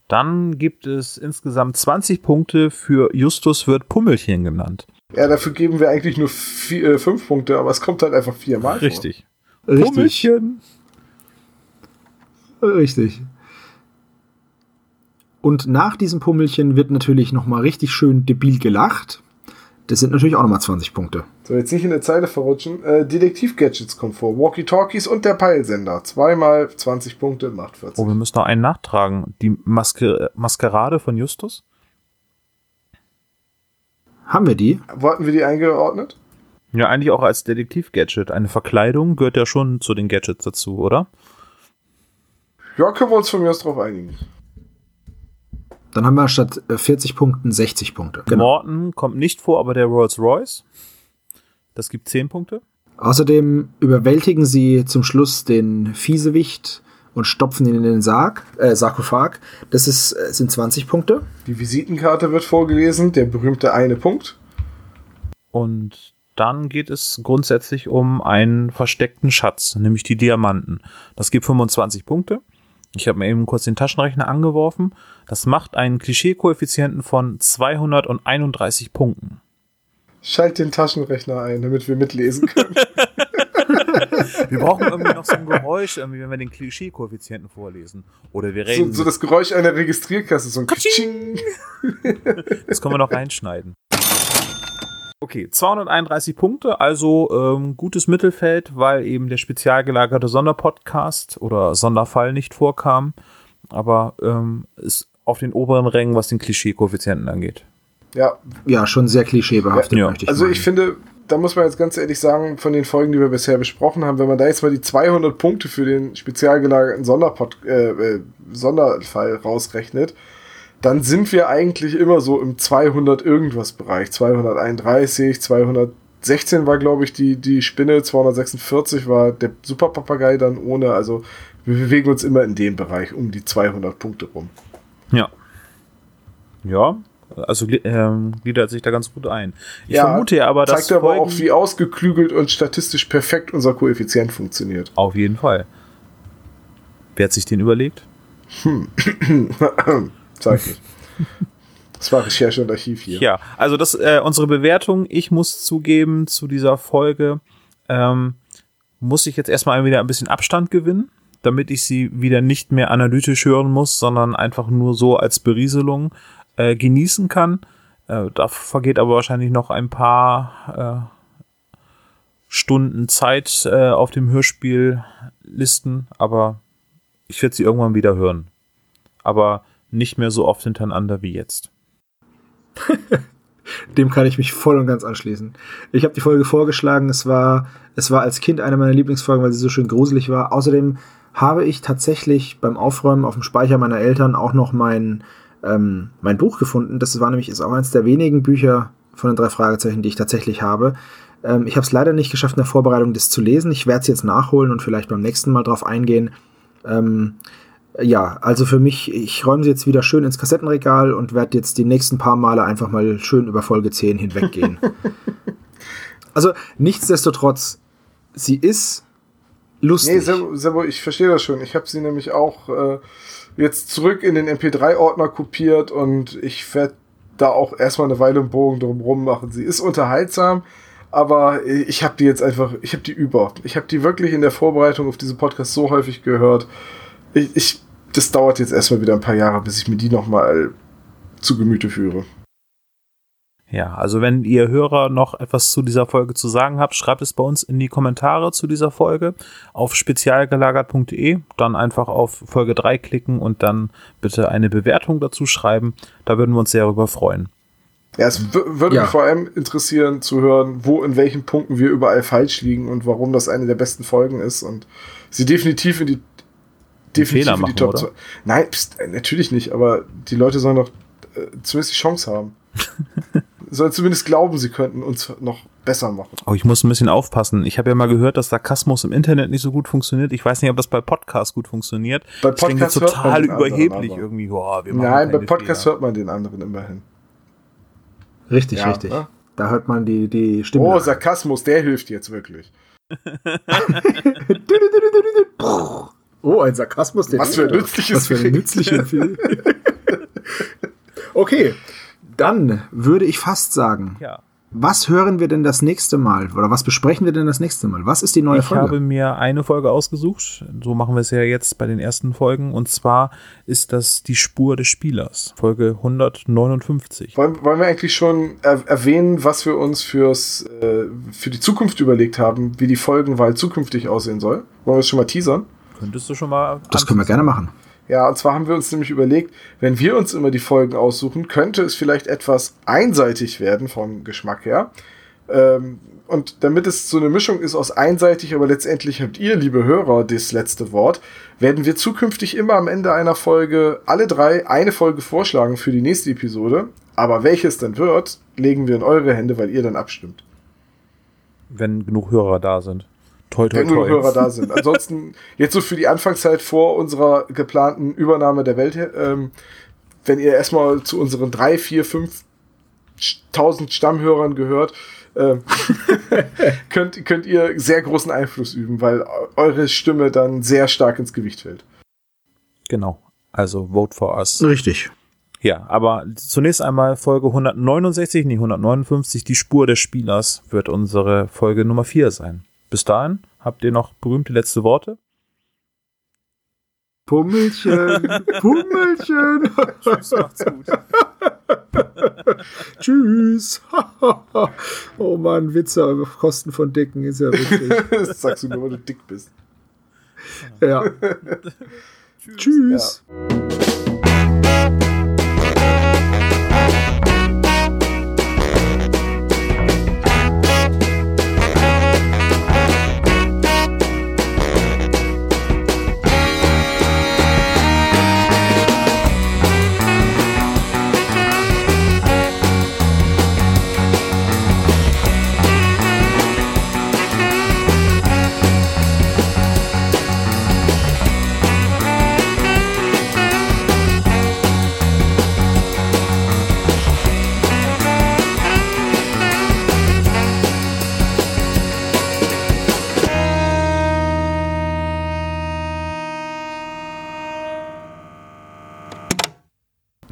Dann gibt es insgesamt 20 Punkte für Justus wird Pummelchen genannt. Ja, dafür geben wir eigentlich nur 5 Punkte, aber es kommt halt einfach viermal vor. Richtig. Richtig. Pummelchen. Richtig. Und nach diesem Pummelchen wird natürlich nochmal richtig schön debil gelacht. Das sind natürlich auch nochmal 20 Punkte. So, jetzt nicht in der Zeile verrutschen. Äh, Detektiv-Gadgets kommt vor. Walkie-Talkies und der Peilsender. Zweimal 20 Punkte, macht 40. Oh, wir müssen noch einen nachtragen. Die Maske Maskerade von Justus? Haben wir die? Wo hatten wir die eingeordnet? Ja, eigentlich auch als Detektiv-Gadget. Eine Verkleidung gehört ja schon zu den Gadgets dazu, oder? Ja, können wir uns von mir aus drauf einigen. Dann haben wir statt äh, 40 Punkten 60 Punkte. Genau. Morton kommt nicht vor, aber der Rolls-Royce. Das gibt 10 Punkte. Außerdem überwältigen sie zum Schluss den Fiesewicht und stopfen ihn in den Sarg, äh, Sarkophag. Das ist, äh, sind 20 Punkte. Die Visitenkarte wird vorgelesen, der berühmte eine Punkt. Und dann geht es grundsätzlich um einen versteckten Schatz, nämlich die Diamanten. Das gibt 25 Punkte. Ich habe mir eben kurz den Taschenrechner angeworfen. Das macht einen Klischee-Koeffizienten von 231 Punkten. Schalt den Taschenrechner ein, damit wir mitlesen können. wir brauchen irgendwie noch so ein Geräusch, irgendwie, wenn wir den Klischee-Koeffizienten vorlesen. Oder wir reden. So, so das Geräusch einer Registrierkasse, so ein Katsching. Das können wir noch reinschneiden. Okay, 231 Punkte, also ähm, gutes Mittelfeld, weil eben der spezial gelagerte Sonderpodcast oder Sonderfall nicht vorkam, aber ähm, ist auf den oberen Rängen, was den Klischee-Koeffizienten angeht. Ja. Ja, schon sehr klischeebehaftet, ja. möchte ich Also meinen. ich finde, da muss man jetzt ganz ehrlich sagen, von den Folgen, die wir bisher besprochen haben, wenn man da jetzt mal die 200 Punkte für den spezial gelagerten Sonderpod äh, äh, Sonderfall rausrechnet, dann sind wir eigentlich immer so im 200 irgendwas Bereich. 231, 216 war, glaube ich, die, die Spinne, 246 war der Superpapagei dann ohne. Also wir bewegen uns immer in dem Bereich um die 200 Punkte rum. Ja. Ja, also ähm, gliedert sich da ganz gut ein. Ich Ja, vermute ja aber, dass Zeigt aber Folgen- auch, wie ausgeklügelt und statistisch perfekt unser Koeffizient funktioniert. Auf jeden Fall. Wer hat sich den überlegt? Zeig nicht. Das war Recherche und Archiv hier. Ja, also das äh, unsere Bewertung. Ich muss zugeben zu dieser Folge ähm, muss ich jetzt erstmal wieder ein bisschen Abstand gewinnen, damit ich sie wieder nicht mehr analytisch hören muss, sondern einfach nur so als Berieselung äh, genießen kann. Äh, da vergeht aber wahrscheinlich noch ein paar äh, Stunden Zeit äh, auf dem Hörspiellisten, aber ich werde sie irgendwann wieder hören. Aber nicht mehr so oft hintereinander wie jetzt. Dem kann ich mich voll und ganz anschließen. Ich habe die Folge vorgeschlagen. Es war, es war als Kind eine meiner Lieblingsfolgen, weil sie so schön gruselig war. Außerdem habe ich tatsächlich beim Aufräumen auf dem Speicher meiner Eltern auch noch mein, ähm, mein Buch gefunden. Das war nämlich ist auch eines der wenigen Bücher von den drei Fragezeichen, die ich tatsächlich habe. Ähm, ich habe es leider nicht geschafft, in der Vorbereitung das zu lesen. Ich werde es jetzt nachholen und vielleicht beim nächsten Mal drauf eingehen. Ähm, ja, also für mich, ich räume sie jetzt wieder schön ins Kassettenregal und werde jetzt die nächsten paar Male einfach mal schön über Folge 10 hinweggehen. also nichtsdestotrotz, sie ist lustig. Nee, Sebo, Sebo, ich verstehe das schon. Ich habe sie nämlich auch äh, jetzt zurück in den MP3-Ordner kopiert und ich werde da auch erstmal eine Weile einen Bogen drum machen. Sie ist unterhaltsam, aber ich habe die jetzt einfach, ich habe die über. Ich habe die wirklich in der Vorbereitung auf diesen Podcast so häufig gehört. Ich, ich, das dauert jetzt erstmal wieder ein paar Jahre, bis ich mir die nochmal zu Gemüte führe. Ja, also wenn ihr Hörer noch etwas zu dieser Folge zu sagen habt, schreibt es bei uns in die Kommentare zu dieser Folge auf spezialgelagert.de, dann einfach auf Folge 3 klicken und dann bitte eine Bewertung dazu schreiben. Da würden wir uns sehr darüber freuen. Ja, es würde Ja. mich vor allem interessieren zu hören, wo in welchen Punkten wir überall falsch liegen und warum das eine der besten Folgen ist und sie definitiv in die definitiv Fehler in die machen, Top oder? 2. Nein, pst, natürlich nicht, aber die Leute sollen doch äh, zumindest die Chance haben. sollen zumindest glauben, sie könnten uns noch besser machen. Oh, ich muss ein bisschen aufpassen. Ich habe ja mal gehört, dass Sarkasmus im Internet nicht so gut funktioniert. Ich weiß nicht, ob das bei Podcasts gut funktioniert. Bei Podcasts hört man total den anderen überheblich aber. irgendwie. Boah, wir machen Nein, bei keine Podcast Fehler. hört man den anderen immerhin. Richtig, Ja, richtig. ne? Da hört man die, die Stimme. Oh, Sarkasmus, der hilft jetzt wirklich. oh, ein Sarkasmus. der Was für ein nützliches Was für ein nützliches Okay, dann würde ich fast sagen, Ja. was hören wir denn das nächste Mal? Oder was besprechen wir denn das nächste Mal? Was ist die neue Ich Folge? habe mir eine Folge ausgesucht. So machen wir es ja jetzt bei den ersten Folgen. Und zwar ist das die Spur des Spielers. Folge 159. Wollen, wollen wir eigentlich schon er erwähnen, was wir uns fürs, äh, für die Zukunft überlegt haben, wie die Folgenwahl zukünftig aussehen soll? Wollen wir das schon mal teasern? Könntest du schon mal. das können wir gerne machen. Ja, und zwar haben wir uns nämlich überlegt, wenn wir uns immer die Folgen aussuchen, könnte es vielleicht etwas einseitig werden vom Geschmack her. Ähm, und damit es so eine Mischung ist aus einseitig, aber letztendlich habt ihr, liebe Hörer, das letzte Wort, werden wir zukünftig immer am Ende einer Folge alle drei eine Folge vorschlagen für die nächste Episode. Aber welches denn wird, legen wir in eure Hände, weil ihr dann abstimmt. Wenn genug Hörer da sind. Toi, toi, Wenn genug toi. Hörer da sind. Ansonsten, jetzt so für die Anfangszeit vor unserer geplanten Übernahme der Welt, ähm, wenn ihr erstmal zu unseren drei, vier, fünf tausend Stammhörern gehört, äh, könnt, könnt ihr sehr großen Einfluss üben, weil eure Stimme dann sehr stark ins Gewicht fällt. Genau. Also vote for us. Richtig. Ja, aber zunächst einmal Folge 169, nee 159, die Spur des Spielers wird unsere Folge Nummer 4 sein. Bis dahin habt ihr noch berühmte letzte Worte? Pummelchen, Pummelchen. Tschüss, macht's gut. Tschüss. oh Mann, Witze auf Kosten von Dicken ist ja witzig. das sagst du nur, weil du dick bist. ja. Tschüss. Ja.